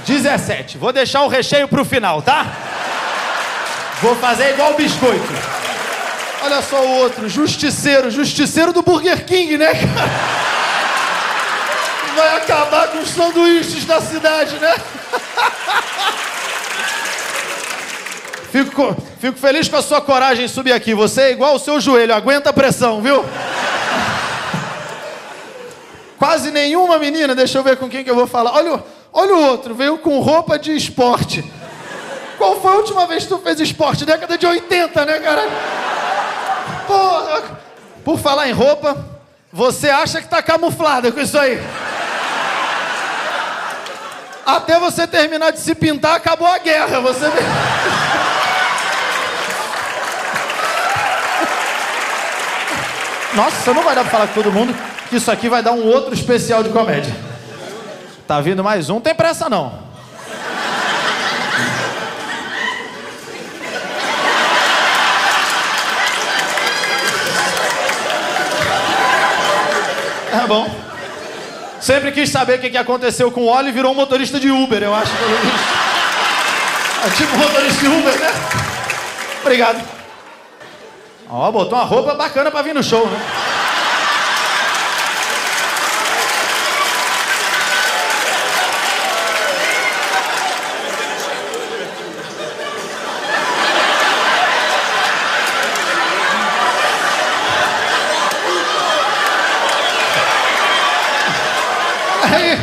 S2: 17. Vou deixar o recheio pro final, tá? Vou fazer igual o biscoito. Olha só o outro, justiceiro, justiceiro do Burger King, né? Vai acabar com os sanduíches da cidade, né? Fico, co- fico feliz com a sua coragem em subir aqui. Você é igual o seu joelho, aguenta a pressão, viu? Quase nenhuma menina, deixa eu ver com quem que eu vou falar. Olha, olha o outro, veio com roupa de esporte. Qual foi a última vez que tu fez esporte? Década de 80, né, cara? Porra! Por falar em roupa, você acha que tá camuflada com isso aí? Até você terminar de se pintar, acabou a guerra. Você. Nossa, não vai dar pra falar com todo mundo que isso aqui vai dar um outro especial de comédia. Tá vindo mais um, tem pressa não. Tá bom. Sempre quis saber o que que aconteceu com o Oli e virou um motorista de Uber, eu acho. pelo visto. É tipo motorista de Uber, né? Obrigado. Ó, botou uma roupa bacana pra vir no show, né? Aí,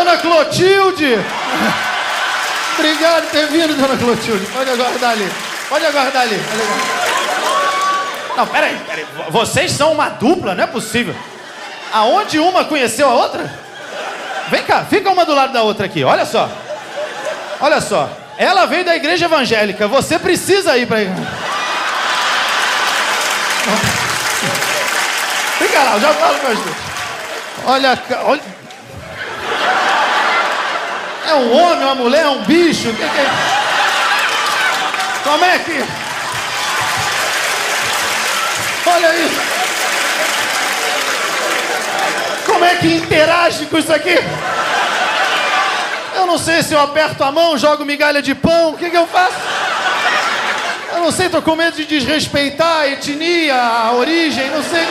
S2: Dona Clotilde! Obrigado por ter vindo, Dona Clotilde. Pode aguardar ali. Pode aguardar ali. Pode aguardar. Não, peraí, peraí. Vocês são uma dupla, não é possível. Aonde uma conheceu a outra? Vem cá, fica uma do lado da outra aqui, olha só. Olha só. Ela veio da igreja evangélica, você precisa ir pra Fica lá, eu já falo com as duas. Olha, olha. É um homem, uma mulher, um bicho? Que, que é? Como é que. Olha isso! Como é que interage com isso aqui? Eu não sei se eu aperto a mão, jogo migalha de pão, o que, que eu faço? Eu não sei, tô com medo de desrespeitar a etnia, a origem, não sei.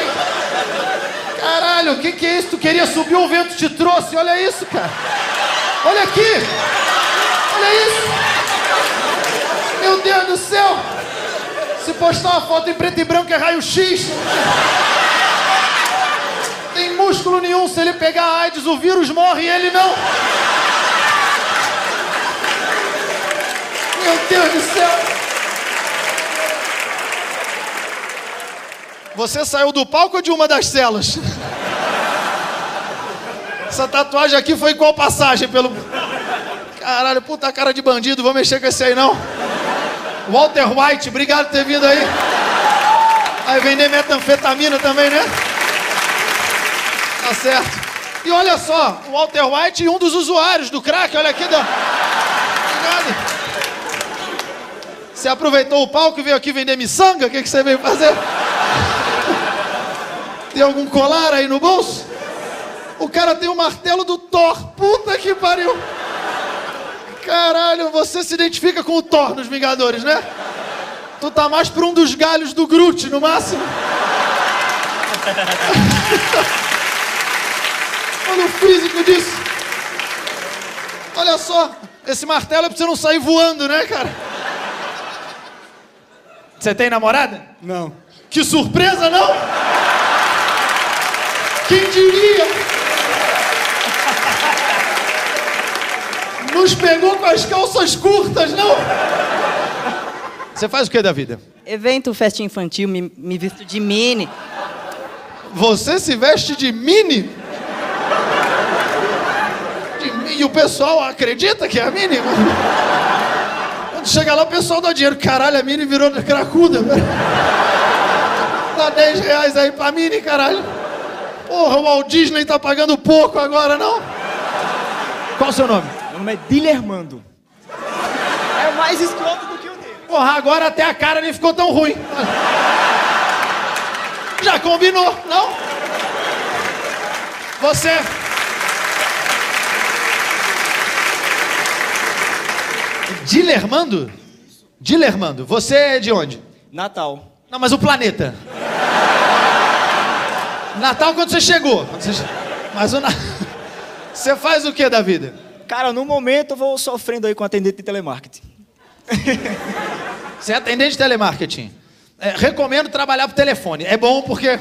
S2: Caralho, o que, que é isso? Tu queria subir, o vento te trouxe, olha isso, cara. Olha aqui! Olha isso! Meu Deus do céu! Se postar uma foto em preto e branco é raio-x. Tem músculo nenhum. Se ele pegar AIDS, o vírus morre e ele não. Meu Deus do céu. Você saiu do palco ou de uma das celas? Essa tatuagem aqui foi qual passagem pelo. Caralho, puta cara de bandido, vou mexer com esse aí não. Walter White, obrigado por ter vindo aí. Vai vender metanfetamina também, né? Tá certo. E olha só, o Walter White e um dos usuários do crack, olha aqui. Da... Obrigado. Você aproveitou o palco e veio aqui vender miçanga? O que, que você veio fazer? Tem algum colar aí no bolso? O cara tem o martelo do Thor. Puta que pariu. Caralho, você se identifica com o Thor nos Vingadores, né? Tu tá mais pra um dos galhos do Groot, no máximo. Olha o físico disso. Olha só, esse martelo é pra você não sair voando, né, cara? Você tem namorada?
S8: Não.
S2: Que surpresa, não? Quem diria? Nos pegou com as calças curtas, não? Você faz o que da vida?
S9: Evento, festa infantil, me, me visto de mini.
S2: Você se veste de mini? De E o pessoal acredita que é a mini? Quando chega lá, o pessoal dá dinheiro. Caralho, a mini virou cracuda. Dá 10 reais aí pra mini, caralho. Porra, o Walt Disney tá pagando pouco agora, não? Qual o seu nome?
S7: Nome é Dilermando. É mais escroto do que o dele.
S2: Porra, agora até a cara nem ficou tão ruim. Já combinou, não? Você. Dilermando? Dilermando, você é de onde?
S7: Natal.
S2: Não, mas o planeta. Natal quando você chegou. Mas o Na- Você faz o que da vida?
S7: Cara, no momento eu vou sofrendo aí com atendente de telemarketing.
S2: Você é atendente de telemarketing. É, recomendo trabalhar por telefone. É bom porque.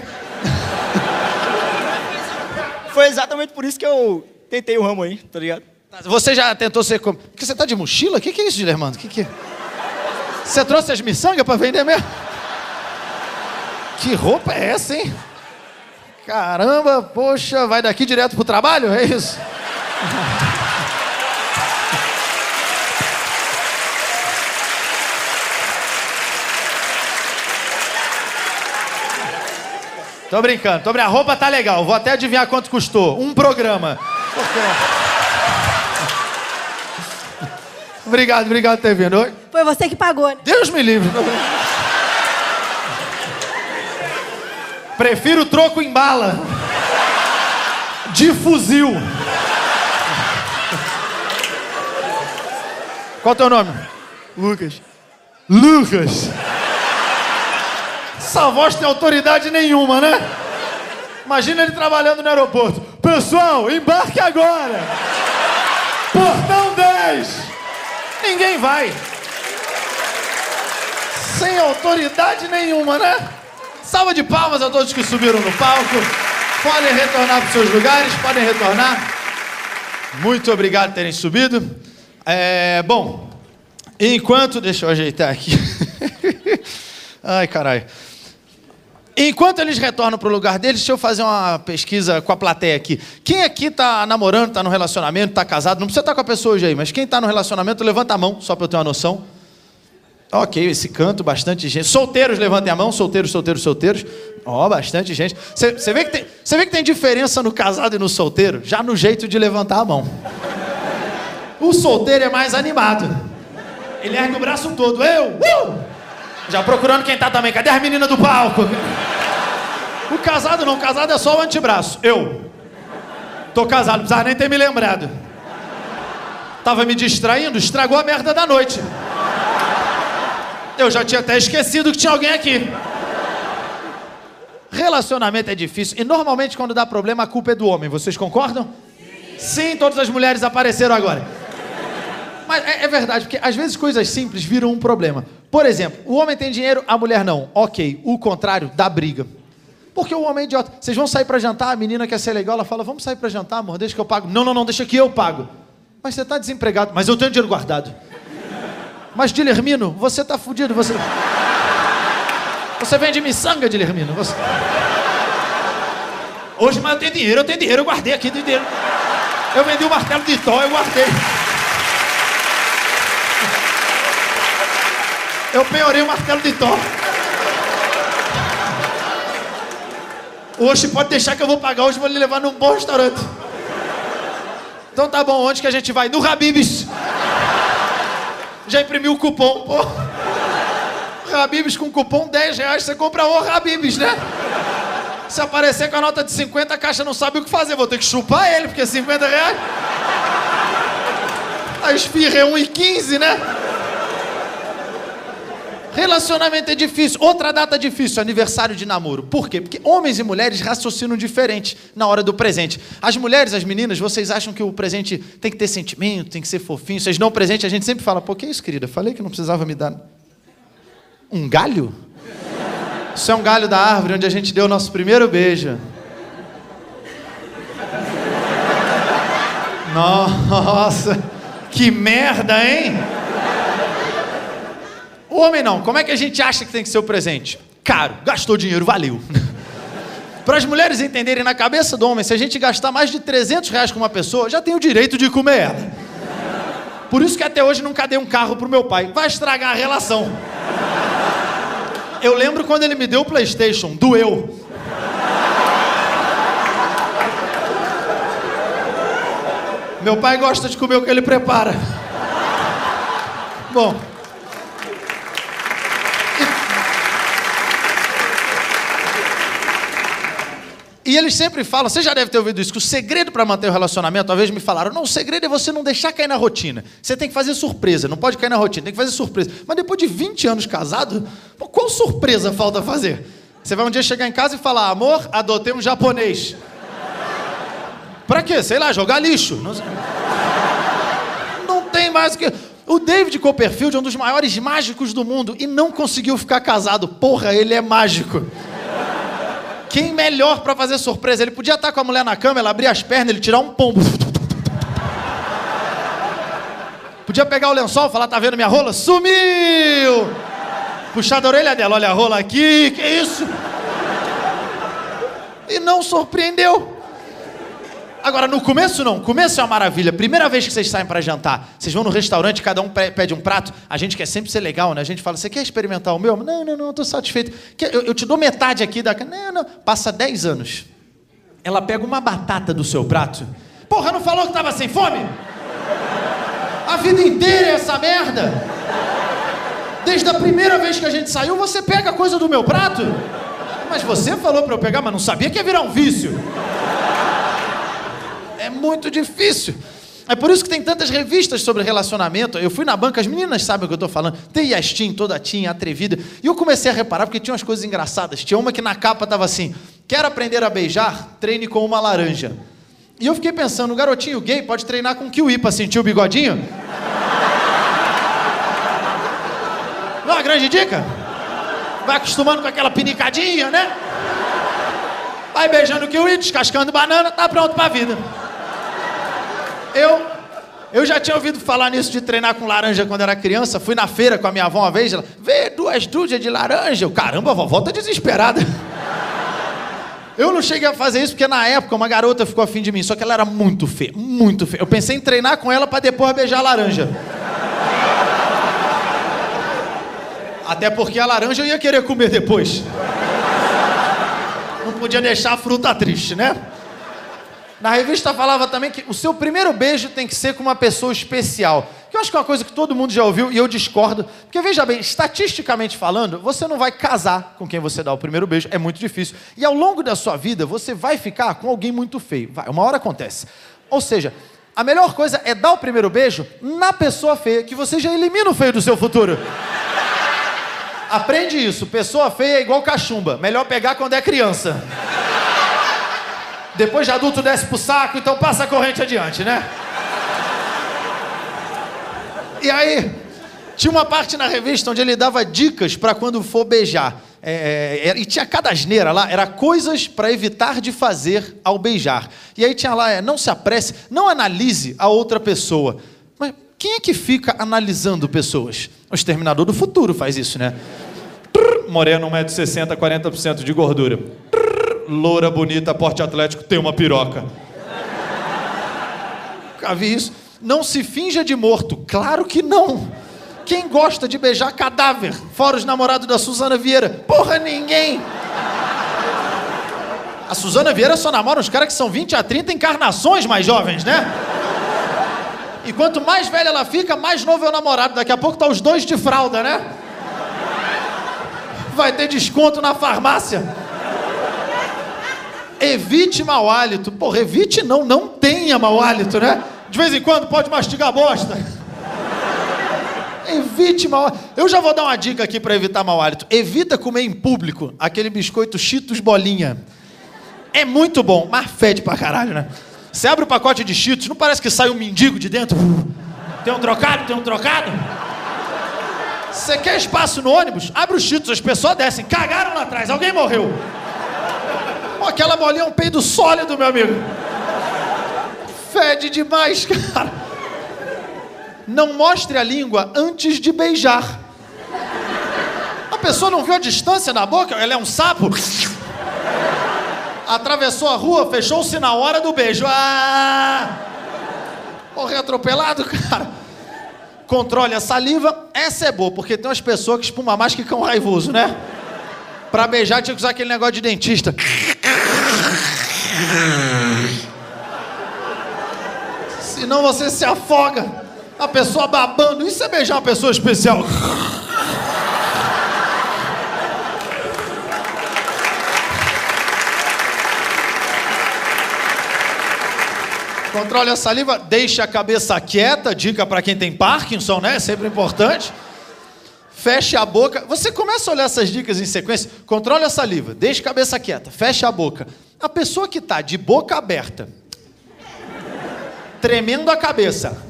S7: Foi exatamente por isso que eu tentei o ramo aí, tá ligado?
S2: Você já tentou ser. com- Porque você tá de mochila? O que, que é isso, Guilhermando? O que, que é? Você trouxe as miçangas pra vender mesmo? Que roupa é essa, hein? Caramba, poxa, vai daqui direto pro trabalho? É isso? Tô brincando, tô brincando. A roupa tá legal, vou até adivinhar quanto custou. Um programa. Obrigado, obrigado por ter vindo. Oi?
S3: Foi você que pagou, né?
S2: Deus me livre. Prefiro troco em bala. De fuzil. Qual é o teu nome?
S7: Lucas.
S2: Lucas. Essa voz tem autoridade nenhuma, né? Imagina ele trabalhando no aeroporto. Pessoal, embarque agora! Portão 10! Ninguém vai. Sem autoridade nenhuma, né? Salva de palmas a todos que subiram no palco. Podem retornar para seus lugares, podem retornar. Muito obrigado por terem subido. É, bom, enquanto. Deixa eu ajeitar aqui. Ai, caralho. Enquanto eles retornam pro lugar deles, deixa eu fazer uma pesquisa com a plateia aqui. Quem aqui tá namorando, tá no relacionamento, tá casado? Não precisa estar com a pessoa hoje aí, mas quem tá no relacionamento, levanta a mão, só pra eu ter uma noção. Ok, esse canto, bastante gente. Solteiros, levantem a mão. Solteiros, solteiros, solteiros. Ó, bastante gente. Você vê, que tem- vê que tem diferença no casado e no solteiro? Já no jeito de levantar a mão. O solteiro é mais animado. Ele ergue o braço todo. Eu! Uh! Já procurando quem tá também. Cadê as meninas do palco? O casado não, o casado é só o antebraço. Eu. Tô casado, não precisava nem ter me lembrado. Tava me distraindo, estragou a merda da noite. Eu já tinha até esquecido que tinha alguém aqui. Relacionamento é difícil e normalmente quando dá problema a culpa é do homem. Vocês concordam? Sim, todas as mulheres apareceram agora. Mas é, é verdade, porque às vezes coisas simples viram um problema. Por exemplo, o homem tem dinheiro, a mulher não. Ok, o contrário dá briga. Porque o homem é idiota. Vocês vão sair pra jantar, a menina quer ser legal, ela fala: Vamos sair pra jantar, amor, deixa que eu pago. Não, não, não, deixa que eu pago. Mas você tá desempregado, mas eu tenho dinheiro guardado. Mas, Dilermino, você tá fudido, você. Você vende miçanga, Dilermino. Você... Hoje, mas eu tenho dinheiro, eu tenho dinheiro, eu guardei aqui, dinheiro. Eu vendi o martelo de Thor, eu guardei. Eu penhorei o martelo de Thor. Hoje pode deixar que eu vou pagar, hoje vou lhe levar num bom restaurante. Então tá bom, onde que a gente vai? No Habibs. Já imprimiu o cupom, pô. Habibs com cupom 10 reais, você compra o Habibs, né? Se aparecer com a nota de 50, a caixa não sabe o que fazer. Vou ter que chupar ele, porque 50 reais. A esfirra é 1,15, né? Relacionamento é difícil. Outra data difícil, aniversário de namoro. Por quê? Porque homens e mulheres raciocinam diferente na hora do presente. As mulheres, as meninas, vocês acham que o presente tem que ter sentimento, tem que ser fofinho. Vocês dão presente, a gente sempre fala, pô, que isso, querida? Falei que não precisava me dar. Um galho? Isso é um galho da árvore onde a gente deu o nosso primeiro beijo. Nossa, que merda, hein? O homem não. Como é que a gente acha que tem que ser o presente? Caro, gastou dinheiro, valeu. Para as mulheres entenderem na cabeça do homem, se a gente gastar mais de 300 reais com uma pessoa, já tem o direito de comer ela. Por isso que até hoje nunca dei um carro pro meu pai. Vai estragar a relação. Eu lembro quando ele me deu o PlayStation, doeu. Meu pai gosta de comer o que ele prepara. Bom, E eles sempre falam, você já deve ter ouvido isso, que o segredo para manter o relacionamento, talvez me falaram, não, o segredo é você não deixar cair na rotina. Você tem que fazer surpresa, não pode cair na rotina, tem que fazer surpresa. Mas depois de 20 anos casado, qual surpresa falta fazer? Você vai um dia chegar em casa e falar, amor, adotei um japonês. Pra quê? Sei lá, jogar lixo. Não, não tem mais o que. O David Copperfield é um dos maiores mágicos do mundo e não conseguiu ficar casado. Porra, ele é mágico. Quem melhor pra fazer surpresa? Ele podia estar com a mulher na cama, ela abrir as pernas, ele tirar um pombo. Podia pegar o lençol falar, tá vendo minha rola? Sumiu! Puxar da orelha dela, olha a rola aqui, que isso? E não surpreendeu. Agora, no começo não. Começo é uma maravilha. Primeira vez que vocês saem para jantar, vocês vão no restaurante, cada um pe- pede um prato. A gente quer sempre ser legal, né? A gente fala, você quer experimentar o meu? Não, não, não, tô satisfeito. Eu, eu te dou metade aqui da... Não, não. Passa 10 anos. Ela pega uma batata do seu prato. Porra, não falou que tava sem fome? A vida inteira é essa merda. Desde a primeira vez que a gente saiu, você pega coisa do meu prato? Mas você falou para eu pegar, mas não sabia que ia virar um vício. É muito difícil. É por isso que tem tantas revistas sobre relacionamento. Eu fui na banca, as meninas sabem o que eu estou falando. Tem Yastin, toda tinha, atrevida. E eu comecei a reparar porque tinha umas coisas engraçadas. Tinha uma que na capa estava assim: Quer aprender a beijar? Treine com uma laranja. E eu fiquei pensando, o garotinho gay pode treinar com kiwi para sentir o bigodinho? Não é uma grande dica? Vai acostumando com aquela pinicadinha, né? Vai beijando o kiwi, descascando banana, tá pronto pra vida. Eu, eu já tinha ouvido falar nisso de treinar com laranja quando era criança. Fui na feira com a minha avó uma vez. Ela, vê duas dúzias de laranja. Eu, caramba, a vovó tá desesperada. Eu não cheguei a fazer isso porque na época uma garota ficou afim de mim, só que ela era muito feia, muito feia. Eu pensei em treinar com ela pra depois beijar a laranja. Até porque a laranja eu ia querer comer depois. Não podia deixar a fruta triste, né? Na revista falava também que o seu primeiro beijo tem que ser com uma pessoa especial. Que eu acho que é uma coisa que todo mundo já ouviu e eu discordo. Porque veja bem, estatisticamente falando, você não vai casar com quem você dá o primeiro beijo, é muito difícil. E ao longo da sua vida, você vai ficar com alguém muito feio. Vai, uma hora acontece. Ou seja, a melhor coisa é dar o primeiro beijo na pessoa feia, que você já elimina o feio do seu futuro. Aprende isso. Pessoa feia é igual cachumba. Melhor pegar quando é criança. Depois de adulto desce pro saco, então passa a corrente adiante, né? E aí, tinha uma parte na revista onde ele dava dicas para quando for beijar. É, é, e tinha cada asneira lá, era coisas para evitar de fazer ao beijar. E aí tinha lá, é, não se apresse, não analise a outra pessoa. Mas quem é que fica analisando pessoas? O Exterminador do Futuro faz isso, né? Moreno, 1,60m, 40% de gordura. Trrr, Loura, bonita, porte atlético, tem uma piroca. Nunca vi isso. Não se finja de morto. Claro que não. Quem gosta de beijar cadáver? Fora os namorados da Suzana Vieira. Porra, ninguém. A Suzana Vieira só namora uns caras que são 20 a 30 encarnações mais jovens, né? E quanto mais velha ela fica, mais novo é o namorado. Daqui a pouco tá os dois de fralda, né? Vai ter desconto na farmácia. Evite mau hálito. Porra, evite não, não tenha mau hálito, né? De vez em quando pode mastigar bosta. Evite mau hálito. Eu já vou dar uma dica aqui para evitar mau hálito. Evita comer em público aquele biscoito Cheetos bolinha. É muito bom, mas fede pra caralho, né? Você abre o pacote de Cheetos, não parece que sai um mendigo de dentro? Tem um trocado? Tem um trocado? Você quer espaço no ônibus? Abre os Cheetos, as pessoas descem. Cagaram lá atrás, alguém morreu. Pô, aquela bolinha é um peido sólido, meu amigo. Fede demais, cara. Não mostre a língua antes de beijar. A pessoa não viu a distância na boca? Ela é um sapo? Atravessou a rua, fechou-se na hora do beijo. Ah! Morreu atropelado, cara. Controle a saliva. Essa é boa, porque tem umas pessoas que espumam mais que cão raivoso, né? Pra beijar tinha que usar aquele negócio de dentista. senão você se afoga. A pessoa babando, isso é beijar uma pessoa especial. Controle a saliva, deixe a cabeça quieta, dica para quem tem Parkinson, né? Sempre importante. Feche a boca. Você começa a olhar essas dicas em sequência. Controle a saliva, deixe a cabeça quieta, feche a boca. A pessoa que está de boca aberta, tremendo a cabeça,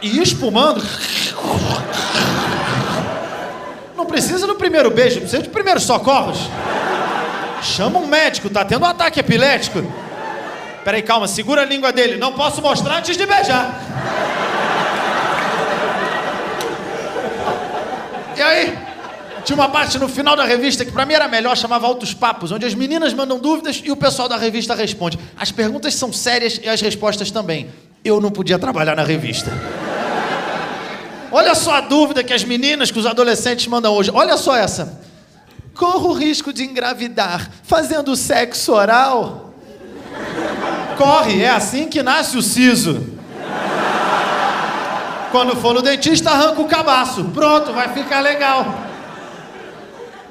S2: e espumando. Não precisa do primeiro beijo, precisa de primeiros socorros. Chama um médico, tá tendo um ataque epilético. Peraí, calma, segura a língua dele. Não posso mostrar antes de beijar. E aí, tinha uma parte no final da revista que pra mim era melhor, chamava Altos Papos, onde as meninas mandam dúvidas e o pessoal da revista responde. As perguntas são sérias e as respostas também. Eu não podia trabalhar na revista. Olha só a dúvida que as meninas, que os adolescentes mandam hoje. Olha só essa. Corro o risco de engravidar fazendo sexo oral? Corre, é assim que nasce o siso. Quando for no dentista, arranca o cabaço. Pronto, vai ficar legal.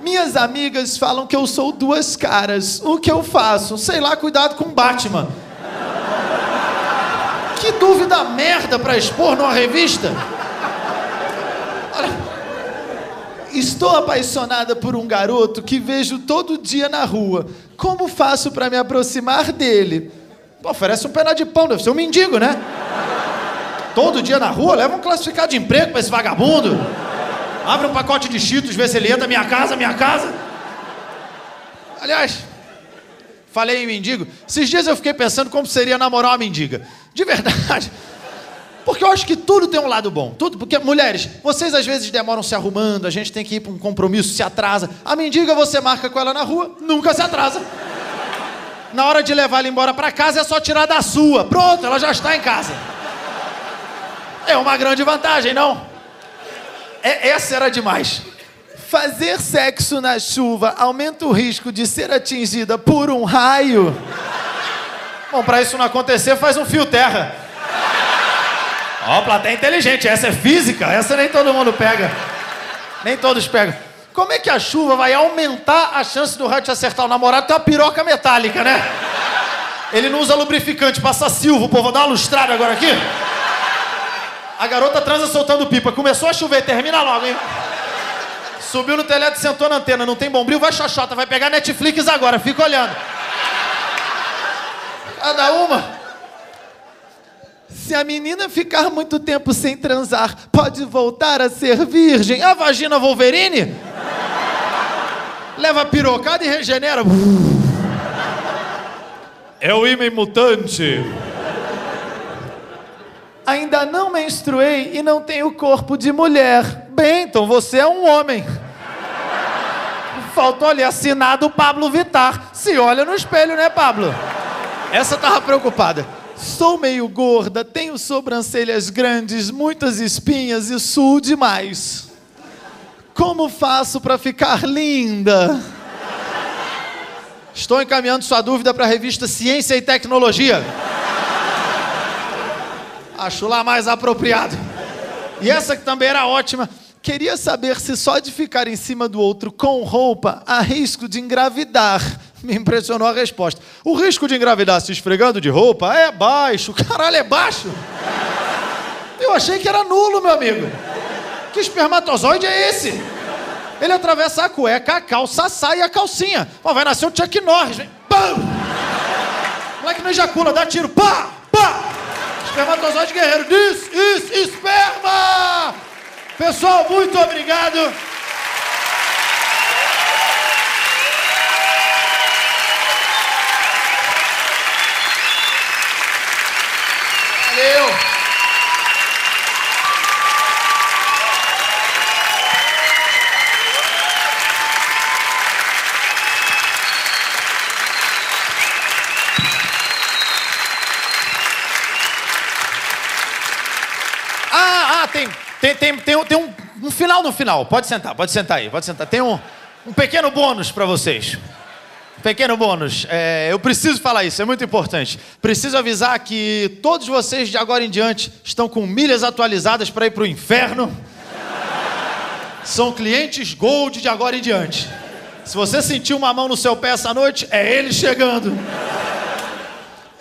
S2: Minhas amigas falam que eu sou duas caras. O que eu faço? Sei lá, cuidado com Batman. Que dúvida merda pra expor numa revista. Estou apaixonada por um garoto que vejo todo dia na rua. Como faço para me aproximar dele? Pô, oferece um pedaço de pão, deve ser um mendigo, né? Todo dia na rua, leva um classificado de emprego para esse vagabundo. Abre um pacote de cheetos, vê se ele entra, minha casa, minha casa. Aliás, falei em mendigo. Esses dias eu fiquei pensando como seria namorar uma mendiga. De verdade. Porque eu acho que tudo tem um lado bom. Tudo, porque, mulheres, vocês às vezes demoram se arrumando, a gente tem que ir para um compromisso, se atrasa. A mendiga você marca com ela na rua, nunca se atrasa. Na hora de levar ela embora para casa é só tirar da sua. Pronto, ela já está em casa. É uma grande vantagem, não? É, essa era demais. Fazer sexo na chuva aumenta o risco de ser atingida por um raio. Bom, para isso não acontecer, faz um fio terra. Ó, plateia inteligente, essa é física, essa nem todo mundo pega. Nem todos pegam. Como é que a chuva vai aumentar a chance do raio te acertar o namorado? Tem uma piroca metálica, né? Ele não usa lubrificante, passa silvo, povo vou dar uma lustrada agora aqui. A garota transa soltando pipa. Começou a chover, termina logo, hein? Subiu no telhado sentou na antena. Não tem bombril, vai xoxota, vai pegar Netflix agora, fica olhando. Cada uma. Se a menina ficar muito tempo sem transar, pode voltar a ser virgem. A vagina Wolverine? Leva pirocada e regenera. É o ímã mutante. Ainda não menstruei e não tenho corpo de mulher. Bem, então você é um homem. Faltou ali assinado Pablo Vittar. Se olha no espelho, né, Pablo? Essa tava preocupada. Sou meio gorda, tenho sobrancelhas grandes, muitas espinhas e suo demais. Como faço para ficar linda? Estou encaminhando sua dúvida para a revista Ciência e Tecnologia. Acho lá mais apropriado. E essa que também era ótima. Queria saber se só de ficar em cima do outro com roupa há risco de engravidar. Me impressionou a resposta. O risco de engravidar se esfregando de roupa é baixo. Caralho, é baixo? Eu achei que era nulo, meu amigo. Que espermatozoide é esse? Ele atravessa a cueca, a calça, a saia e a calcinha. Ó, vai nascer o Chuck Norris. Vem. Pam! Moleque não ejacula, dá tiro. Pá! Pá! Espermatozoide guerreiro. This is esperma! Pessoal, muito obrigado. Valeu! Ah, ah, tem, tem, tem, tem, tem um, um final no final. Pode sentar, pode sentar aí, pode sentar. Tem um, um pequeno bônus para vocês. Pequeno bônus, é, eu preciso falar isso, é muito importante. Preciso avisar que todos vocês de agora em diante estão com milhas atualizadas para ir para o inferno. São clientes Gold de agora em diante. Se você sentiu uma mão no seu pé essa noite, é ele chegando.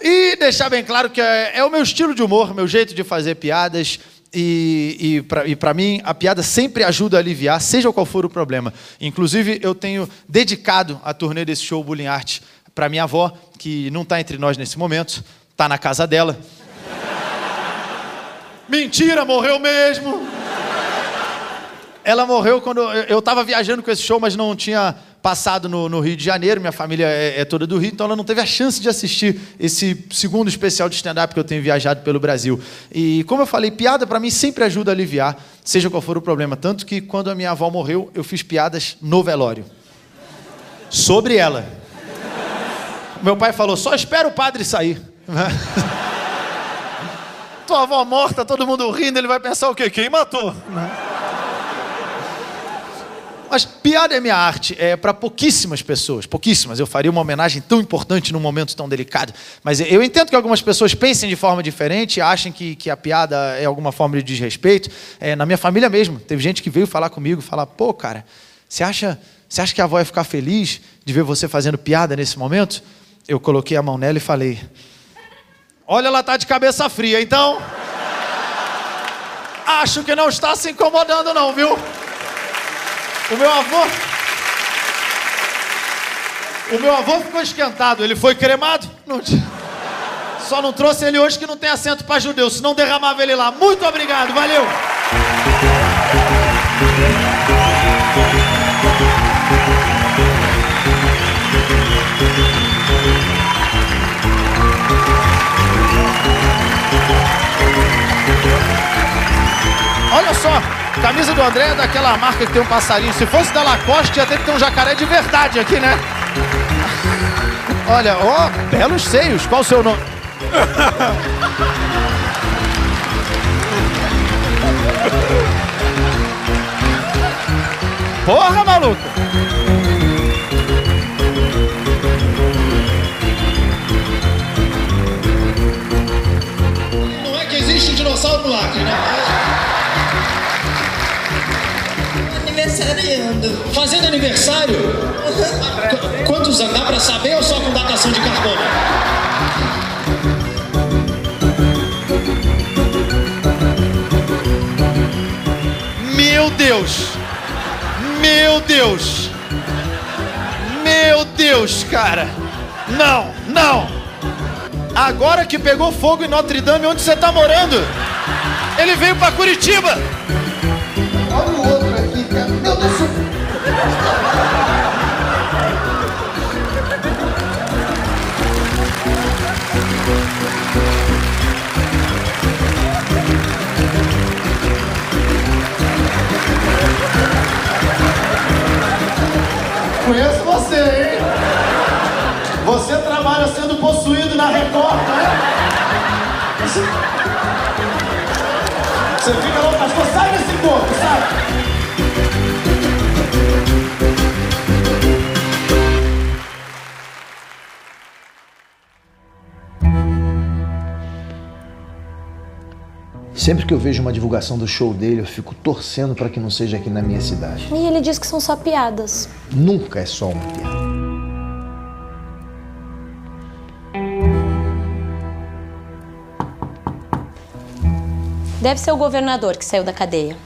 S2: E deixar bem claro que é, é o meu estilo de humor, meu jeito de fazer piadas. E, e para mim, a piada sempre ajuda a aliviar, seja qual for o problema. Inclusive, eu tenho dedicado a turnê desse show Bullying Art para minha avó, que não está entre nós nesse momento, está na casa dela. Mentira, morreu mesmo! Ela morreu quando eu estava viajando com esse show, mas não tinha passado no, no, Rio de Janeiro. Minha família é, é, toda do Rio, então ela não teve a chance de assistir esse segundo especial de stand-up que eu tenho viajado pelo Brasil. E como eu falei, piada para mim sempre ajuda a aliviar, seja qual for o problema. Tanto que quando a minha avó morreu, eu fiz piadas no velório sobre ela. Meu pai falou: só espera o padre sair. Tua avó morta, todo mundo rindo, ele vai pensar o quê? Quem matou? Mas piada é minha arte, é para pouquíssimas pessoas, pouquíssimas. Eu faria uma homenagem tão importante num momento tão delicado. Mas eu entendo que algumas pessoas pensem de forma diferente, achem que, que a piada é alguma forma de desrespeito. É, na minha família mesmo, teve gente que veio falar comigo, falar: pô, cara, você acha, você acha que a avó ia ficar feliz de ver você fazendo piada nesse momento? Eu coloquei a mão nela e falei: olha, ela tá de cabeça fria, então. Acho que não está se incomodando, não, viu? O meu avô. O meu avô ficou esquentado. Ele foi cremado? Não Só não trouxe ele hoje que não tem assento para judeu. Se não derramava ele lá. Muito obrigado. Valeu. Olha só, camisa do André é daquela marca que tem um passarinho. Se fosse da Lacoste, ia ter que ter um jacaré de verdade aqui, né? Olha, ó, belos seios. Qual o seu nome? Porra, maluco!
S8: Não é que existe um dinossauro no Acre, né?
S3: Aniversariando.
S8: Fazendo aniversário? Qu quantos anos? Dá pra saber ou só com datação de carbono?
S2: Meu Deus! Meu Deus! Meu Deus, cara! Não, não! Agora que pegou fogo em Notre Dame, onde você tá morando? Ele veio para Curitiba! Conheço você, hein? Você trabalha sendo possuído na Record, né? Você, fica louco, pastor, sai desse corpo, sai!
S10: Sempre que eu vejo uma divulgação do show dele, eu fico torcendo para que não seja aqui na minha cidade.
S11: E ele diz que são só piadas.
S10: Nunca é só uma piada.
S11: Deve ser o governador que saiu da cadeia.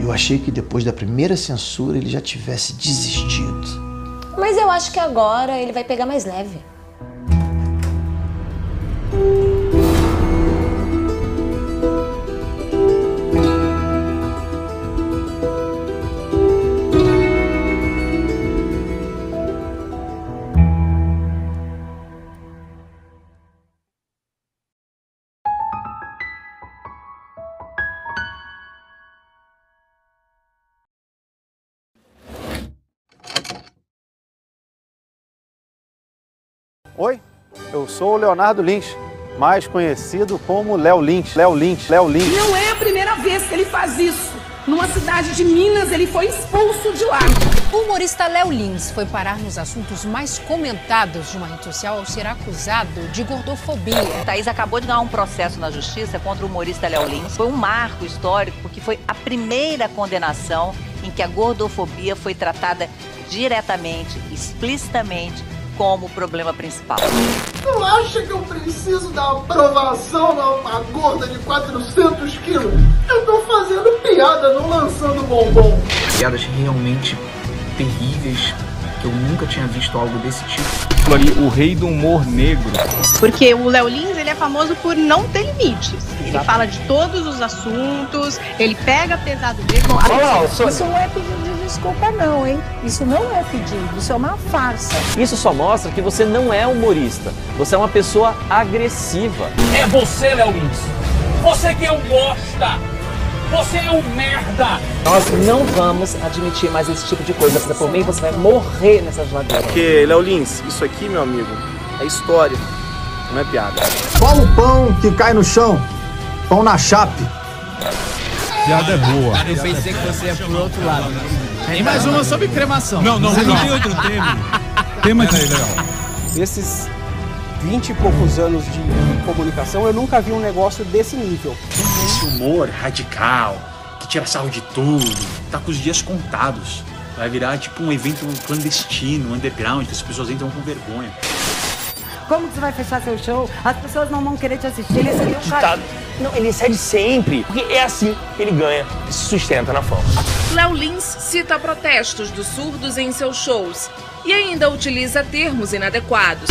S10: Eu achei que depois da primeira censura ele já tivesse desistido.
S11: Mas eu acho que agora ele vai pegar mais leve.
S2: Oi, eu sou o Leonardo Lins, mais conhecido como Léo Lins. Léo Lins, Léo Lins.
S12: Não é a primeira vez que ele faz isso. Numa cidade de Minas, ele foi expulso de lá.
S13: O humorista Léo Lins foi parar nos assuntos mais comentados de uma rede social ao ser acusado de gordofobia.
S14: A Thaís acabou de ganhar um processo na justiça contra o humorista Léo Lins. Foi um marco histórico, porque foi a primeira condenação em que a gordofobia foi tratada diretamente, explicitamente, como o problema principal.
S15: Tu acha que eu preciso da aprovação de uma gorda de 400 quilos? Eu tô fazendo piada, não lançando bombom.
S16: Piadas realmente terríveis, que eu nunca tinha visto algo desse tipo.
S17: Ali, o rei do humor negro.
S18: Porque o Léo Lins, ele é famoso por não ter limites. Ele fala de todos os assuntos, ele pega pesado mesmo.
S19: Olá, Isso não é pedido de desculpa não, hein? Isso não é pedido, isso é uma farsa.
S20: Isso só mostra que você não é humorista. Você é uma pessoa agressiva.
S21: É você, Léo Lins. Você que é um bosta. Você é um merda!
S22: Nós não vamos admitir mais esse tipo de coisa. Se por mim, você vai morrer nessa geladeira.
S7: Porque, Léo Lins, isso aqui, meu amigo, é história, não é piada.
S23: Qual o pão que cai no chão? Pão na chape.
S24: Piada é boa.
S25: Eu pensei que você ia pro outro lado.
S2: Tem mais uma sobre cremação.
S24: Não, não, não tem outro tema. Aí, Léo.
S7: Esses 20 e poucos anos de comunicação, eu nunca vi um negócio desse nível.
S26: Esse humor radical, que tira sarro de tudo, tá com os dias contados. Vai virar tipo um evento clandestino, underground, que as pessoas entram com vergonha.
S19: Como que você vai fechar seu show? As pessoas não vão querer te assistir. Ele é um cara...
S27: Não, ele cede sempre, porque é assim que ele ganha e se sustenta na fama.
S12: Léo Lins cita protestos dos surdos em seus shows e ainda utiliza termos inadequados.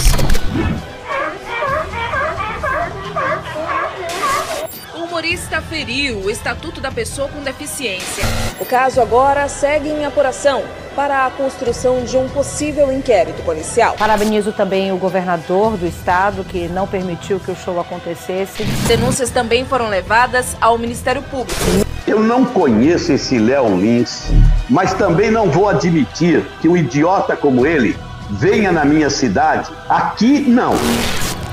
S12: Humorista feriu o Estatuto da Pessoa com Deficiência.
S28: O caso agora segue em apuração para a construção de um possível inquérito policial.
S19: Parabenizo também o governador do estado que não permitiu que o show acontecesse.
S12: Denúncias também foram levadas ao Ministério Público.
S29: Eu não conheço esse Léo Lins, mas também não vou admitir que um idiota como ele venha na minha cidade. Aqui não.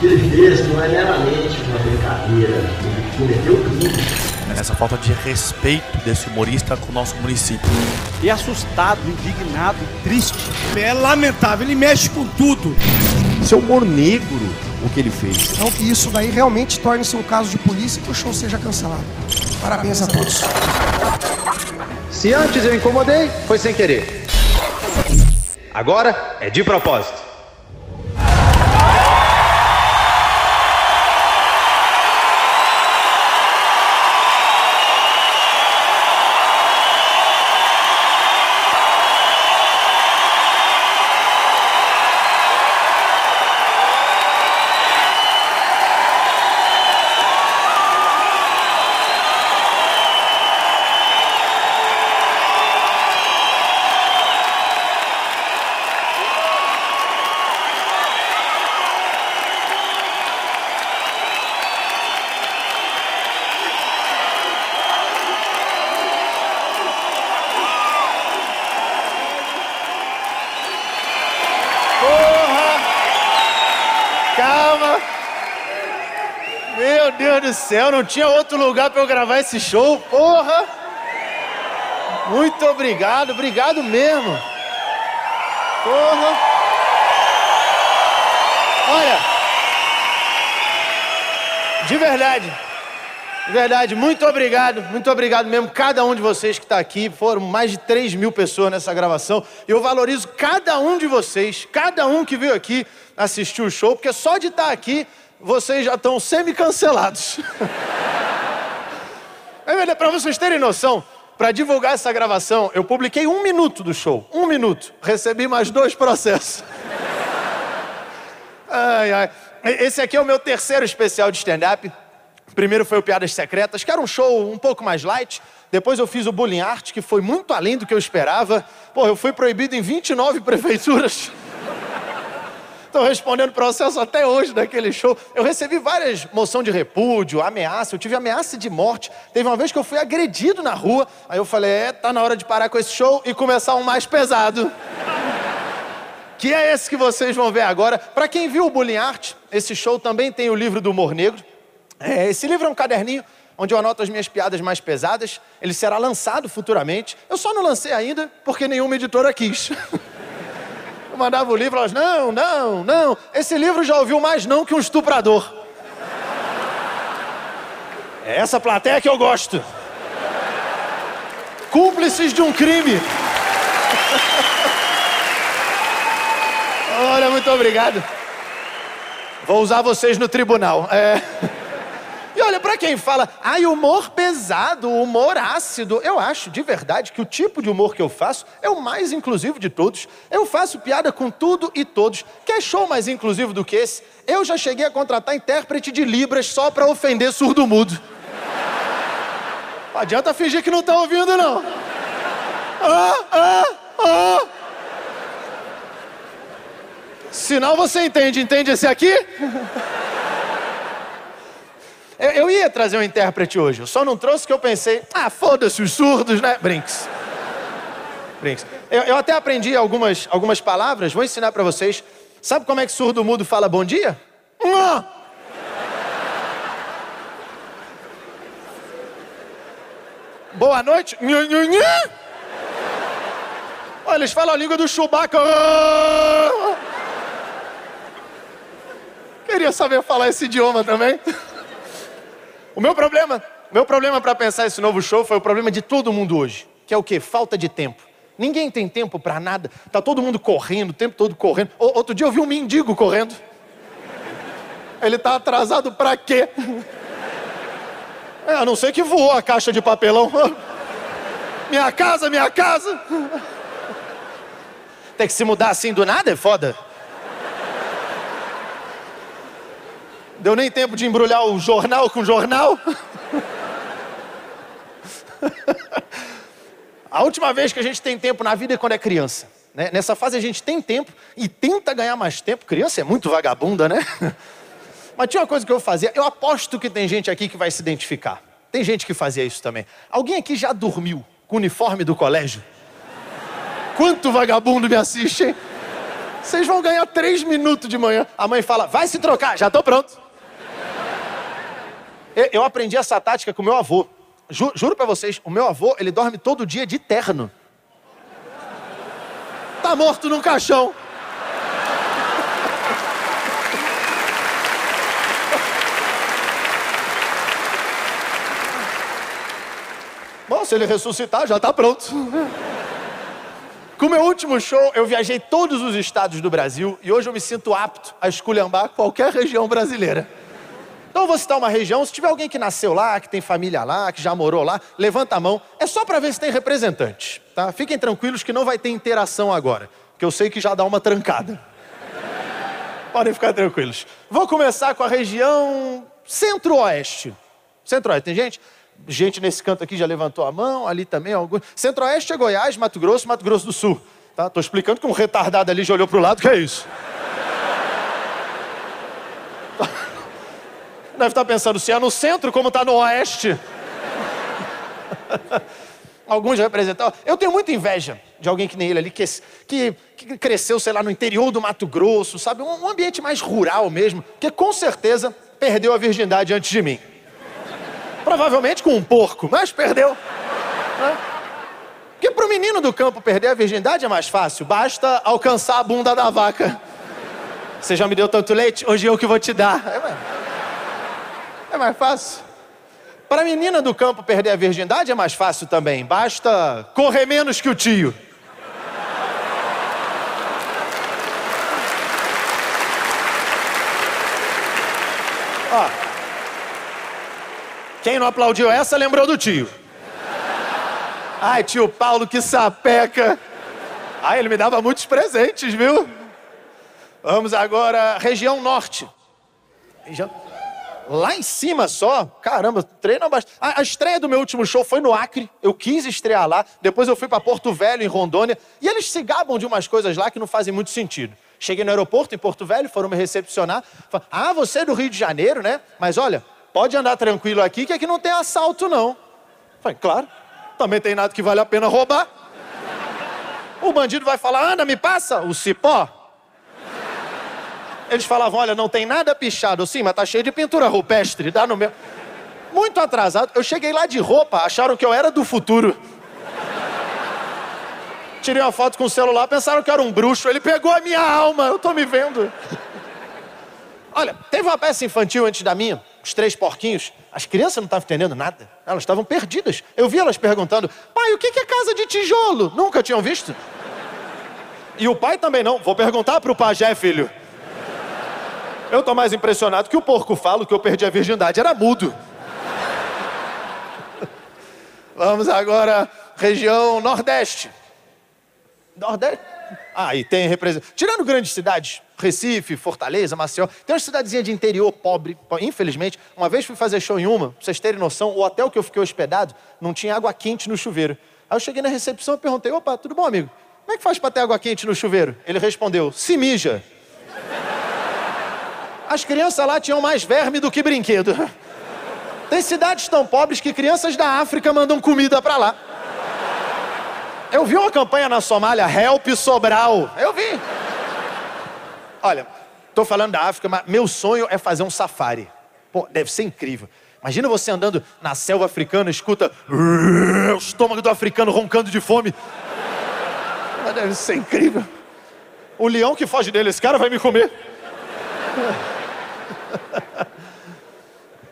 S30: Ele fez não é meramente uma brincadeira, cometeu crime.
S31: Essa falta de respeito desse humorista com o nosso município.
S32: E assustado, indignado, triste.
S23: É lamentável, ele mexe com tudo.
S31: Seu humor negro, o que ele fez.
S23: Então que isso daí realmente torne-se um caso de polícia e que o show seja cancelado. Parabéns a todos.
S33: Se antes eu incomodei, foi sem querer. Agora é de propósito.
S2: Céu, não tinha outro lugar para eu gravar esse show, porra. Muito obrigado, obrigado mesmo. Porra. Olha, de verdade, de verdade, muito obrigado, muito obrigado mesmo, cada um de vocês que está aqui. Foram mais de 3 mil pessoas nessa gravação. Eu valorizo cada um de vocês, cada um que veio aqui assistir o show, porque só de estar aqui vocês já estão semi-cancelados. Para vocês terem noção, para divulgar essa gravação, eu publiquei um minuto do show. Um minuto. Recebi mais dois processos. Ai, ai. Esse aqui é o meu terceiro especial de stand-up. Primeiro foi o Piadas Secretas, que era um show um pouco mais light. Depois eu fiz o Bullying Art, que foi muito além do que eu esperava. Pô, eu fui proibido em 29 prefeituras. Estou respondendo processo até hoje daquele show. Eu recebi várias moção de repúdio, ameaça. Eu tive ameaça de morte. Teve uma vez que eu fui agredido na rua. Aí eu falei, é, tá na hora de parar com esse show e começar um mais pesado. que é esse que vocês vão ver agora. Para quem viu o Bullying Art, esse show também tem o livro do Humor Negro. É, esse livro é um caderninho onde eu anoto as minhas piadas mais pesadas. Ele será lançado futuramente. Eu só não lancei ainda porque nenhuma editora quis. Eu mandava o livro, elas, não, não, não. Esse livro já ouviu mais não que um estuprador. É essa plateia que eu gosto. Cúmplices de um crime. Olha, muito obrigado. Vou usar vocês no tribunal. É... Olha, para quem fala, ai, humor pesado, humor ácido, eu acho de verdade que o tipo de humor que eu faço é o mais inclusivo de todos. Eu faço piada com tudo e todos. Quer show mais inclusivo do que esse? Eu já cheguei a contratar intérprete de Libras só para ofender surdo-mudo. Não adianta fingir que não tá ouvindo, não. Ah, ah, ah. Sinal você entende, entende esse aqui? Eu, eu ia trazer um intérprete hoje, eu só não trouxe que eu pensei, ah, foda-se os surdos, né? Brinks. Brinks. Eu, eu até aprendi algumas, algumas palavras, vou ensinar para vocês. Sabe como é que surdo mudo fala bom dia? Boa noite. Olha, eles falam a língua do Chewbacca. Queria saber falar esse idioma também. O meu problema, meu problema para pensar esse novo show foi o problema de todo mundo hoje, que é o quê? Falta de tempo. Ninguém tem tempo para nada. Tá todo mundo correndo, o tempo todo correndo. O, outro dia eu vi um mendigo correndo. Ele tá atrasado para quê? É, a não ser que voou a caixa de papelão. Minha casa, minha casa. Tem que se mudar assim do nada é foda. Deu nem tempo de embrulhar o jornal com jornal. a última vez que a gente tem tempo na vida é quando é criança. Né? Nessa fase a gente tem tempo e tenta ganhar mais tempo. Criança é muito vagabunda, né? Mas tinha uma coisa que eu fazia. Eu aposto que tem gente aqui que vai se identificar. Tem gente que fazia isso também. Alguém aqui já dormiu com o uniforme do colégio? Quanto vagabundo me assiste, hein? Vocês vão ganhar três minutos de manhã. A mãe fala, vai se trocar, já tô pronto. Eu aprendi essa tática com meu avô. Ju, juro para vocês, o meu avô, ele dorme todo dia de terno. Tá morto num caixão. Bom, se ele ressuscitar, já tá pronto. Com o meu último show, eu viajei todos os estados do Brasil e hoje eu me sinto apto a esculhambar qualquer região brasileira. Então eu vou citar uma região, se tiver alguém que nasceu lá, que tem família lá, que já morou lá, levanta a mão. É só para ver se tem representante, tá? Fiquem tranquilos que não vai ter interação agora, que eu sei que já dá uma trancada. Podem ficar tranquilos. Vou começar com a região centro-oeste. Centro-oeste, tem gente? Gente nesse canto aqui já levantou a mão, ali também algum. Centro-oeste é Goiás, Mato Grosso, Mato Grosso do Sul. Tá? Tô explicando que um retardado ali já olhou pro lado, que é isso? Deve estar pensando, se é no centro, como está no oeste. Alguns representam. Eu tenho muita inveja de alguém que nem ele ali, que, que, que cresceu, sei lá, no interior do Mato Grosso, sabe? Um, um, ambiente mais rural mesmo, que com certeza perdeu a virgindade antes de mim. Provavelmente com um porco, mas perdeu. Né? Porque para o menino do campo perder a virgindade é mais fácil, basta alcançar a bunda da vaca. Você já me deu tanto leite, hoje eu que vou te dar. É, é mais fácil. Para a menina do campo perder a virgindade é mais fácil também. Basta correr menos que o tio. Ó. Quem não aplaudiu essa lembrou do tio. Ai, tio Paulo, que sapeca. Ai, ele me dava muitos presentes, viu? Vamos agora, região norte. Já lá em cima só, caramba, treino bastante. A, a, estreia do meu último show foi no Acre, eu quis estrear lá, depois eu fui para Porto Velho, em Rondônia, e eles se gabam de umas coisas lá que não fazem muito sentido. Cheguei no aeroporto em Porto Velho, foram me recepcionar. Falaram, ah, você é do Rio de Janeiro, né? Mas olha, pode andar tranquilo aqui, que aqui não tem assalto, não. Falei, claro, também tem nada que vale a pena roubar. O bandido vai falar, anda, me passa o cipó. Eles falavam, olha, não tem nada pichado, sim, mas tá cheio de pintura rupestre, dá no meu. Muito atrasado. Eu cheguei lá de roupa, acharam que eu era do futuro. Tirei uma foto com o celular, pensaram que eu era um bruxo. Ele pegou a minha alma, eu tô me vendo. Olha, teve uma peça infantil antes da minha, os três porquinhos. As crianças não estavam entendendo nada. Elas estavam perdidas. Eu vi elas perguntando: pai, o que é casa de tijolo? Nunca tinham visto? E o pai também não. Vou perguntar pro pajé, filho. Eu tô mais impressionado que o porco falo que eu perdi a virgindade. Era mudo. Vamos agora, região Nordeste. Nordeste? Ah, e tem representação. Tirando grandes cidades, Recife, Fortaleza, Maceió, tem uma cidadezinha de interior pobre, infelizmente. Uma vez fui fazer show em uma, pra vocês terem noção, o hotel que eu fiquei hospedado não tinha água quente no chuveiro. Aí eu cheguei na recepção e perguntei: opa, tudo bom, amigo? Como é que faz para ter água quente no chuveiro? Ele respondeu: se mija. As crianças lá tinham mais verme do que brinquedo. Tem cidades tão pobres que crianças da África mandam comida para lá. Eu vi uma campanha na Somália, Help Sobral. Eu vi. Olha, tô falando da África, mas meu sonho é fazer um safari. Pô, deve ser incrível. Imagina você andando na selva africana, escuta o estômago do africano roncando de fome. Mas deve ser incrível. O leão que foge dele, esse cara vai me comer.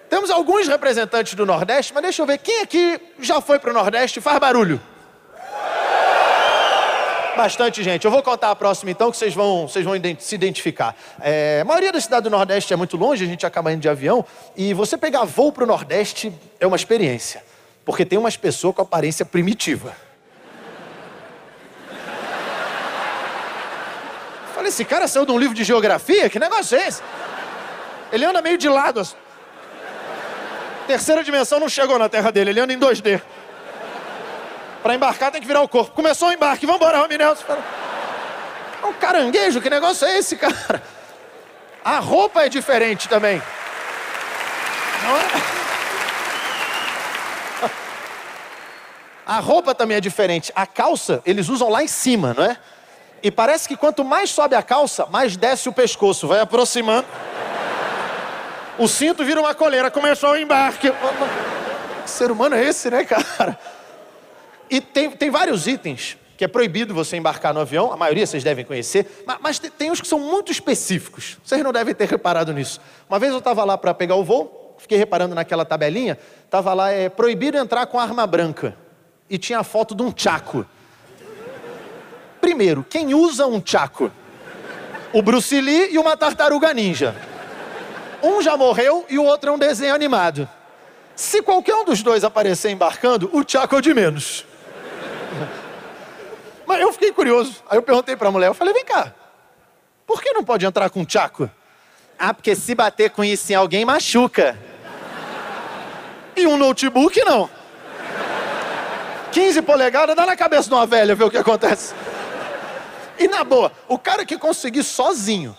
S2: Temos alguns representantes do Nordeste, mas deixa eu ver, quem aqui já foi para o Nordeste faz barulho? Bastante gente. Eu vou contar a próxima então, que vocês vão, vocês vão se identificar. É, a maioria da cidade do Nordeste é muito longe, a gente acaba indo de avião, e você pegar voo para o Nordeste é uma experiência, porque tem umas pessoas com aparência primitiva. Falei, esse cara saiu de um livro de geografia? Que negócio é esse? Ele anda meio de lado. Assim. Terceira dimensão não chegou na terra dele, ele anda em 2D. Para embarcar tem que virar o corpo. Começou o embarque, vamos embora, Rami Nelson. É um caranguejo, que negócio é esse, cara? A roupa é diferente também. Não é? A roupa também é diferente. A calça, eles usam lá em cima, não é? E parece que quanto mais sobe a calça, mais desce o pescoço, vai aproximando. O cinto vira uma coleira, começou o embarque. Que ser humano é esse, né, cara? E tem, tem vários itens que é proibido você embarcar no avião, a maioria vocês devem conhecer, mas, mas tem, tem uns que são muito específicos. Vocês não devem ter reparado nisso. Uma vez eu estava lá para pegar o voo, fiquei reparando naquela tabelinha, estava lá, é proibido entrar com arma branca. E tinha a foto de um tchaco. Primeiro, quem usa um tchaco? O Bruce Lee e uma tartaruga ninja. Um já morreu e o outro é um desenho animado. Se qualquer um dos dois aparecer embarcando, o Tchaco é o de menos. Mas eu fiquei curioso. Aí eu perguntei para a mulher, eu falei, vem cá, por que não pode entrar com o Tchaco? Ah, porque se bater com isso em alguém, machuca. E um notebook, não. 15 polegadas, dá na cabeça de uma velha, ver o que acontece. E na boa, o cara que conseguir sozinho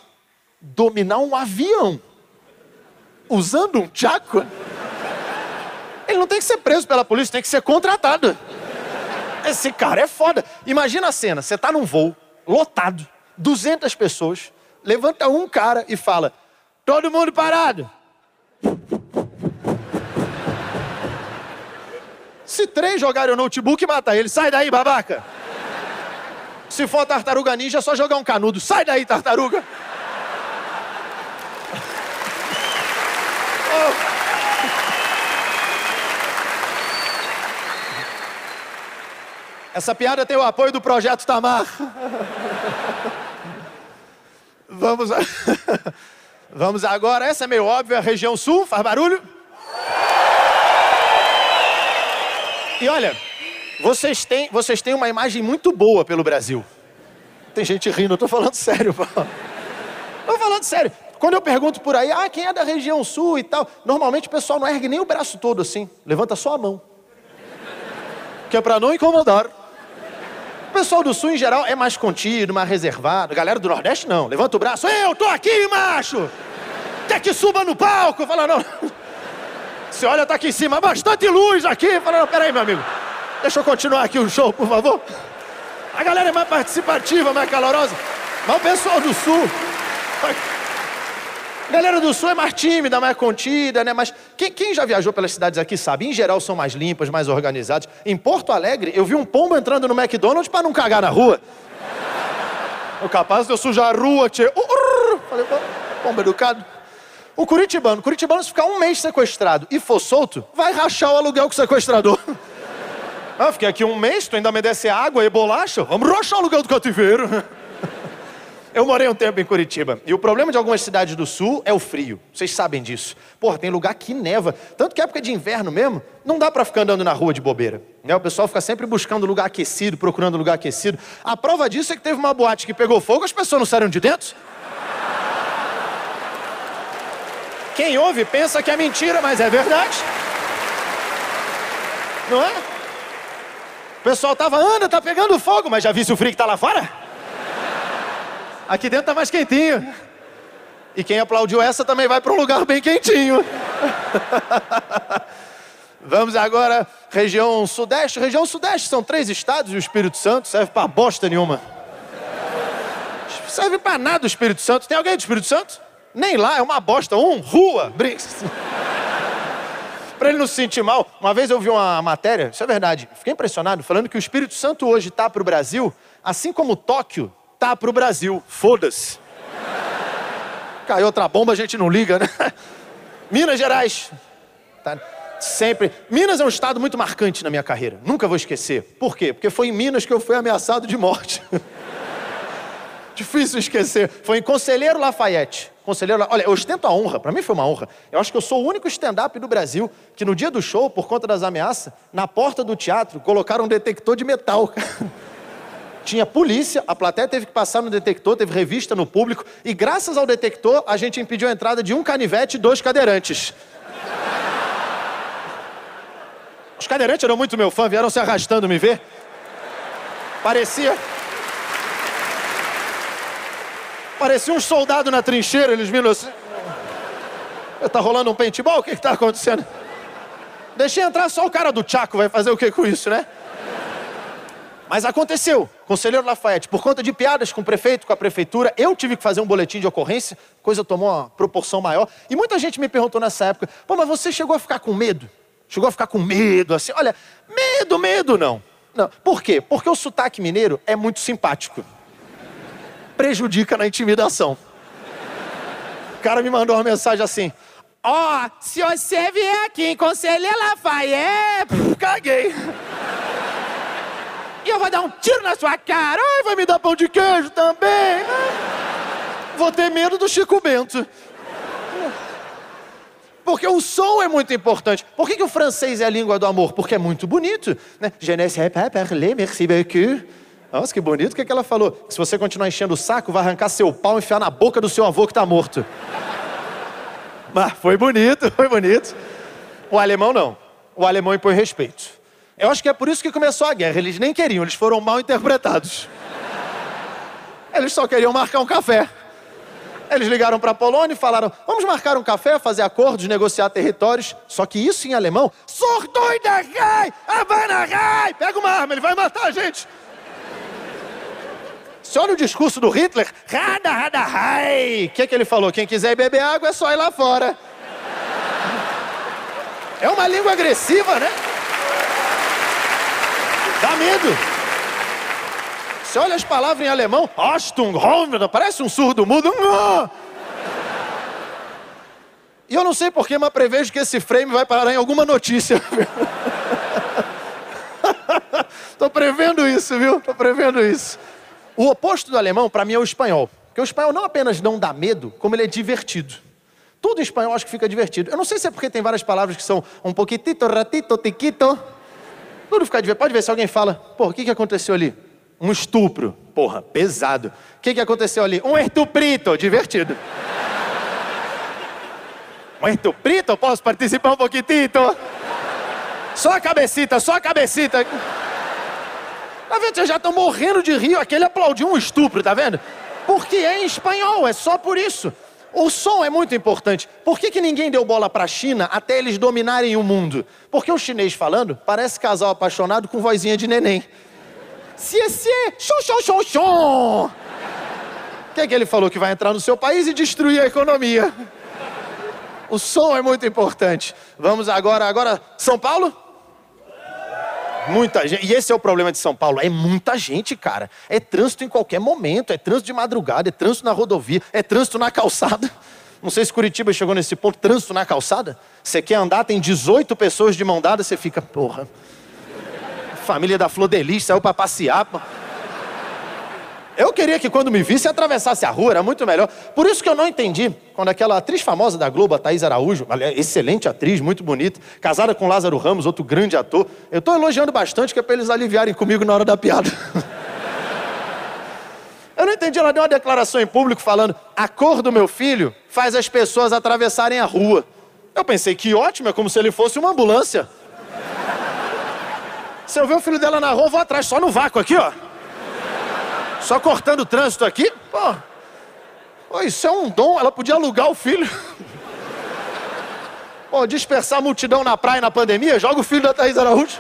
S2: dominar um avião usando um tchaco, ele não tem que ser preso pela polícia, tem que ser contratado. Esse cara é foda. Imagina a cena, você tá num voo lotado, 200 pessoas, levanta um cara e fala: "Todo mundo parado". Se três jogarem o notebook, mata ele. Sai daí, babaca. Se for tartaruga ninja, é só jogar um canudo. Sai daí, tartaruga. Essa piada tem o apoio do Projeto Tamar. Vamos, a... Vamos agora, essa é meio óbvia, região sul, faz barulho? E olha, vocês têm, vocês têm uma imagem muito boa pelo Brasil. Tem gente rindo, eu tô falando sério, pô. Tô falando sério. Quando eu pergunto por aí, ah, quem é da região sul e tal, normalmente o pessoal não ergue nem o braço todo assim, levanta só a mão. Que é para não incomodar. O pessoal do sul, em geral, é mais contido, mais reservado. A galera do Nordeste, não. Levanta o braço. Eu tô aqui, macho! Quer que suba no palco? Fala, não. Você olha, tá aqui em cima, bastante luz aqui. Fala, não, peraí, meu amigo. Deixa eu continuar aqui o show, por favor. A galera é mais participativa, mais calorosa. Mas o pessoal do sul. galera do sul é mais tímida, mais contida, né? Mas quem, quem, já viajou pelas cidades aqui sabe, em geral são mais limpas, mais organizadas. Em Porto Alegre, eu vi um pombo entrando no McDonald's para não cagar na rua. O capaz de eu sujar a rua, tchê. Uh, falei, pombo educado. O curitibano, o curitibano se ficar um mês sequestrado e for solto, vai rachar o aluguel com o sequestrador. Ah, fiquei aqui um mês, tu ainda me desce água e bolacha, vamos rachar o aluguel do cativeiro. Eu morei um tempo em Curitiba. E o problema de algumas cidades do sul é o frio. Vocês sabem disso. Porra, tem lugar que neva. Tanto que época de inverno mesmo, não dá para ficar andando na rua de bobeira. Né? O pessoal fica sempre buscando lugar aquecido, procurando lugar aquecido. A prova disso é que teve uma boate que pegou fogo, as pessoas não saíram de dentro. Quem ouve pensa que é mentira, mas é verdade. Não é? O pessoal tava, anda, tá pegando fogo, mas já viu o frio que tá lá fora? Aqui dentro tá mais quentinho. E quem aplaudiu essa também vai para um lugar bem quentinho. Vamos agora, região sudeste. Região sudeste são três estados e o Espírito Santo serve para bosta nenhuma. Serve para nada o Espírito Santo. Tem alguém do Espírito Santo? Nem lá, é uma bosta. Um, rua, brinks. Para ele não se sentir mal. Uma vez eu vi uma matéria, isso é verdade, fiquei impressionado, falando que o Espírito Santo hoje está para o Brasil, assim como Tóquio tá para o Brasil. Foda-se. Caiu outra bomba, a gente não liga, né? Minas Gerais. Tá sempre. Minas é um estado muito marcante na minha carreira. Nunca vou esquecer. Por quê? Porque foi em Minas que eu fui ameaçado de morte. Difícil esquecer. Foi em Conselheiro Lafayette. Conselheiro, olha, eu ostento a honra, para mim foi uma honra. Eu acho que eu sou o único stand-up do Brasil que no dia do show, por conta das ameaças, na porta do teatro colocaram um detector de metal. Tinha polícia, a plateia teve que passar no detector, teve revista no público, e graças ao detector a gente impediu a entrada de um canivete e dois cadeirantes. Os cadeirantes eram muito meu fã, vieram se arrastando me ver. Parecia. Parecia um soldado na trincheira, eles viram assim. Tá rolando um paintball? O que, que tá acontecendo? Deixei entrar só o cara do Chaco, vai fazer o que com isso, né? Mas aconteceu, conselheiro Lafayette, por conta de piadas com o prefeito, com a prefeitura, eu tive que fazer um boletim de ocorrência, coisa tomou uma proporção maior. E muita gente me perguntou nessa época: pô, mas você chegou a ficar com medo? Chegou a ficar com medo, assim? Olha, medo, medo não. Não. Por quê? Porque o sotaque mineiro é muito simpático prejudica na intimidação. O cara me mandou uma mensagem assim: Ó, oh, se você vier aqui em Conselheiro Lafayette, caguei. E eu vou dar um tiro na sua cara. Ai, vai me dar pão de queijo também. Vou ter medo do Chico Bento. Porque o som é muito importante. Por que, que o francês é a língua do amor? Porque é muito bonito. Né? Je ne sais pas parler, merci beaucoup. Nossa, que bonito. O que, é que ela falou? se você continuar enchendo o saco, vai arrancar seu pau e enfiar na boca do seu avô que está morto. Mas foi bonito, foi bonito. O alemão não. O alemão impõe respeito. Eu acho que é por isso que começou a guerra. Eles nem queriam, eles foram mal interpretados. Eles só queriam marcar um café. Eles ligaram para a Polônia e falaram: vamos marcar um café, fazer acordos, negociar territórios. Só que isso em alemão, Sordoida Gai, Havana Gai, pega uma arma, ele vai matar a gente. Você olha o discurso do Hitler, rada, rada, rai. O que, é que ele falou? Quem quiser beber água é só ir lá fora. É uma língua agressiva, né? Dá medo. Você olha as palavras em alemão, parece um surdo mudo. E eu não sei porquê, mas prevejo que esse frame vai parar em alguma notícia. Tô prevendo isso, viu? Tô prevendo isso. O oposto do alemão, para mim, é o espanhol. Porque o espanhol não apenas não dá medo, como ele é divertido. Tudo em espanhol acho que fica divertido. Eu não sei se é porque tem várias palavras que são um pouquitito, ratito, tiquito. Tudo fica divertido. Pode ver se alguém fala, porra, o que, que aconteceu ali? Um estupro. Porra, pesado. O que, que aconteceu ali? Um estuprito. Divertido. Um estuprito? Posso participar um pouquitito? Só a cabecita, só a cabecita. Tá vendo? Vocês já estão morrendo de rir. Aquele aplaudiu um estupro, tá vendo? Porque é em espanhol, é só por isso. O som é muito importante. Por que, que ninguém deu bola para a China até eles dominarem o mundo? Porque o chinês falando parece casal apaixonado com vozinha de neném. Se se, chon chon chon chon. O que, é que ele falou? Que vai entrar no seu país e destruir a economia. O som é muito importante. Vamos agora, agora, São Paulo? Muita gente. E esse é o problema de São Paulo. É muita gente, cara. É trânsito em qualquer momento. É trânsito de madrugada, é trânsito na rodovia, é trânsito na calçada. Não sei se Curitiba chegou nesse ponto, trânsito na calçada. Você quer andar, tem 18 pessoas de mão dada, você fica, porra. Família da Flor Delis saiu pra passear. Pô. Eu queria que quando me visse atravessasse a rua, era muito melhor. Por isso que eu não entendi quando aquela atriz famosa da Globo, a Thaís Araújo, excelente atriz, muito bonita, casada com Lázaro Ramos, outro grande ator. Eu estou elogiando bastante que é para eles aliviarem comigo na hora da piada. Eu não entendi, ela deu uma declaração em público falando: a cor do meu filho faz as pessoas atravessarem a rua. Eu pensei que ótimo, é como se ele fosse uma ambulância. Se eu ver o filho dela na rua, eu vou atrás, só no vácuo aqui, ó. Só cortando o trânsito aqui? Pô, Pô isso é um dom, ela podia alugar o filho. Pô, dispersar a multidão na praia na pandemia, joga o filho da Thaís Araújo.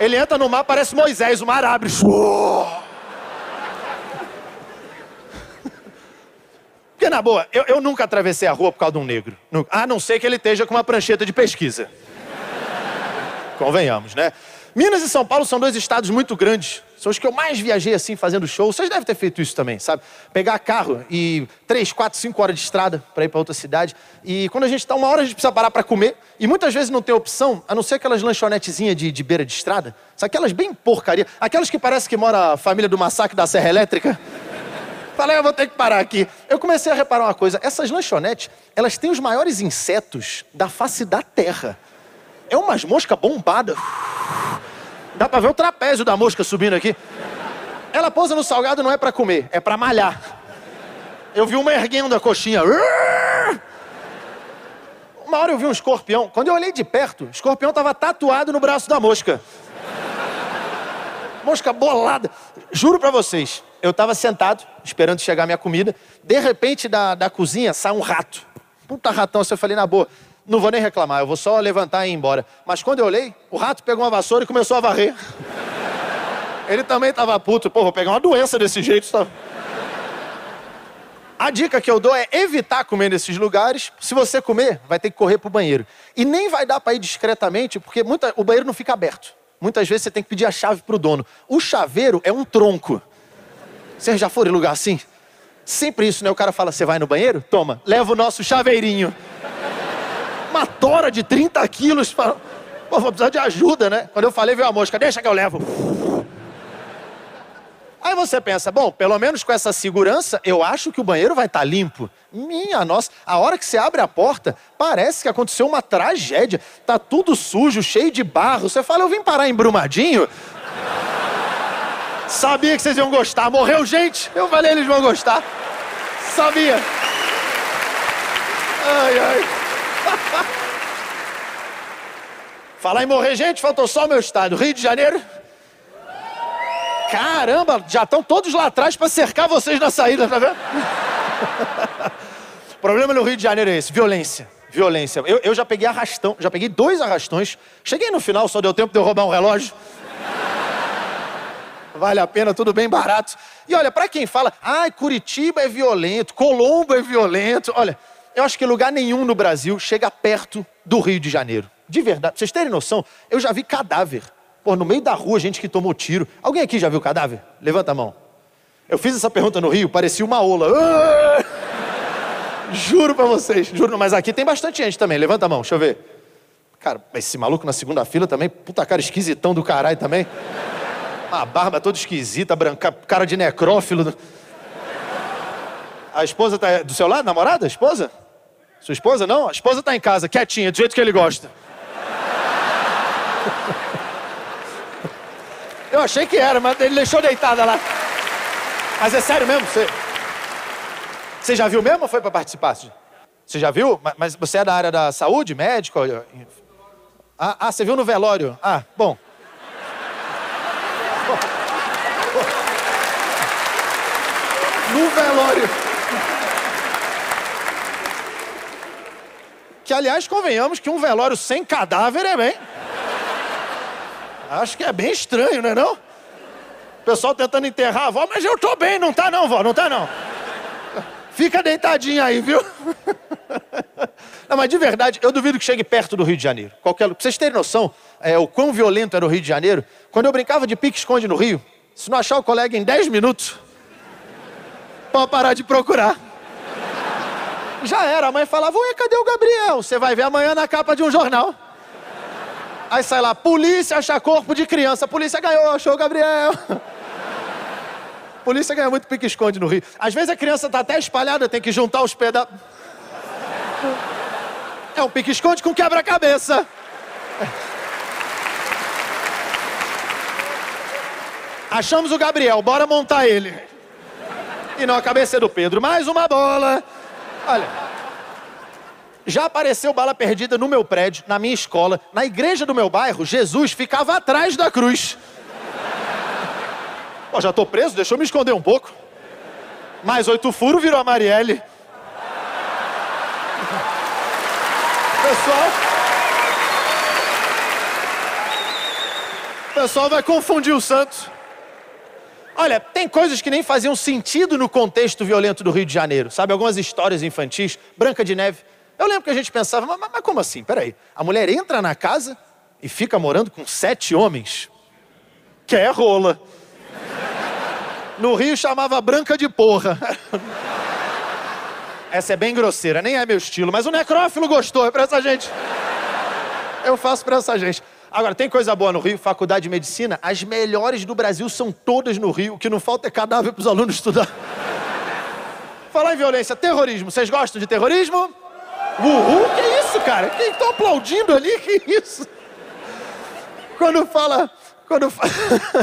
S2: Ele entra no mar, parece Moisés, o mar abre. Porque, na boa, eu, eu nunca atravessei a rua por causa de um negro. A não ser que ele esteja com uma prancheta de pesquisa. Convenhamos, né? Minas e São Paulo são dois estados muito grandes. São os que eu mais viajei assim fazendo show. Vocês devem ter feito isso também, sabe? Pegar carro e três, quatro, cinco horas de estrada para ir para outra cidade. E quando a gente está uma hora, a gente precisa parar para comer. E muitas vezes não tem opção, a não ser aquelas lanchonetezinhas de, de beira de estrada. São aquelas bem porcaria. Aquelas que parece que mora a família do massacre da Serra Elétrica. Falei, eu vou ter que parar aqui. Eu comecei a reparar uma coisa. Essas lanchonetes, elas têm os maiores insetos da face da terra. É umas moscas bombadas. Dá pra ver o trapézio da mosca subindo aqui. Ela pousa no salgado não é para comer, é para malhar. Eu vi uma erguendo a coxinha. Uma hora eu vi um escorpião. Quando eu olhei de perto, o escorpião estava tatuado no braço da mosca. Mosca bolada. Juro para vocês, eu estava sentado, esperando chegar minha comida. De repente, da, da cozinha sai um rato. Puta ratão, assim, eu falei na boa não vou nem reclamar, eu vou só levantar e ir embora. Mas quando eu olhei, o rato pegou uma vassoura e começou a varrer. Ele também estava puto. Pô, vou pegar uma doença desse jeito. Tá? A dica que eu dou é evitar comer nesses lugares. Se você comer, vai ter que correr para o banheiro. E nem vai dar para ir discretamente, porque muita, o banheiro não fica aberto. Muitas vezes você tem que pedir a chave para o dono. O chaveiro é um tronco. Vocês já foram em lugar assim? Sempre isso, né? O cara fala, você vai no banheiro? Toma, leva o nosso chaveirinho uma tora de 30 quilos. Pô, vou precisar de ajuda, né? Quando eu falei, veio a mosca, deixa que eu levo. Aí você pensa, bom, pelo menos com essa segurança, eu acho que o banheiro vai estar tá limpo. Minha nossa, a hora que você abre a porta, parece que aconteceu uma tragédia. Tá tudo sujo, cheio de barro. Você fala, eu vim parar em Brumadinho. Sabia que vocês iam gostar. Morreu gente? Eu falei, eles vão gostar. Sabia. Ai, ai. Falar em morrer gente, faltou só o meu estado. Rio de Janeiro. Caramba, já estão todos lá atrás para cercar vocês na saída, tá vendo? o problema no Rio de Janeiro é esse: violência. Violência. Eu, eu já peguei arrastão, já peguei dois arrastões. Cheguei no final, só deu tempo de eu roubar um relógio. Vale a pena, tudo bem barato. E olha, para quem fala, ai, Curitiba é violento, Colombo é violento, olha, eu acho que lugar nenhum no Brasil chega perto do Rio de Janeiro. De verdade. Pra vocês terem noção, eu já vi cadáver. Pô, no meio da rua, gente que tomou tiro. Alguém aqui já viu cadáver? Levanta a mão. Eu fiz essa pergunta no Rio, parecia uma ola. Juro pra vocês, juro. Mas aqui tem bastante gente também. Levanta a mão, deixa eu ver. Cara, esse maluco na segunda fila também, puta cara esquisitão do caralho também. Uma barba toda esquisita, branca, cara de necrófilo. A esposa tá do seu lado, namorada? Esposa? Sua esposa não? A esposa está em casa, quietinha, do jeito que ele gosta. Eu achei que era, mas ele deixou deitada lá. Mas é sério mesmo? Você, você já viu mesmo ou foi para participar? Você já viu? Mas você é da área da saúde, médico? Ah, ah, você viu no velório? Ah, bom. No velório. Que, aliás, convenhamos que um velório sem cadáver é bem. Acho que é bem estranho, não é não? O pessoal tentando enterrar a avó, mas eu tô bem, não tá não, vó, não tá não. Fica deitadinha aí, viu? Não, mas de verdade, eu duvido que chegue perto do Rio de Janeiro. Qualquer... Pra vocês terem noção, é, o quão violento era o Rio de Janeiro, quando eu brincava de pique-esconde no Rio, se não achar o colega em 10 minutos, pode parar de procurar. Já era, a mãe falava, ué, cadê o Gabriel? Você vai ver amanhã na capa de um jornal. Aí sai lá, polícia acha corpo de criança. Polícia ganhou, achou o Gabriel. Polícia ganha muito pique-esconde no Rio. Às vezes a criança tá até espalhada, tem que juntar os pedaços. É um pique-esconde com quebra-cabeça. Achamos o Gabriel, bora montar ele. E não, a cabeça é do Pedro. Mais uma bola. Olha. Já apareceu bala perdida no meu prédio, na minha escola, na igreja do meu bairro. Jesus ficava atrás da cruz. Pô, já tô preso, deixa eu me esconder um pouco. Mais oito furos virou a Marielle. Pessoal. O pessoal vai confundir o santo. Olha, tem coisas que nem faziam sentido no contexto violento do Rio de Janeiro. Sabe, algumas histórias infantis, Branca de Neve. Eu lembro que a gente pensava, mas, mas como assim? Peraí, a mulher entra na casa e fica morando com sete homens? Que é rola. No Rio chamava Branca de Porra. Essa é bem grosseira, nem é meu estilo, mas o necrófilo gostou, é pra essa gente. Eu faço pra essa gente. Agora, tem coisa boa no Rio, faculdade de medicina, as melhores do Brasil são todas no Rio, o que não falta é cadáver pros alunos estudar. Falar em violência, terrorismo, vocês gostam de terrorismo? Uhul, que isso, cara? Quem estão aplaudindo ali? Que isso? Quando fala. Quando fala.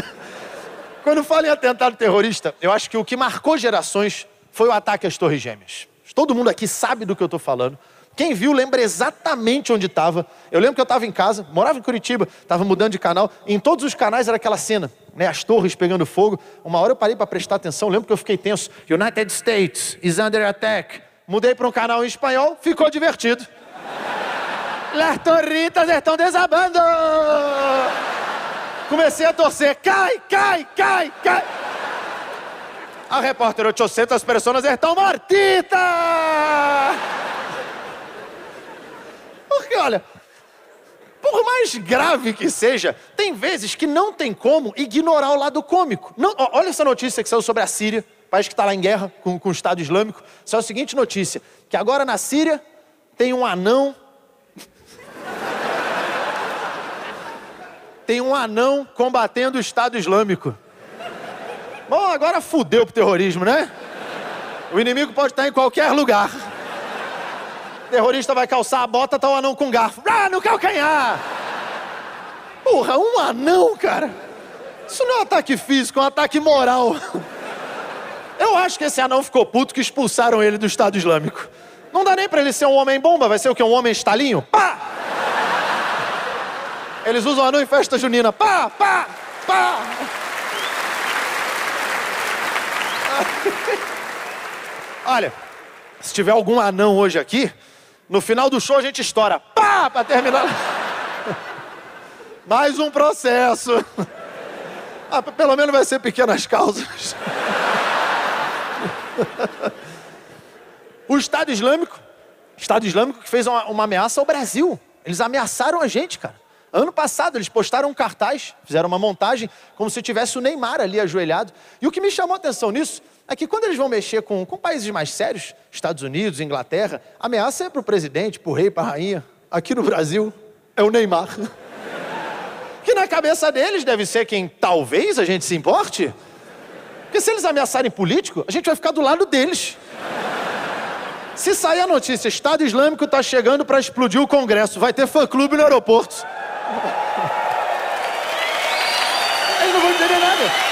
S2: Quando fala em atentado terrorista, eu acho que o que marcou gerações foi o ataque às Torres Gêmeas. Todo mundo aqui sabe do que eu estou falando. Quem viu lembra exatamente onde estava. Eu lembro que eu estava em casa, morava em Curitiba, estava mudando de canal. Em todos os canais era aquela cena, né? As torres pegando fogo. Uma hora eu parei para prestar atenção, lembro que eu fiquei tenso. United States is under attack. Mudei para um canal em espanhol, ficou divertido. Las torritas estão desabando! Comecei a torcer. Cai, cai, cai, cai. A repórter 800 pessoas estão mortitas. Porque, olha, por mais grave que seja, tem vezes que não tem como ignorar o lado cômico. Não, olha essa notícia que saiu sobre a Síria, país que está lá em guerra com, com o Estado Islâmico. Só a seguinte notícia: que agora na Síria tem um anão tem um anão combatendo o Estado Islâmico. Bom, agora fudeu pro terrorismo, né? O inimigo pode estar em qualquer lugar. Terrorista vai calçar a bota, tá o anão com garfo. Ah, no calcanhar! Porra, um anão, cara! Isso não é um ataque físico, é um ataque moral. Eu acho que esse anão ficou puto que expulsaram ele do Estado Islâmico. Não dá nem pra ele ser um homem bomba, vai ser o que? Um homem estalinho? Pá! Eles usam anão em festa junina. Pá, pá, pá. Olha, se tiver algum anão hoje aqui, no final do show a gente estoura. Pá, pra terminar. Mais um processo. Ah, pelo menos vai ser pequenas causas. o Estado Islâmico, Estado Islâmico que fez uma, uma ameaça ao Brasil. Eles ameaçaram a gente, cara. Ano passado eles postaram um cartaz, fizeram uma montagem, como se tivesse o Neymar ali ajoelhado. E o que me chamou a atenção nisso é que quando eles vão mexer com, com países mais sérios, Estados Unidos, Inglaterra, a ameaça é para o presidente, para o rei, para a rainha. Aqui no Brasil é o Neymar. Que na cabeça deles deve ser quem talvez a gente se importe. Porque se eles ameaçarem político, a gente vai ficar do lado deles. Se sair a notícia, Estado Islâmico está chegando para explodir o Congresso, vai ter fã-clube no aeroporto. Eles não vão entender nada.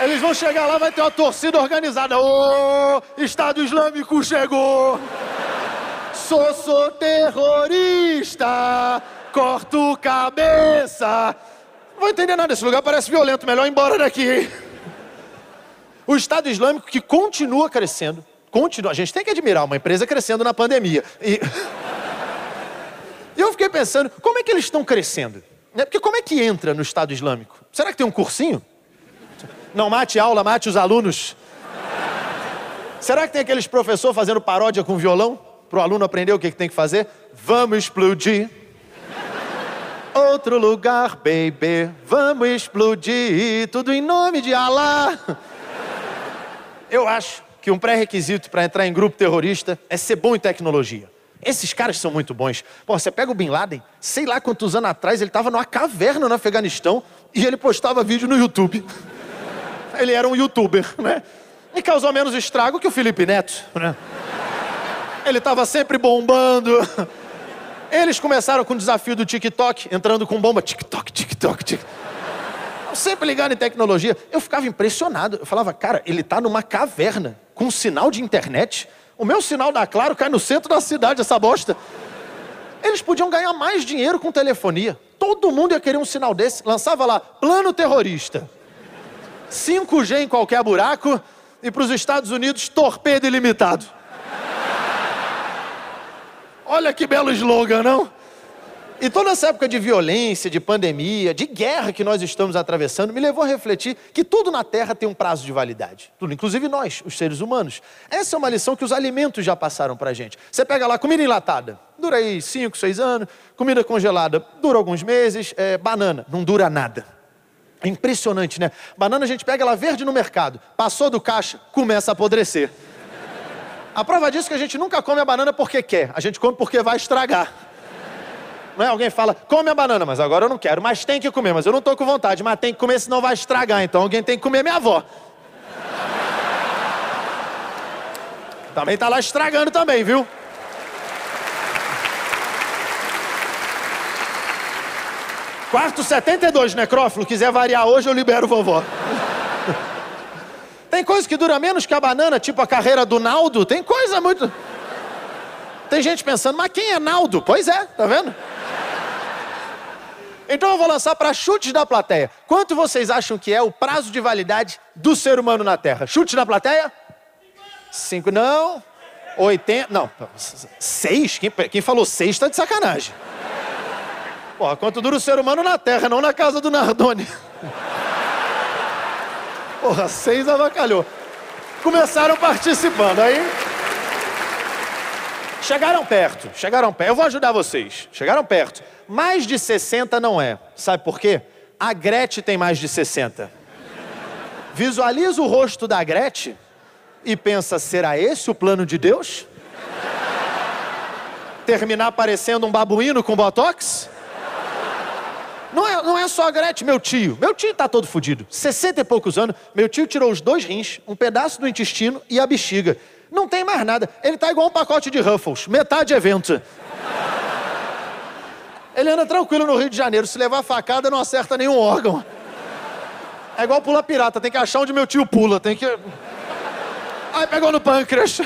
S2: Eles vão chegar lá, vai ter uma torcida organizada. Ô, oh, Estado Islâmico chegou! Sou, sou terrorista! Corto cabeça! Não vou entender nada, esse lugar parece violento, melhor ir embora daqui. O Estado Islâmico que continua crescendo, continua. A gente tem que admirar uma empresa crescendo na pandemia. E... Eu fiquei pensando, como é que eles estão crescendo? Né, porque como é que entra no Estado Islâmico? Será que tem um cursinho? Não mate aula, mate os alunos. Será que tem aqueles professores fazendo paródia com violão? pro aluno aprender o que, que tem que fazer? Vamos explodir. Outro lugar, baby, vamos explodir, tudo em nome de Allah. Eu acho que um pré-requisito para entrar em grupo terrorista é ser bom em tecnologia. Esses caras são muito bons. Pô, você pega o Bin Laden, sei lá quantos anos atrás, ele estava numa caverna no Afeganistão e ele postava vídeo no YouTube. Ele era um youtuber, né? E causou menos estrago que o Felipe Neto, né? Ele estava sempre bombando. Eles começaram com o desafio do TikTok, entrando com bomba. TikTok, TikTok, TikTok. Sempre ligado em tecnologia. Eu ficava impressionado. Eu falava, cara, ele está numa caverna com um sinal de internet. O meu sinal da Claro cai no centro da cidade, essa bosta. Eles podiam ganhar mais dinheiro com telefonia. Todo mundo ia querer um sinal desse. Lançava lá, plano terrorista. 5G em qualquer buraco e para os Estados Unidos, torpedo ilimitado. Olha que belo slogan, não? E toda essa época de violência, de pandemia, de guerra que nós estamos atravessando, me levou a refletir que tudo na Terra tem um prazo de validade. Tudo, inclusive nós, os seres humanos. Essa é uma lição que os alimentos já passaram pra gente. Você pega lá comida enlatada, dura aí 5, 6 anos. Comida congelada, dura alguns meses. É, banana, não dura nada. Impressionante, né? Banana a gente pega ela verde no mercado, passou do caixa, começa a apodrecer. A prova disso é que a gente nunca come a banana porque quer, a gente come porque vai estragar. Não é? Alguém fala, come a banana, mas agora eu não quero, mas tem que comer, mas eu não estou com vontade, mas tem que comer, senão vai estragar. Então alguém tem que comer minha avó. Também está lá estragando também, viu? Quarto 72, necrófilo. Quiser variar hoje, eu libero vovó. Tem coisa que dura menos que a banana, tipo a carreira do Naldo. Tem coisa muito. Tem gente pensando, mas quem é Naldo? Pois é, tá vendo? Então eu vou lançar para chutes da plateia. Quanto vocês acham que é o prazo de validade do ser humano na Terra? Chute da plateia? Cinco, não. Oitenta, não. Seis? Quem, quem falou seis está de sacanagem. Porra, quanto dura o ser humano na Terra, não na casa do Nardoni. Porra, seis avacalhou. Começaram participando, aí... Chegaram perto, chegaram perto. Eu vou ajudar vocês. Chegaram perto. Mais de 60 não é. Sabe por quê? A Gretchen tem mais de 60. Visualiza o rosto da Gretchen e pensa: será esse o plano de Deus? Terminar parecendo um babuíno com botox? Não é, não é só a Gretchen, meu tio. Meu tio tá todo fodido. 60 e poucos anos, meu tio tirou os dois rins, um pedaço do intestino e a bexiga. Não tem mais nada. Ele tá igual um pacote de Ruffles, metade evento. Ele anda tranquilo no Rio de Janeiro. Se levar facada, não acerta nenhum órgão. É igual pular pirata, tem que achar onde meu tio pula, tem que. Ai, pegou no pâncreas.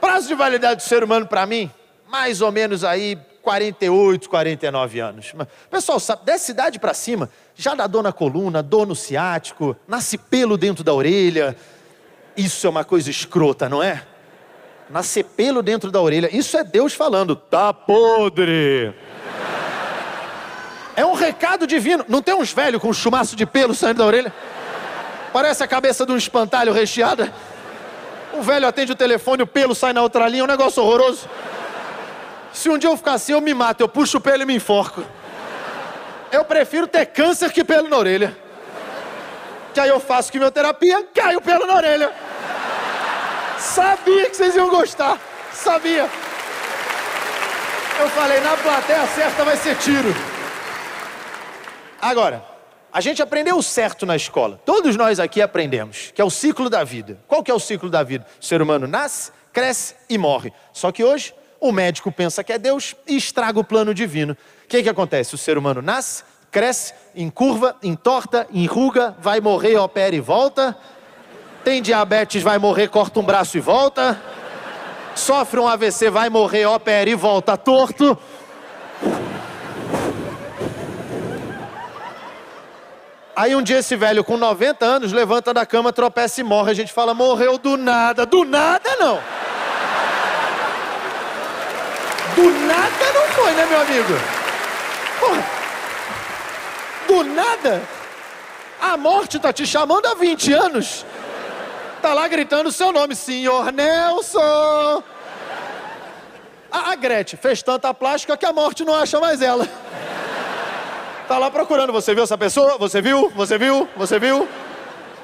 S2: Prazo de validade do ser humano para mim, mais ou menos aí 48, 49 anos. Pessoal, sabe, dessa idade para cima, já dá dor na coluna, dor no ciático, nasce pelo dentro da orelha. Isso é uma coisa escrota, não é? Nascer pelo dentro da orelha. Isso é Deus falando, tá podre. É um recado divino. Não tem uns velhos com um chumaço de pelo saindo da orelha? Parece a cabeça de um espantalho recheada. O velho atende o telefone, o pelo sai na outra linha, é um negócio horroroso. Se um dia eu ficar assim, eu me mato, eu puxo o pelo e me enforco. Eu prefiro ter câncer que pelo na orelha. Que aí eu faço quimioterapia, cai o pelo na orelha. Sabia que vocês iam gostar. Sabia. Eu falei, na plateia certa vai ser tiro. Agora, a gente aprendeu o certo na escola. Todos nós aqui aprendemos, que é o ciclo da vida. Qual que é o ciclo da vida? O ser humano nasce, cresce e morre. Só que hoje, o médico pensa que é Deus e estraga o plano divino. O que, que acontece? O ser humano nasce, cresce, encurva, entorta, enruga, vai morrer, opera e volta. Tem diabetes, vai morrer, corta um braço e volta. Sofre um AVC, vai morrer, opera e volta torto. Aí um dia esse velho com 90 anos levanta da cama, tropeça e morre. A gente fala, morreu do nada. Do nada não. Do nada não foi, né, meu amigo? Porra. Do nada. A morte tá te chamando há 20 anos. Tá lá gritando seu nome, senhor Nelson. A, a Gretchen fez tanta plástica que a morte não acha mais ela. Tá lá procurando. Você viu essa pessoa? Você viu? Você viu? Você viu?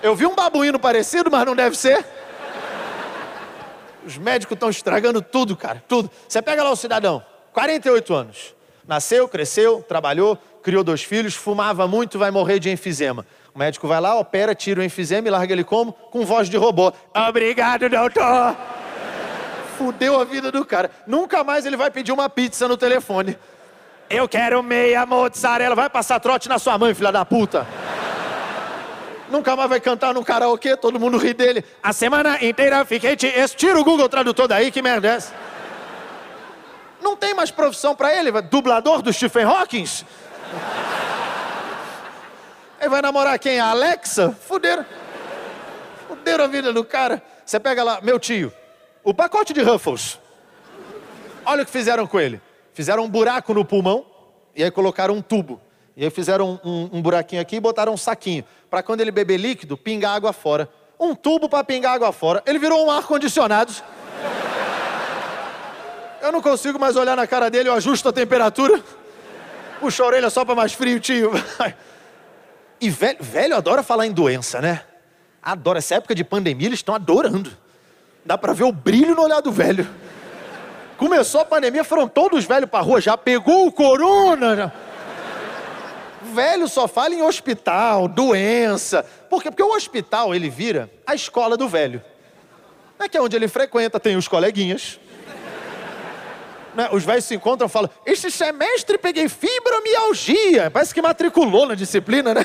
S2: Eu vi um babuíno parecido, mas não deve ser. Os médicos estão estragando tudo, cara, tudo. Você pega lá o cidadão, 48 anos. Nasceu, cresceu, trabalhou, criou dois filhos, fumava muito, vai morrer de enfisema. O médico vai lá, opera, tira o enfisema e larga ele como? Com voz de robô. Obrigado, doutor. Fudeu a vida do cara. Nunca mais ele vai pedir uma pizza no telefone. Eu quero meia mozzarella. Vai passar trote na sua mãe, filha da puta. Nunca mais vai cantar no karaokê, todo mundo ri dele. A semana inteira fiquei te... Tira o Google Tradutor daí, que merda é essa? Não tem mais profissão pra ele? Dublador do Stephen Hawking? Ele vai namorar quem? A Alexa? Fuderam. Fuderam a vida do cara. Você pega lá, meu tio, o pacote de Ruffles. Olha o que fizeram com ele. Fizeram um buraco no pulmão e aí colocaram um tubo. E aí fizeram um, um, um buraquinho aqui e botaram um saquinho. Para quando ele beber líquido, pingar água fora. Um tubo para pingar água fora. Ele virou um ar-condicionado. Eu não consigo mais olhar na cara dele, eu ajusto a temperatura. Puxa a orelha só para mais frio, tio. E velho, velho adora falar em doença, né? Adora. Essa época de pandemia, eles estão adorando. Dá para ver o brilho no olhar do velho. Começou a pandemia, foram todos velhos para rua, já pegou o corona. Já velho só fala em hospital, doença. Por quê? Porque o hospital, ele vira a escola do velho. É que é onde ele frequenta, tem os coleguinhas. Né? Os velhos se encontram e falam: Este semestre peguei fibromialgia. Parece que matriculou na disciplina, né?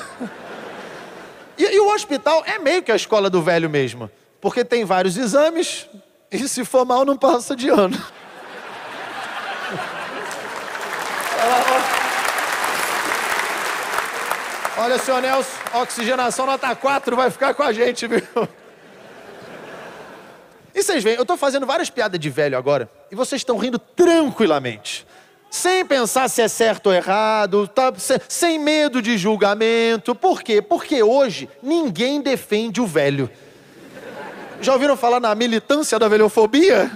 S2: E, e o hospital é meio que a escola do velho mesmo. Porque tem vários exames e se for mal não passa de ano. Olha, senhor Nelson, oxigenação nota 4 vai ficar com a gente, viu? E vocês veem, eu estou fazendo várias piadas de velho agora, e vocês estão rindo tranquilamente. Sem pensar se é certo ou errado, tá, sem medo de julgamento. Por quê? Porque hoje ninguém defende o velho. Já ouviram falar na militância da velhofobia?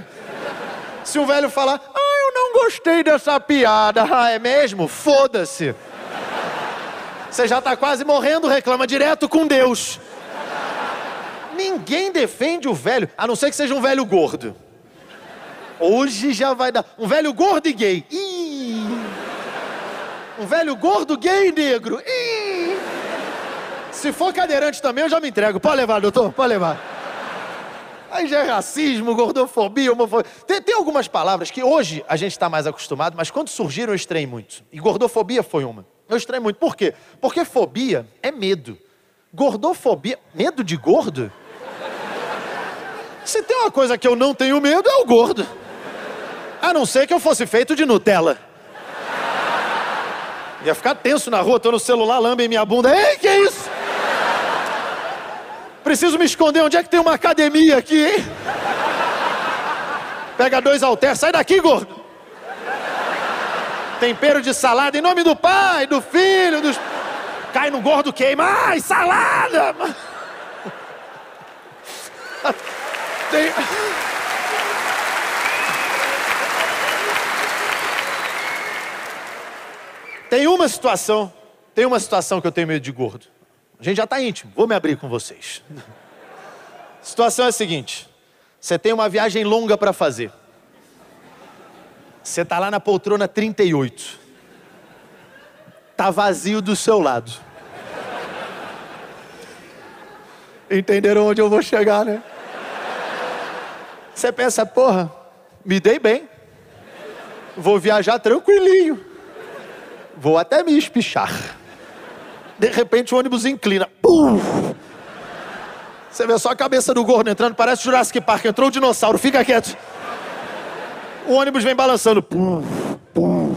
S2: Se um velho falar, ah, eu não gostei dessa piada, ah, é mesmo? Foda-se. Você já está quase morrendo, reclama direto com Deus. Ninguém defende o velho, a não ser que seja um velho gordo. Hoje já vai dar. Um velho gordo e gay. Ih. Um velho gordo, gay e negro. Ih. Se for cadeirante também, eu já me entrego. Pode levar, doutor, pode levar. Aí já é racismo, gordofobia, homofobia. Tem, tem algumas palavras que hoje a gente está mais acostumado, mas quando surgiram eu estranhei muito. E gordofobia foi uma. Eu estranho muito. Por quê? Porque fobia é medo. Gordofobia, medo de gordo? Se tem uma coisa que eu não tenho medo, é o gordo. A não ser que eu fosse feito de Nutella. Ia ficar tenso na rua, tô no celular, lambem minha bunda. Ei, que isso? Preciso me esconder, onde é que tem uma academia aqui, hein? Pega dois halter, sai daqui, gordo tempero de salada em nome do Pai, do Filho, dos. Cai no gordo, queima. Ai, salada! Tem... Tem uma situação, tem uma situação que eu tenho medo de gordo. A gente já está íntimo, vou me abrir com vocês. A situação é a seguinte: você tem uma viagem longa para fazer. Você está lá na poltrona 38. Tá vazio do seu lado. Entenderam onde eu vou chegar, né? Você pensa, porra, me dei bem. Vou viajar tranquilinho. Vou até me espichar. De repente o ônibus inclina. Pum! Você vê só a cabeça do gordo entrando, parece Jurassic Park. Entrou o dinossauro, fica quieto o ônibus vem balançando. Pum, pum.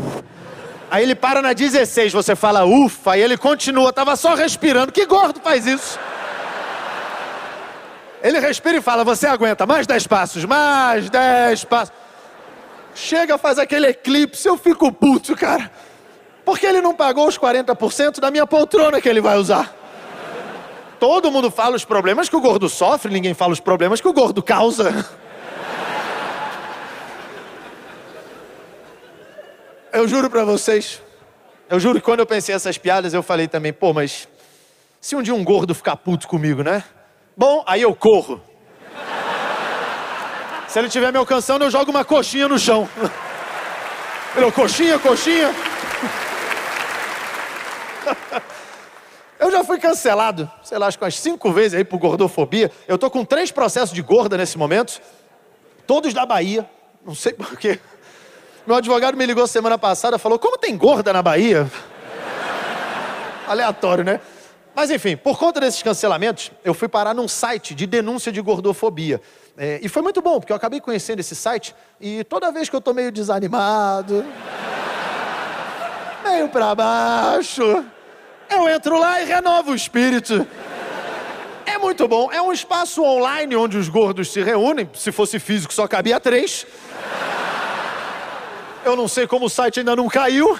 S2: Aí ele para na 16, você fala, ufa, aí ele continua, tava só respirando. Que gordo faz isso? Ele respira e fala, você aguenta, mais 10 passos, mais 10 passos. Chega, faz aquele eclipse, eu fico puto, cara. Porque ele não pagou os 40% da minha poltrona que ele vai usar. Todo mundo fala os problemas que o gordo sofre, ninguém fala os problemas que o gordo causa. Eu juro pra vocês, eu juro que quando eu pensei essas piadas, eu falei também, pô, mas se um dia um gordo ficar puto comigo, né? Bom, aí eu corro. Se ele estiver me alcançando, eu jogo uma coxinha no chão. Ele, coxinha, coxinha. Eu já fui cancelado, sei lá, acho que umas cinco vezes aí por gordofobia. Eu tô com três processos de gorda nesse momento, todos da Bahia, não sei porquê. Meu advogado me ligou semana passada, falou: Como tem gorda na Bahia? Aleatório, né? Mas enfim, por conta desses cancelamentos, eu fui parar num site de denúncia de gordofobia. É, e foi muito bom, porque eu acabei conhecendo esse site e toda vez que eu tô meio desanimado, meio pra baixo, eu entro lá e renovo o espírito. É muito bom. É um espaço online onde os gordos se reúnem. Se fosse físico, só cabia três. Eu não sei como o site ainda não caiu.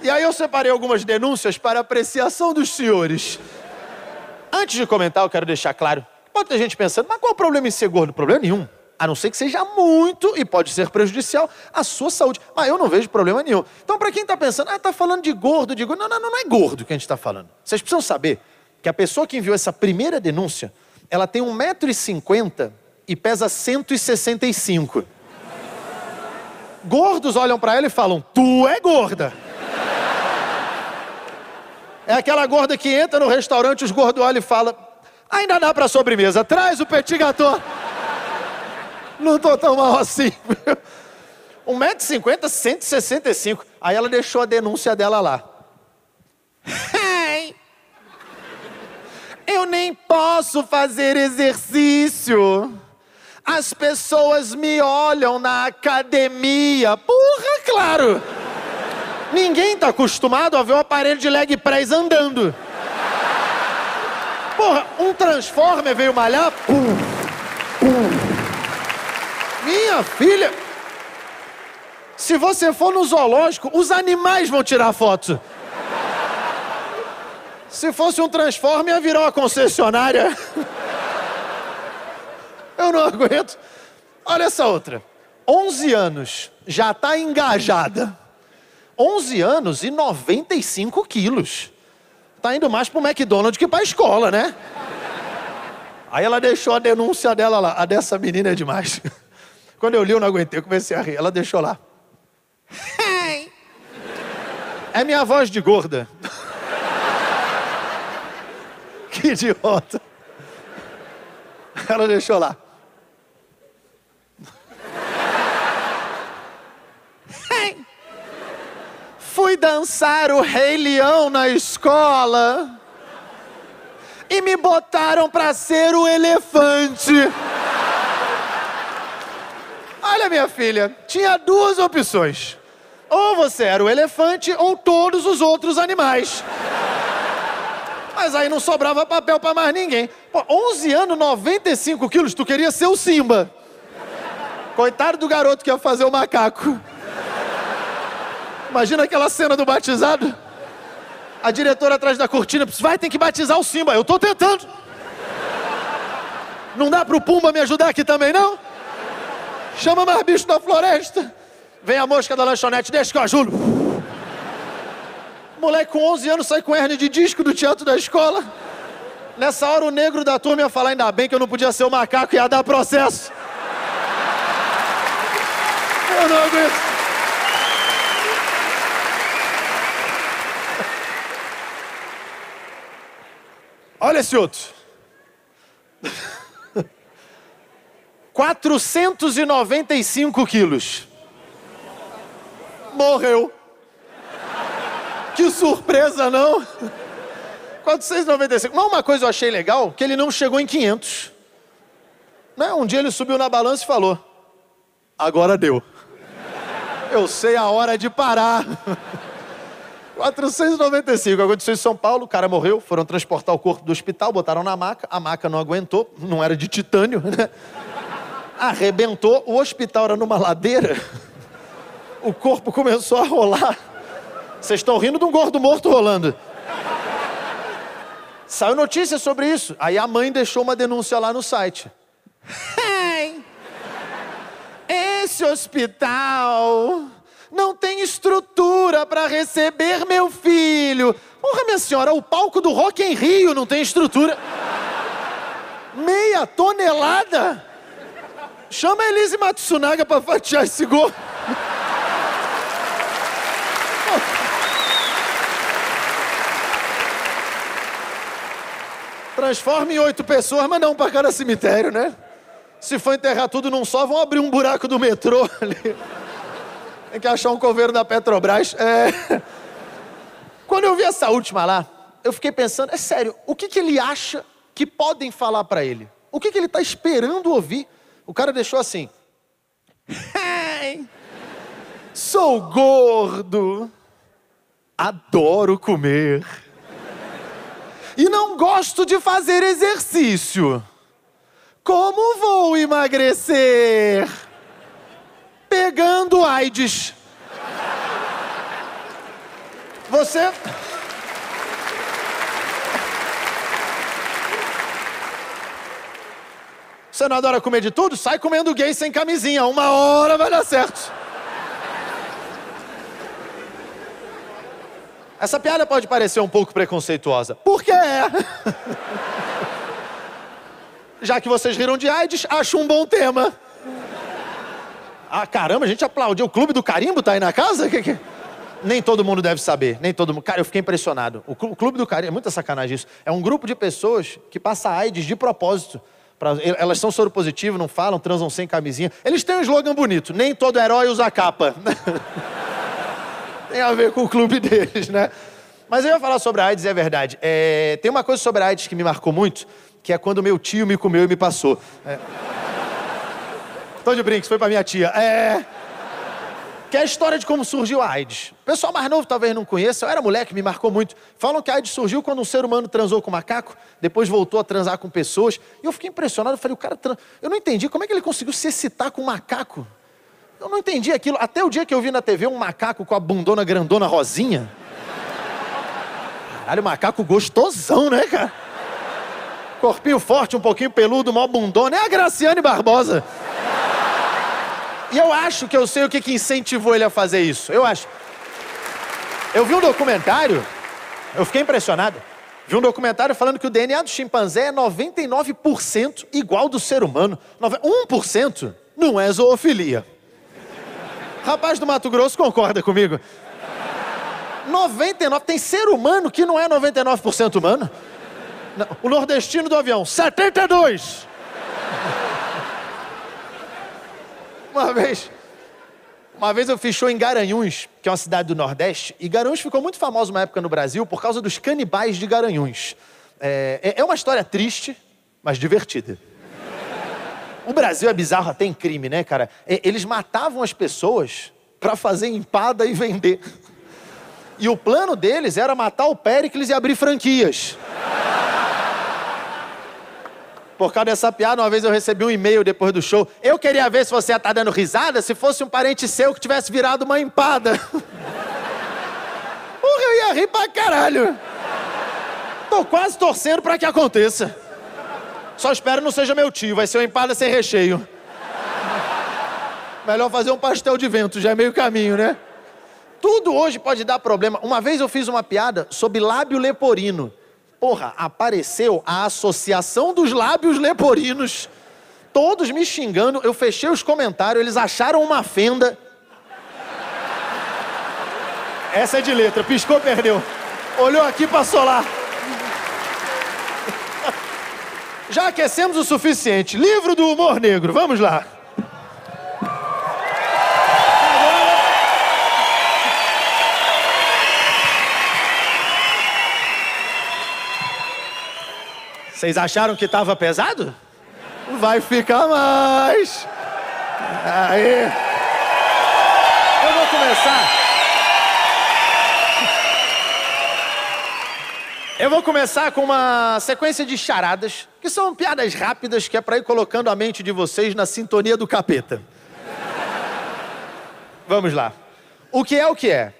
S2: E aí eu separei algumas denúncias para apreciação dos senhores. Antes de comentar, eu quero deixar claro. Pode ter gente pensando, mas qual é o problema em ser gordo? Problema nenhum. A não ser que seja muito e pode ser prejudicial à sua saúde. Mas eu não vejo problema nenhum. Então, para quem está pensando, ah, tá falando de gordo, de gordo. Não, não, não é gordo que a gente está falando. Vocês precisam saber que a pessoa que enviou essa primeira denúncia, ela tem 1,50m e pesa 165. Gordos olham para ela e falam: Tu é gorda. É aquela gorda que entra no restaurante, os gordos olham e falam: Ainda dá para sobremesa, traz o petit gâteau. Não tô tão mal assim. 1,50m, 165. Aí ela deixou a denúncia dela lá. Eu nem posso fazer exercício. As pessoas me olham na academia. Porra, claro. Ninguém está acostumado a ver um aparelho de leg press andando. Porra, um Transformer veio malhar. Pum, pum. Minha filha, se você for no zoológico, os animais vão tirar foto. Se fosse um Transformer, ia virar uma concessionária. Eu não aguento. Olha essa outra. 11 anos, já está engajada. 11 anos e 95 quilos. Tá indo mais pro McDonald's que pra escola, né? Aí ela deixou a denúncia dela lá. A dessa menina é demais. Quando eu li, eu não aguentei, eu comecei a rir. Ela deixou lá. É minha voz de gorda. que idiota. Ela deixou lá. Fui dançar o Rei Leão na escola e me botaram para ser o elefante. Olha, minha filha, tinha duas opções. Ou você era o elefante ou todos os outros animais. Mas aí não sobrava papel para mais ninguém. Pô, 11 anos, 95 quilos, tu queria ser o Simba. Coitado do garoto que ia fazer o macaco. Imagina aquela cena do batizado. A diretora atrás da cortina, vai, tem que batizar o Simba. Eu tô tentando. Não dá pro Pumba me ajudar aqui também, não? Chama mais bicho da floresta. Vem a mosca da lanchonete, deixa que eu ajudo. Moleque com 11 anos sai com hernia de disco do teatro da escola. Nessa hora o negro da turma ia falar, ainda bem que eu não podia ser o macaco, ia dar processo. Eu não aguento. Olha esse outro. 495 quilos. Morreu. Que surpresa, não? 495. Mas uma coisa eu achei legal, que ele não chegou em 500. Né? Um dia ele subiu na balança e falou: Agora deu. Eu sei a hora de parar. 495. Aconteceu em São Paulo, o cara morreu, foram transportar o corpo do hospital, botaram na maca, a maca não aguentou, não era de titânio, né? Arrebentou, o hospital era numa ladeira, o corpo começou a rolar. Vocês estão rindo de um gordo morto rolando. Saiu notícia sobre isso. Aí a mãe deixou uma denúncia lá no site. Hey, esse hospital não tem estrutura para receber meu filho. Porra, minha senhora, o palco do Rock em Rio não tem estrutura. Meia tonelada? Chama a Elise Matsunaga para fatiar esse gol. Transforma em oito pessoas, mas não para cada cemitério, né? Se for enterrar tudo num só, vão abrir um buraco do metrô ali. Tem que achar um coveiro da Petrobras. É... Quando eu vi essa última lá, eu fiquei pensando, é sério, o que, que ele acha que podem falar para ele? O que, que ele está esperando ouvir? O cara deixou assim. Sou gordo, adoro comer e não gosto de fazer exercício. Como vou emagrecer? Pegando AIDS. Você. Você não adora comer de tudo? Sai comendo gay sem camisinha. Uma hora vai dar certo. Essa piada pode parecer um pouco preconceituosa. Por que é? Já que vocês riram de AIDS, acho um bom tema. Ah, caramba, a gente aplaudiu. O Clube do Carimbo tá aí na casa? Que, que... Nem todo mundo deve saber, nem todo mundo. Cara, eu fiquei impressionado. O Clube do Carimbo, é muita sacanagem isso. É um grupo de pessoas que passa AIDS de propósito. Pra... elas são soropositivas, não falam, transam sem camisinha. Eles têm um slogan bonito: nem todo herói usa capa. tem a ver com o clube deles, né? Mas eu ia falar sobre a AIDS, é verdade. É, tem uma coisa sobre a AIDS que me marcou muito, que é quando meu tio me comeu e me passou. É... Tô de brinks, foi pra minha tia. É... Que é a história de como surgiu a AIDS. O pessoal mais novo talvez não conheça, eu era moleque, me marcou muito. Falam que a AIDS surgiu quando um ser humano transou com um macaco, depois voltou a transar com pessoas. E eu fiquei impressionado, eu falei, o cara... Trans... Eu não entendi, como é que ele conseguiu se excitar com um macaco? Eu não entendi aquilo. Até o dia que eu vi na TV um macaco com a bundona grandona rosinha. Caralho, macaco gostosão, né, cara? Corpinho forte, um pouquinho peludo, mó bundona. É a Graciane Barbosa. E eu acho que eu sei o que, que incentivou ele a fazer isso. Eu acho. Eu vi um documentário, eu fiquei impressionado. Vi um documentário falando que o DNA do chimpanzé é 99% igual do ser humano. 1% não é zoofilia. Rapaz do Mato Grosso concorda comigo. 99, tem ser humano que não é 99% humano. O nordestino do avião, 72. Uma vez, uma vez eu fiz show em Garanhuns, que é uma cidade do Nordeste, e Garanhuns ficou muito famoso uma época no Brasil por causa dos canibais de Garanhuns. É, é uma história triste, mas divertida. O Brasil é bizarro até em crime, né, cara? Eles matavam as pessoas para fazer empada e vender. E o plano deles era matar o Péricles e abrir franquias. Por causa dessa piada, uma vez eu recebi um e-mail depois do show. Eu queria ver se você ia estar tá dando risada se fosse um parente seu que tivesse virado uma empada. Porra, eu ia rir pra caralho. Tô quase torcendo para que aconteça. Só espero não seja meu tio, vai ser uma empada sem recheio. Melhor fazer um pastel de vento, já é meio caminho, né? Tudo hoje pode dar problema. Uma vez eu fiz uma piada sobre lábio leporino. Porra, apareceu a Associação dos Lábios Leporinos. Todos me xingando, eu fechei os comentários, eles acharam uma fenda. Essa é de letra, piscou, perdeu. Olhou aqui, passou lá. Já aquecemos o suficiente. Livro do humor negro, vamos lá. Vocês acharam que estava pesado? Vai ficar mais. Aí. Eu vou começar. Eu vou começar com uma sequência de charadas, que são piadas rápidas, que é para ir colocando a mente de vocês na sintonia do capeta. Vamos lá. O que é o que é?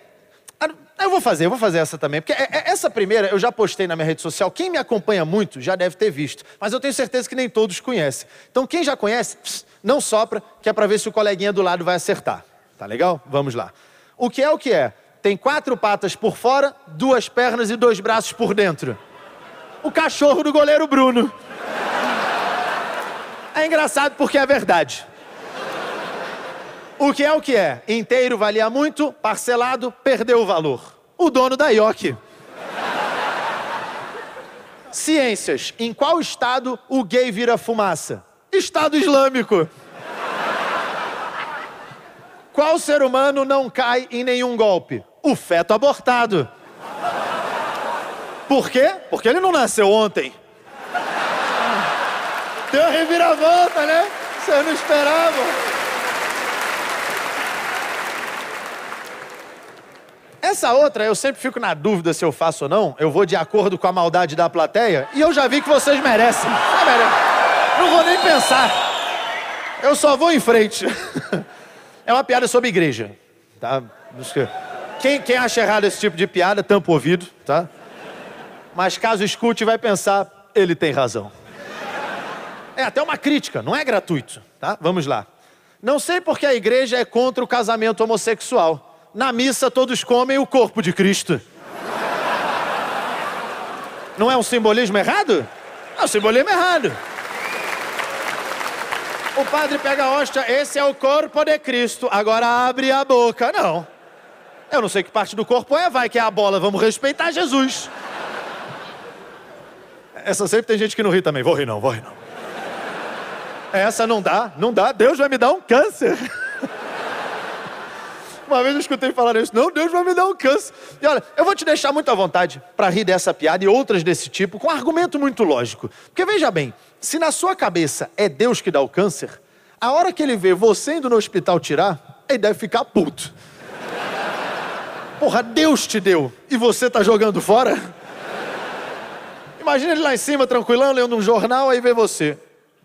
S2: Ah, eu vou fazer, eu vou fazer essa também, porque é, é, essa primeira eu já postei na minha rede social. Quem me acompanha muito já deve ter visto, mas eu tenho certeza que nem todos conhecem. Então quem já conhece, não sopra, que é para ver se o coleguinha do lado vai acertar. Tá legal? Vamos lá. O que é o que é? Tem quatro patas por fora, duas pernas e dois braços por dentro. O cachorro do goleiro Bruno. É engraçado porque é verdade. O que é o que é? Inteiro valia muito, parcelado perdeu o valor. O dono da IOC. Ciências. Em qual estado o gay vira fumaça? Estado Islâmico. Qual ser humano não cai em nenhum golpe? O feto abortado. Por quê? Porque ele não nasceu ontem. Tem uma reviravolta, né? Você não esperava. Essa outra, eu sempre fico na dúvida se eu faço ou não. Eu vou de acordo com a maldade da plateia. E eu já vi que vocês merecem. Não vou nem pensar. Eu só vou em frente. É uma piada sobre igreja. Tá? Quem, quem acha errado esse tipo de piada, tampa o ouvido, tá? Mas caso escute, vai pensar, ele tem razão. É até uma crítica, não é gratuito, tá? Vamos lá. Não sei porque a igreja é contra o casamento homossexual na missa todos comem o corpo de Cristo. Não é um simbolismo errado? É um simbolismo errado. O padre pega a hóstia, esse é o corpo de Cristo, agora abre a boca. Não. Eu não sei que parte do corpo é, vai que é a bola, vamos respeitar Jesus. Essa sempre tem gente que não ri também. Vou rir não, vou rir não. Essa não dá, não dá. Deus vai me dar um câncer. Uma vez eu escutei falar isso, não, Deus vai me dar um câncer. E olha, eu vou te deixar muito à vontade para rir dessa piada e outras desse tipo, com um argumento muito lógico. Porque veja bem, se na sua cabeça é Deus que dá o câncer, a hora que ele vê você indo no hospital tirar, ele deve ficar puto. Porra, Deus te deu e você tá jogando fora? Imagina ele lá em cima, tranquilão, lendo um jornal, aí vê você.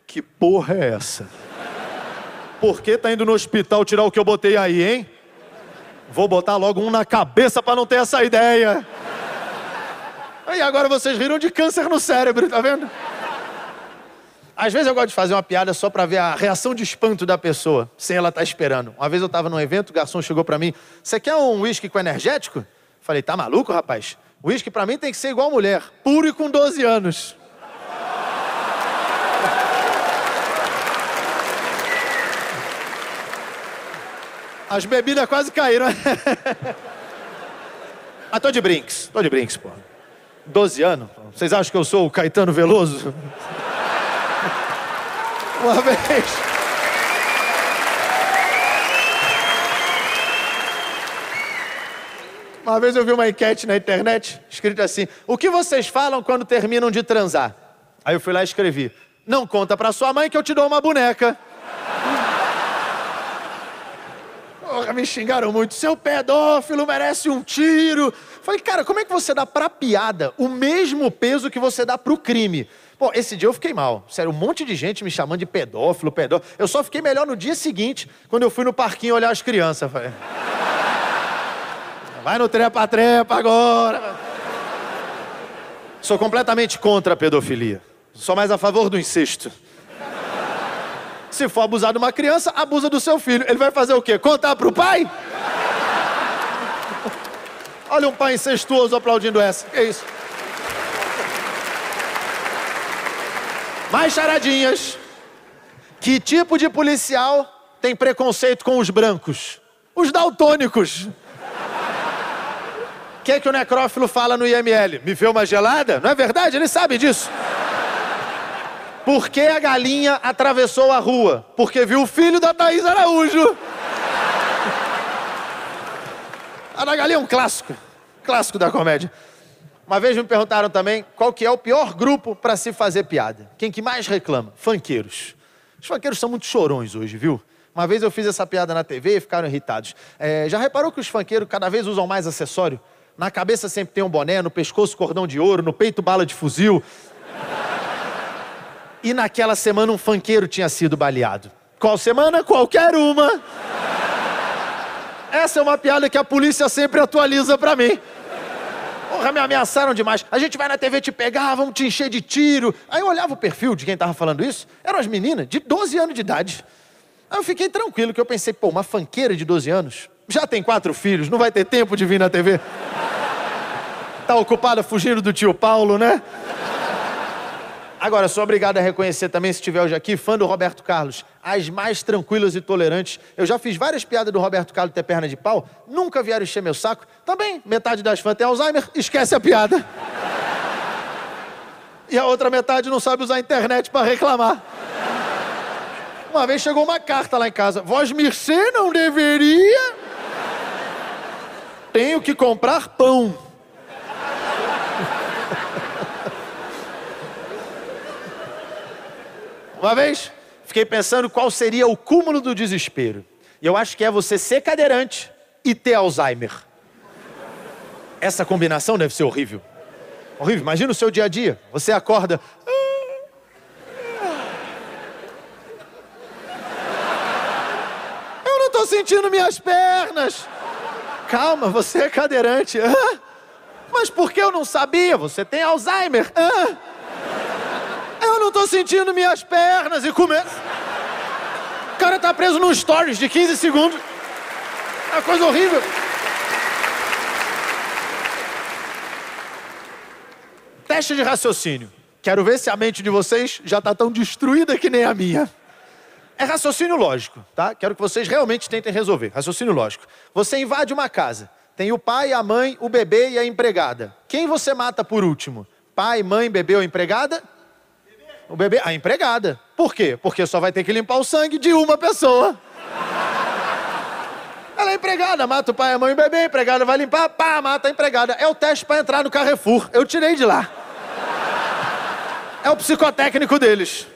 S2: Que porra é essa? Por que tá indo no hospital tirar o que eu botei aí, hein? Vou botar logo um na cabeça para não ter essa ideia. E agora vocês riram de câncer no cérebro, tá vendo? Às vezes eu gosto de fazer uma piada só para ver a reação de espanto da pessoa, sem ela estar tá esperando. Uma vez eu estava num evento, o garçom chegou para mim: Você quer um uísque com energético? Falei: Tá maluco, rapaz? Uísque para mim tem que ser igual mulher, puro e com 12 anos. As bebidas quase caíram. Mas tô de brinks, tô de brinks, pô. 12 anos. Vocês acham que eu sou o Caetano Veloso? Uma vez. Uma vez eu vi uma enquete na internet, escrita assim: O que vocês falam quando terminam de transar? Aí eu fui lá e escrevi: Não conta pra sua mãe que eu te dou uma boneca. Porra, me xingaram muito. Seu pedófilo merece um tiro. Falei, cara, como é que você dá pra piada o mesmo peso que você dá pro crime? Pô, esse dia eu fiquei mal. Sério, um monte de gente me chamando de pedófilo, pedófilo. Eu só fiquei melhor no dia seguinte, quando eu fui no parquinho olhar as crianças. Falei, vai no trepa-trepa agora. Sou completamente contra a pedofilia. Sou mais a favor do incesto. Se for abusar de uma criança, abusa do seu filho. Ele vai fazer o quê? Contar para o pai? Olha um pai incestuoso aplaudindo essa. Que isso? Mais charadinhas. Que tipo de policial tem preconceito com os brancos? Os daltônicos. O que, é que o necrófilo fala no IML? Me vê uma gelada? Não é verdade? Ele sabe disso. Por que a galinha atravessou a rua? Porque viu o filho da Thaís Araújo. A da galinha é um clássico. Clássico da comédia. Uma vez me perguntaram também qual que é o pior grupo para se fazer piada. Quem que mais reclama? Fanqueiros. Os fanqueiros são muito chorões hoje, viu? Uma vez eu fiz essa piada na TV e ficaram irritados. É, já reparou que os fanqueiros cada vez usam mais acessório? Na cabeça sempre tem um boné, no pescoço cordão de ouro, no peito bala de fuzil. E naquela semana um fanqueiro tinha sido baleado. Qual semana? Qualquer uma. Essa é uma piada que a polícia sempre atualiza para mim. Porra, me ameaçaram demais. A gente vai na TV te pegar, vamos te encher de tiro. Aí eu olhava o perfil de quem tava falando isso, eram as meninas de 12 anos de idade. Aí eu fiquei tranquilo, que eu pensei, pô, uma fanqueira de 12 anos Já tem quatro filhos, não vai ter tempo de vir na TV. Tá ocupada fugindo do tio Paulo, né? Agora, sou obrigado a reconhecer também, se estiver hoje aqui, fã do Roberto Carlos, as mais tranquilas e tolerantes. Eu já fiz várias piadas do Roberto Carlos ter perna de pau, nunca vieram encher meu saco. Também, metade das fãs tem Alzheimer, esquece a piada. E a outra metade não sabe usar a internet para reclamar. Uma vez chegou uma carta lá em casa. Vós mercê não deveria. Tenho que comprar pão. Uma vez, fiquei pensando qual seria o cúmulo do desespero. E eu acho que é você ser cadeirante e ter Alzheimer. Essa combinação deve ser horrível. Horrível. Imagina o seu dia a dia. Você acorda. Eu não estou sentindo minhas pernas. Calma, você é cadeirante. Mas por que eu não sabia? Você tem Alzheimer. Eu não estou sentindo minhas pernas e começa. O cara tá preso num stories de 15 segundos. É uma coisa horrível. Teste de raciocínio. Quero ver se a mente de vocês já está tão destruída que nem a minha. É raciocínio lógico, tá? Quero que vocês realmente tentem resolver. Raciocínio lógico. Você invade uma casa. Tem o pai, a mãe, o bebê e a empregada. Quem você mata por último? Pai, mãe, bebê ou empregada? O bebê, a empregada. Por quê? Porque só vai ter que limpar o sangue de uma pessoa. Ela é empregada, mata o pai, a mãe e o bebê, a empregada vai limpar, pá, mata a empregada. É o teste para entrar no Carrefour. Eu tirei de lá. É o psicotécnico deles.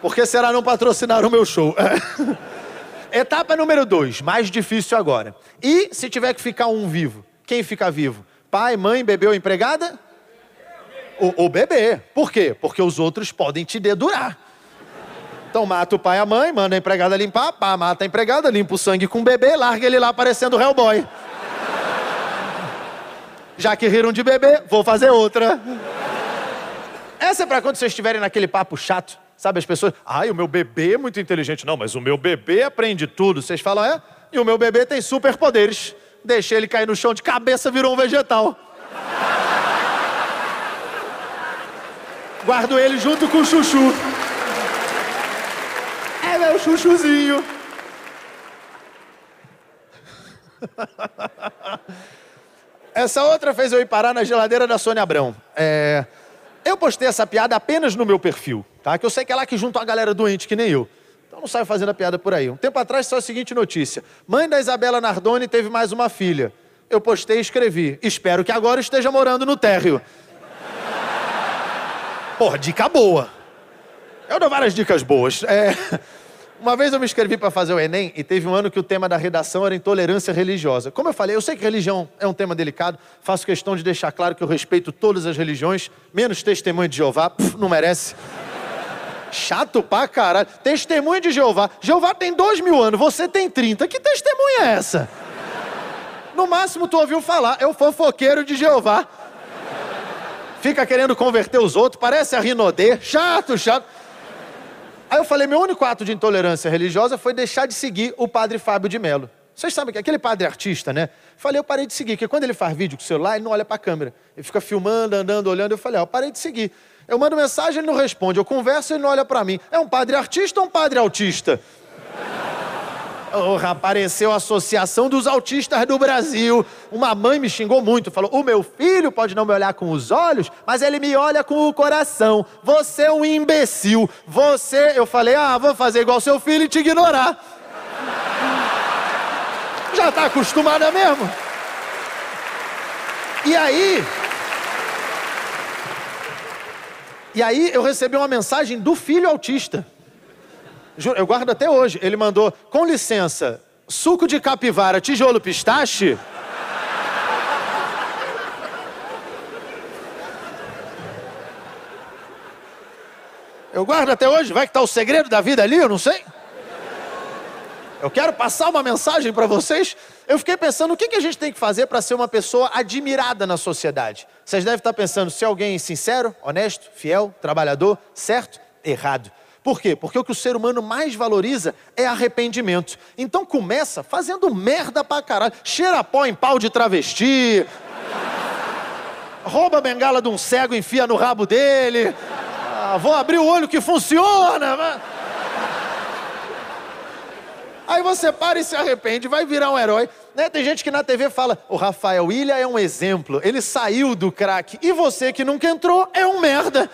S2: Porque será não patrocinar o meu show? Etapa número dois, mais difícil agora. E se tiver que ficar um vivo? Quem fica vivo? Pai, mãe, bebê ou empregada? O, bebê. Por quê? Porque os outros podem te dedurar. Então mata o pai e a mãe, manda a empregada limpar, pá, mata a empregada, limpa o sangue com o bebê, larga ele lá parecendo Hellboy. Já que riram de bebê, vou fazer outra. Essa é pra quando vocês estiverem naquele papo chato, sabe? As pessoas, ai, o meu bebê é muito inteligente. Não, mas o meu bebê aprende tudo. Vocês falam, é? E o meu bebê tem superpoderes. Deixei ele cair no chão de cabeça, virou um vegetal. Guardo ele junto com o chuchu. É meu chuchuzinho. Essa outra fez eu ir parar na geladeira da Sônia Abrão. É... Eu postei essa piada apenas no meu perfil, tá? Que eu sei que é lá que junta uma galera doente que nem eu. Então não saio fazendo a piada por aí. Um tempo atrás só a seguinte notícia. Mãe da Isabela Nardoni teve mais uma filha. Eu postei e escrevi. Espero que agora esteja morando no térreo. Porra, dica boa. Eu dou várias dicas boas. É... Uma vez eu me inscrevi para fazer o Enem e teve um ano que o tema da redação era intolerância religiosa. Como eu falei, eu sei que religião é um tema delicado, faço questão de deixar claro que eu respeito todas as religiões, menos testemunho de Jeová, não merece. Chato pra caralho. Testemunho de Jeová. Jeová tem dois mil anos, você tem 30. Que testemunha é essa? No máximo tu ouviu falar, é o fofoqueiro de Jeová. Fica querendo converter os outros, parece a Rinodê. Chato, chato. Aí eu falei, meu único ato de intolerância religiosa foi deixar de seguir o padre Fábio de Mello. Vocês sabem que aquele padre artista, né? Falei, eu parei de seguir, porque quando ele faz vídeo com o celular, ele não olha para a câmera. Ele fica filmando, andando, olhando. Eu falei, ó, eu parei de seguir. Eu mando mensagem, ele não responde. Eu converso, ele não olha para mim. É um padre artista ou um padre autista? Oh, apareceu a Associação dos Autistas do Brasil. Uma mãe me xingou muito, falou: O meu filho pode não me olhar com os olhos, mas ele me olha com o coração. Você é um imbecil. Você. Eu falei: Ah, vou fazer igual seu filho e te ignorar. Já está acostumada mesmo? E aí. E aí eu recebi uma mensagem do filho autista. Eu guardo até hoje. Ele mandou, com licença, suco de capivara, tijolo pistache. Eu guardo até hoje. Vai que tá o segredo da vida ali, eu não sei. Eu quero passar uma mensagem para vocês. Eu fiquei pensando o que, que a gente tem que fazer para ser uma pessoa admirada na sociedade. Vocês devem estar pensando, se alguém sincero, honesto, fiel, trabalhador, certo? Errado. Por quê? Porque o que o ser humano mais valoriza é arrependimento. Então começa fazendo merda pra caralho. Cheira pó em pau de travesti. Rouba a bengala de um cego, enfia no rabo dele. Ah, vou abrir o olho que funciona. Aí você para e se arrepende, vai virar um herói. Né? Tem gente que na TV fala: o Rafael Ilha é um exemplo, ele saiu do crack. E você que nunca entrou é um merda.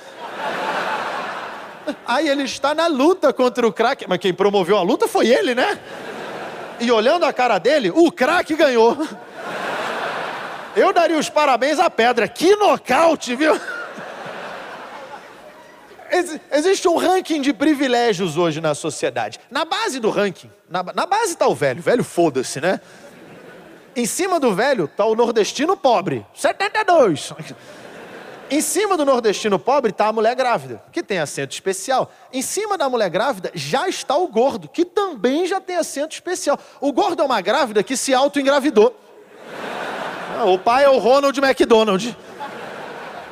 S2: Aí ele está na luta contra o crack. Mas quem promoveu a luta foi ele, né? E olhando a cara dele, o crack ganhou. Eu daria os parabéns à pedra. Que nocaute, viu? Ex existe um ranking de privilégios hoje na sociedade. Na base do ranking, na, na base está o velho. Velho, foda-se, né? Em cima do velho está o nordestino pobre. 72. Em cima do nordestino pobre está a mulher grávida, que tem assento especial. Em cima da mulher grávida já está o gordo, que também já tem assento especial. O gordo é uma grávida que se auto-engravidou. Ah, o pai é o Ronald McDonald.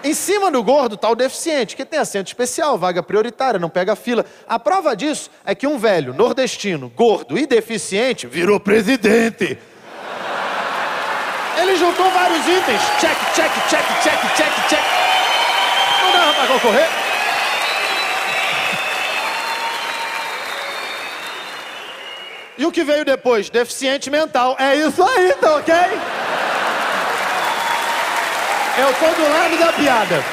S2: Em cima do gordo está o deficiente, que tem assento especial, vaga prioritária, não pega fila. A prova disso é que um velho nordestino, gordo e deficiente virou presidente. Ele juntou vários itens. Check, check, check, check, check, check. Para concorrer. E o que veio depois? Deficiente mental. É isso aí, tá ok? Tô do lado da piada.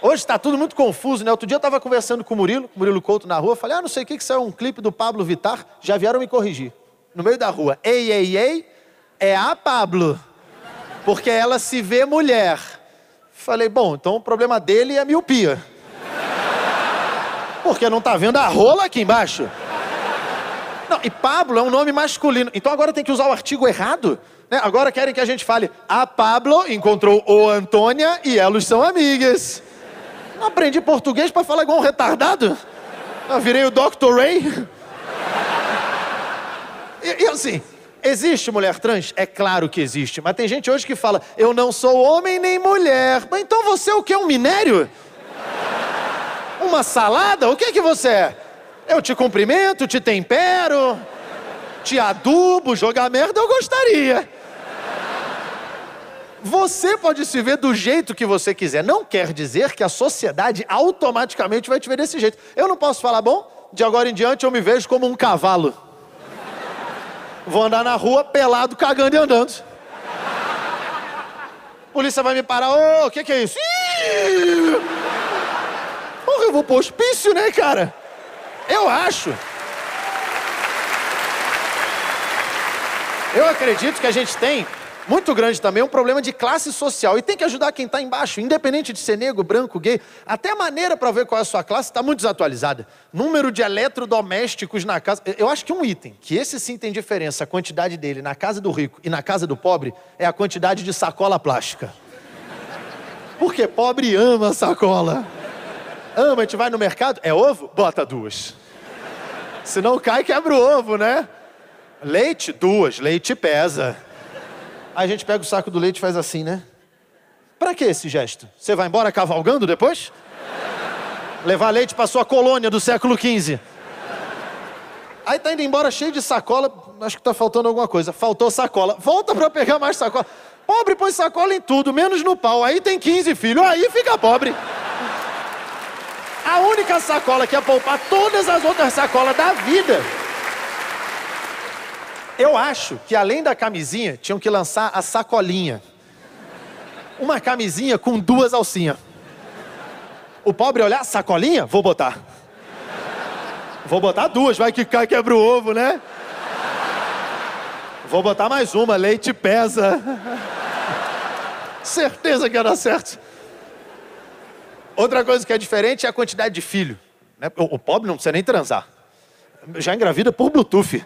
S2: Hoje está tudo muito confuso, né? Outro dia eu estava conversando com o Murilo, o Murilo Couto na rua, falei, ah, não sei o que, que saiu um clipe do Pablo Vittar, já vieram me corrigir. No meio da rua, ei, ei, ei, é a Pablo, porque ela se vê mulher. Falei, bom, então o problema dele é a miopia. Porque não tá vendo a rola aqui embaixo. Não, e Pablo é um nome masculino. Então agora tem que usar o artigo errado? Né? Agora querem que a gente fale, a Pablo encontrou o Antônia e elas são amigas. Não aprendi português para falar igual um retardado? Eu virei o Dr. Ray. E, e assim, existe mulher trans? É claro que existe. Mas tem gente hoje que fala, eu não sou homem nem mulher. Mas então você é o que? Um minério? Uma salada? O que que você é? Eu te cumprimento, te tempero, te adubo, jogar merda eu gostaria. Você pode se ver do jeito que você quiser. Não quer dizer que a sociedade automaticamente vai te ver desse jeito. Eu não posso falar, bom, de agora em diante eu me vejo como um cavalo. Vou andar na rua pelado, cagando e andando. Polícia vai me parar, ô, o que, que é isso? Ih! Porra, eu vou pro hospício, né, cara? Eu acho. Eu acredito que a gente tem muito grande também um problema de classe social e tem que ajudar quem está embaixo, independente de ser negro, branco, gay. Até a maneira para ver qual é a sua classe está muito desatualizada. Número de eletrodomésticos na casa. Eu acho que um item que esse sim tem diferença, a quantidade dele na casa do rico e na casa do pobre, é a quantidade de sacola plástica. Porque pobre ama sacola. Ama, a gente vai no mercado, é ovo? Bota duas. Se não cai, quebra o ovo, né? Leite? Duas. Leite pesa. Aí a gente pega o saco do leite e faz assim, né? Pra que esse gesto? Você vai embora cavalgando depois? Levar leite pra sua colônia do século XV. Aí tá indo embora cheio de sacola. Acho que tá faltando alguma coisa. Faltou sacola. Volta pra pegar mais sacola. Pobre põe sacola em tudo, menos no pau. Aí tem 15 filhos. Aí fica pobre. A única sacola que ia poupar todas as outras sacolas da vida. Eu acho que além da camisinha, tinham que lançar a sacolinha. Uma camisinha com duas alcinhas. O pobre olhar, sacolinha? Vou botar. Vou botar duas, vai que cai quebra o ovo, né? Vou botar mais uma, leite pesa. Certeza que ia dar certo. Outra coisa que é diferente é a quantidade de filho. Né? O, pobre não precisa nem transar. Já engravida por Bluetooth.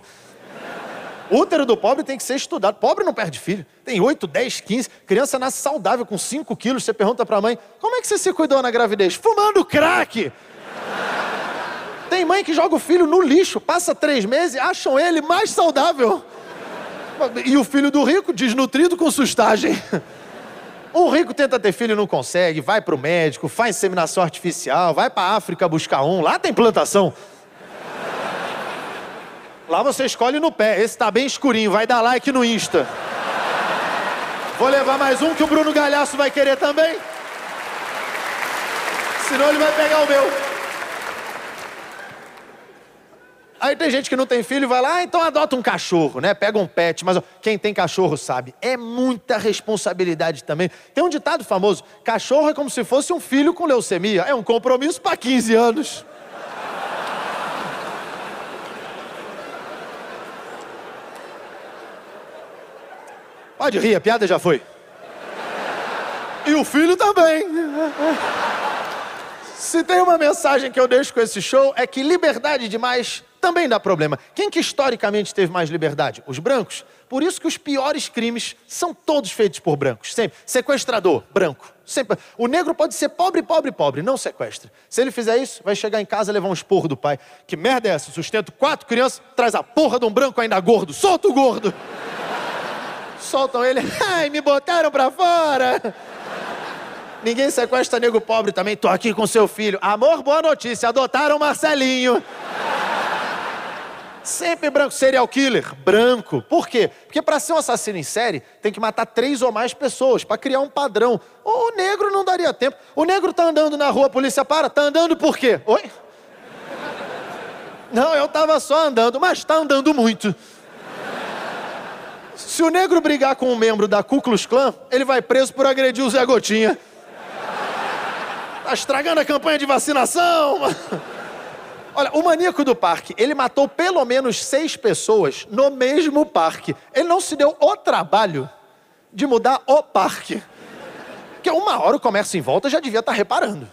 S2: O útero do pobre tem que ser estudado. Pobre não perde filho. Tem 8, 10, 15. Criança nasce saudável com 5 quilos. Você pergunta para a mãe: como é que você se cuidou na gravidez? Fumando crack. Tem mãe que joga o filho no lixo, passa três meses acham ele mais saudável. E o filho do rico, desnutrido com sustagem. O rico tenta ter filho e não consegue, vai pro médico, faz inseminação artificial, vai pra África buscar um, lá tem plantação. Lá você escolhe no pé, esse tá bem escurinho, vai dar like no Insta. Vou levar mais um que o Bruno Galhaço vai querer também. Senão ele vai pegar o meu. Aí tem gente que não tem filho e vai lá, ah, então adota um cachorro, né? Pega um pet. Mas quem tem cachorro sabe, é muita responsabilidade também. Tem um ditado famoso: cachorro é como se fosse um filho com leucemia. É um compromisso para 15 anos. Pode rir, a piada já foi. E o filho também. Se tem uma mensagem que eu deixo com esse show é que liberdade demais também dá problema. Quem que historicamente teve mais liberdade? Os brancos. Por isso que os piores crimes são todos feitos por brancos. Sempre. Sequestrador, branco. Sempre. O negro pode ser pobre, pobre, pobre, não sequestra. Se ele fizer isso, vai chegar em casa e levar um esporro do pai. Que merda é essa? Sustento quatro crianças, traz a porra de um branco ainda gordo. Solta o gordo! Soltam ele. Ai, me botaram pra fora! Ninguém sequestra nego pobre também. Tô aqui com seu filho. Amor, boa notícia. Adotaram Marcelinho. Sempre branco. Serial killer, branco. Por quê? Porque para ser um assassino em série, tem que matar três ou mais pessoas, para criar um padrão. O negro não daria tempo. O negro tá andando na rua, a polícia para. Tá andando por quê? Oi? Não, eu tava só andando, mas tá andando muito. Se o negro brigar com um membro da Ku Klux Klan, ele vai preso por agredir o Zé Gotinha. Tá estragando a campanha de vacinação. Olha, o maníaco do parque, ele matou pelo menos seis pessoas no mesmo parque. Ele não se deu o trabalho de mudar o parque. Porque uma hora o comércio em volta já devia estar tá reparando.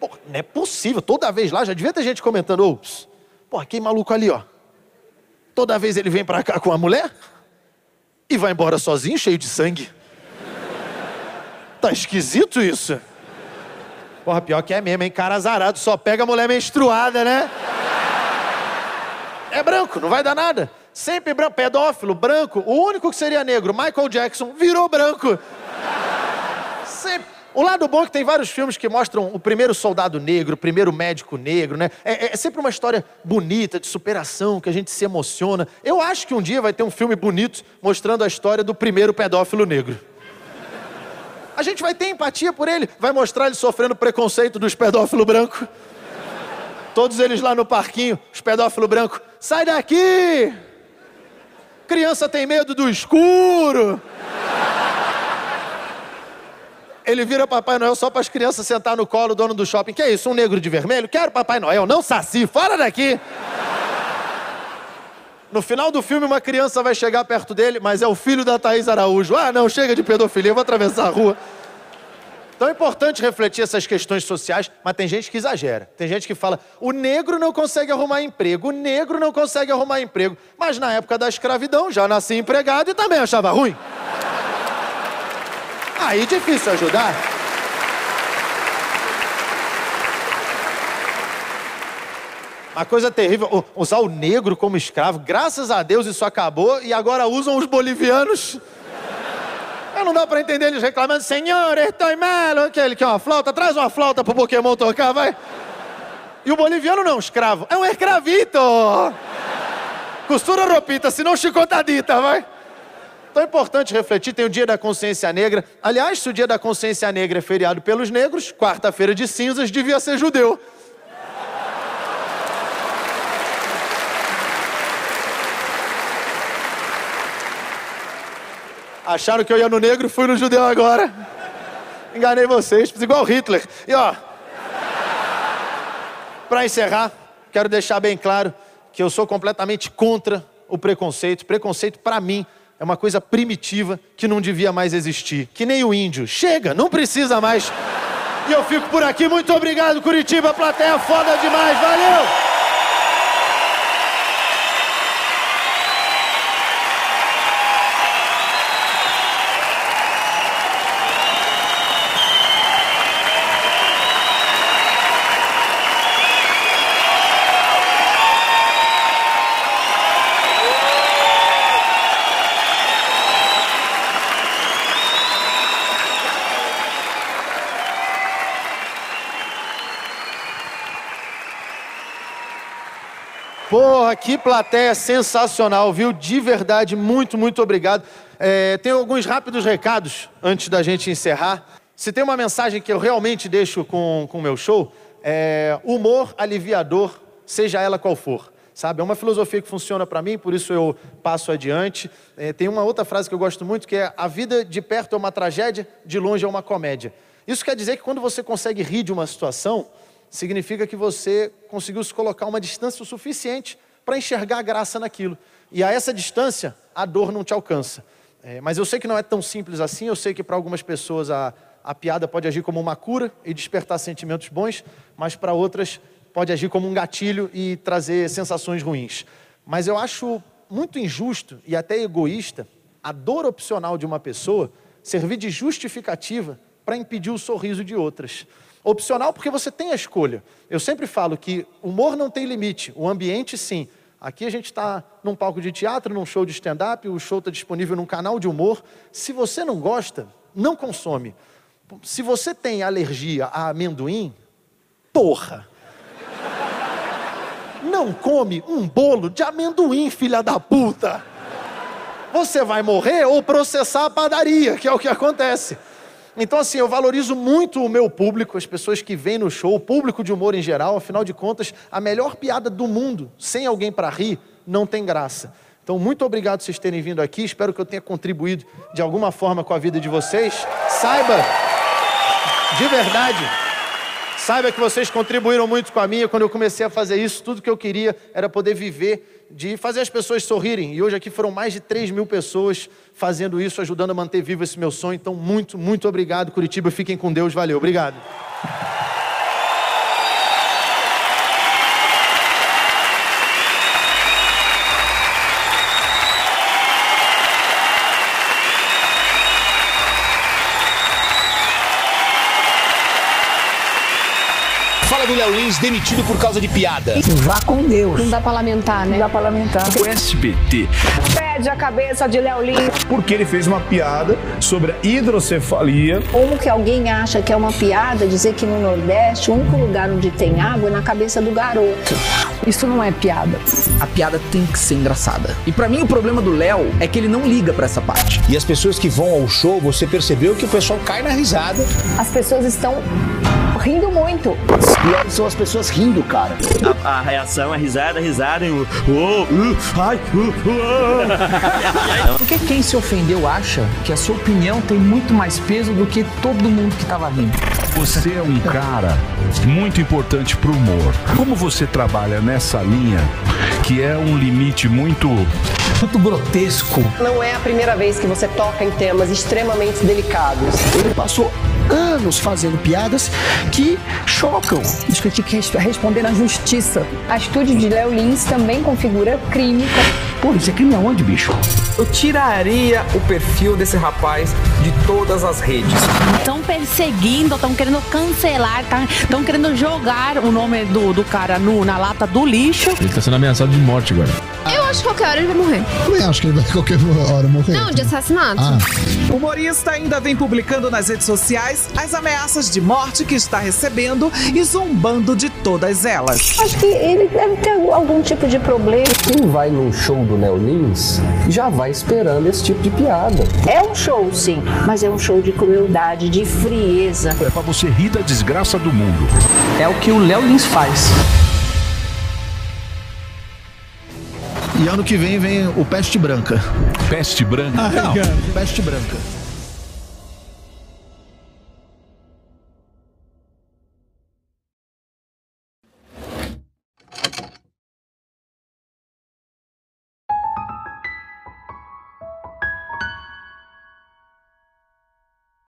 S2: Pô, não é possível. Toda vez lá já devia ter gente comentando, ops, pô, aquele maluco ali, ó. Toda vez ele vem pra cá com a mulher e vai embora sozinho, cheio de sangue. Tá esquisito isso. Porra, pior que é mesmo, hein? Cara azarado, só pega mulher menstruada, né? É branco, não vai dar nada. Sempre branco, pedófilo, branco. O único que seria negro, Michael Jackson, virou branco. Sempre. O lado bom é que tem vários filmes que mostram o primeiro soldado negro, o primeiro médico negro, né? É, é, sempre uma história bonita, de superação, que a gente se emociona. Eu acho que um dia vai ter um filme bonito mostrando a história do primeiro pedófilo negro a gente vai ter empatia por ele, vai mostrar ele sofrendo preconceito dos pedófilos brancos. Todos eles lá no parquinho, os pedófilos brancos, sai daqui! Criança tem medo do escuro. Ele vira Papai Noel só para as crianças sentar no colo, dono do shopping. Que é isso, um negro de vermelho? Quero Papai Noel, não saci, fora daqui! No final do filme, uma criança vai chegar perto dele, mas é o filho da Thaís Araújo. Ah, não, chega de pedofilia, vou atravessar a rua. Então é importante refletir essas questões sociais, mas tem gente que exagera. Tem gente que fala: o negro não consegue arrumar emprego, o negro não consegue arrumar emprego. Mas na época da escravidão já nasci empregado e também achava ruim. Aí difícil ajudar. Uma coisa terrível, usar o negro como escravo. Graças a Deus isso acabou e agora usam os bolivianos. Eu não dá para entender eles reclamando, senhor, estou malo. Aquele que é uma flauta, traz uma flauta pro Pokémon tocar, vai. E o boliviano não, escravo. É um escravito. Costura roupita, senão chicotadita, vai. Então é importante refletir, tem o dia da consciência negra. Aliás, se o dia da consciência negra é feriado pelos negros, quarta-feira de cinzas devia ser judeu. Acharam que eu ia no negro, fui no judeu agora. Enganei vocês, igual Hitler. E ó, para encerrar, quero deixar bem claro que eu sou completamente contra o preconceito. Preconceito, para mim, é uma coisa primitiva que não devia mais existir. Que nem o índio. Chega, não precisa mais. E eu fico por aqui. Muito obrigado, Curitiba. Plateia foda demais. Valeu! Porra, que plateia sensacional, viu? De verdade, muito, muito obrigado. É, tenho alguns rápidos recados antes da gente encerrar. Se tem uma mensagem que eu realmente deixo com o meu show, é humor aliviador, seja ela qual for. Sabe? É uma filosofia que funciona para mim, por isso eu passo adiante. É, tem uma outra frase que eu gosto muito que é: a vida de perto é uma tragédia, de longe é uma comédia. Isso quer dizer que quando você consegue rir de uma situação, significa que você conseguiu se colocar uma distância o suficiente para enxergar a graça naquilo. E a essa distância, a dor não te alcança. É, mas eu sei que não é tão simples assim, eu sei que para algumas pessoas a, a piada pode agir como uma cura e despertar sentimentos bons, mas para outras pode agir como um gatilho e trazer sensações ruins. Mas eu acho muito injusto e até egoísta a dor opcional de uma pessoa servir de justificativa para impedir o sorriso de outras. Opcional porque você tem a escolha. Eu sempre falo que o humor não tem limite, o ambiente sim. Aqui a gente está num palco de teatro, num show de stand-up, o show está disponível num canal de humor. Se você não gosta, não consome. Se você tem alergia a amendoim, porra! Não come um bolo de amendoim, filha da puta! Você vai morrer ou processar a padaria, que é o que acontece. Então, assim, eu valorizo muito o meu público, as pessoas que vêm no show, o público de humor em geral. Afinal de contas, a melhor piada do mundo, sem alguém para rir, não tem graça. Então, muito obrigado por vocês terem vindo aqui. Espero que eu tenha contribuído de alguma forma com a vida de vocês. Saiba, de verdade, saiba que vocês contribuíram muito com a minha. Quando eu comecei a fazer isso, tudo que eu queria era poder viver de fazer as pessoas sorrirem. E hoje aqui foram mais de 3 mil pessoas fazendo isso, ajudando a manter vivo esse meu sonho. Então, muito, muito obrigado, Curitiba. Fiquem com Deus. Valeu. Obrigado.
S34: Léo Lins demitido por causa de piada.
S19: Vá com Deus.
S35: Não dá pra lamentar, né?
S19: Não dá pra lamentar.
S34: O SBT.
S19: Pede a cabeça de Léo Lins.
S24: Porque ele fez uma piada sobre a hidrocefalia.
S19: Como que alguém acha que é uma piada dizer que no Nordeste o único lugar onde tem água é na cabeça do garoto?
S25: Isso não é piada. A piada tem que ser engraçada. E para mim o problema do Léo é que ele não liga para essa parte.
S34: E as pessoas que vão ao show, você percebeu que o pessoal cai na risada.
S19: As pessoas estão rindo muito.
S34: E são as pessoas rindo, cara.
S30: A, a reação é risada, risada e o. Oh, uh, ai, uh, uh.
S25: Porque quem se ofendeu acha que a sua opinião tem muito mais peso do que todo mundo que tava rindo.
S24: Você é um cara muito importante pro humor. Como você trabalha nessa linha, que é um limite muito.
S25: Muito grotesco.
S36: Não é a primeira vez que você toca em temas extremamente delicados.
S10: Ele passou anos fazendo piadas que chocam.
S19: Diz que responder na justiça. A atitude de Léo Lins também configura crime.
S10: Pô, isso é crime aonde, bicho?
S25: Eu tiraria o perfil desse rapaz de todas as redes.
S37: Estão perseguindo, estão querendo cancelar, estão querendo jogar o nome do, do cara no, na lata do lixo.
S24: Ele tá sendo ameaçado de morte agora.
S38: Eu acho que qualquer hora ele vai morrer.
S39: Também acho que ele vai qualquer hora morrer.
S38: Não, de assassinato.
S40: O humorista ainda vem publicando nas redes sociais as ameaças de morte que está recebendo e zombando de todas elas.
S19: Acho que ele deve ter algum tipo de problema.
S41: Quem vai num show do Léo Lins já vai esperando esse tipo de piada.
S19: É um show, sim, mas é um show de crueldade, de frieza.
S24: É pra você rir da desgraça do mundo.
S25: É o que o Léo Lins faz.
S42: E ano que vem vem o Peste Branca.
S24: Peste branca?
S42: Não, Peste Branca.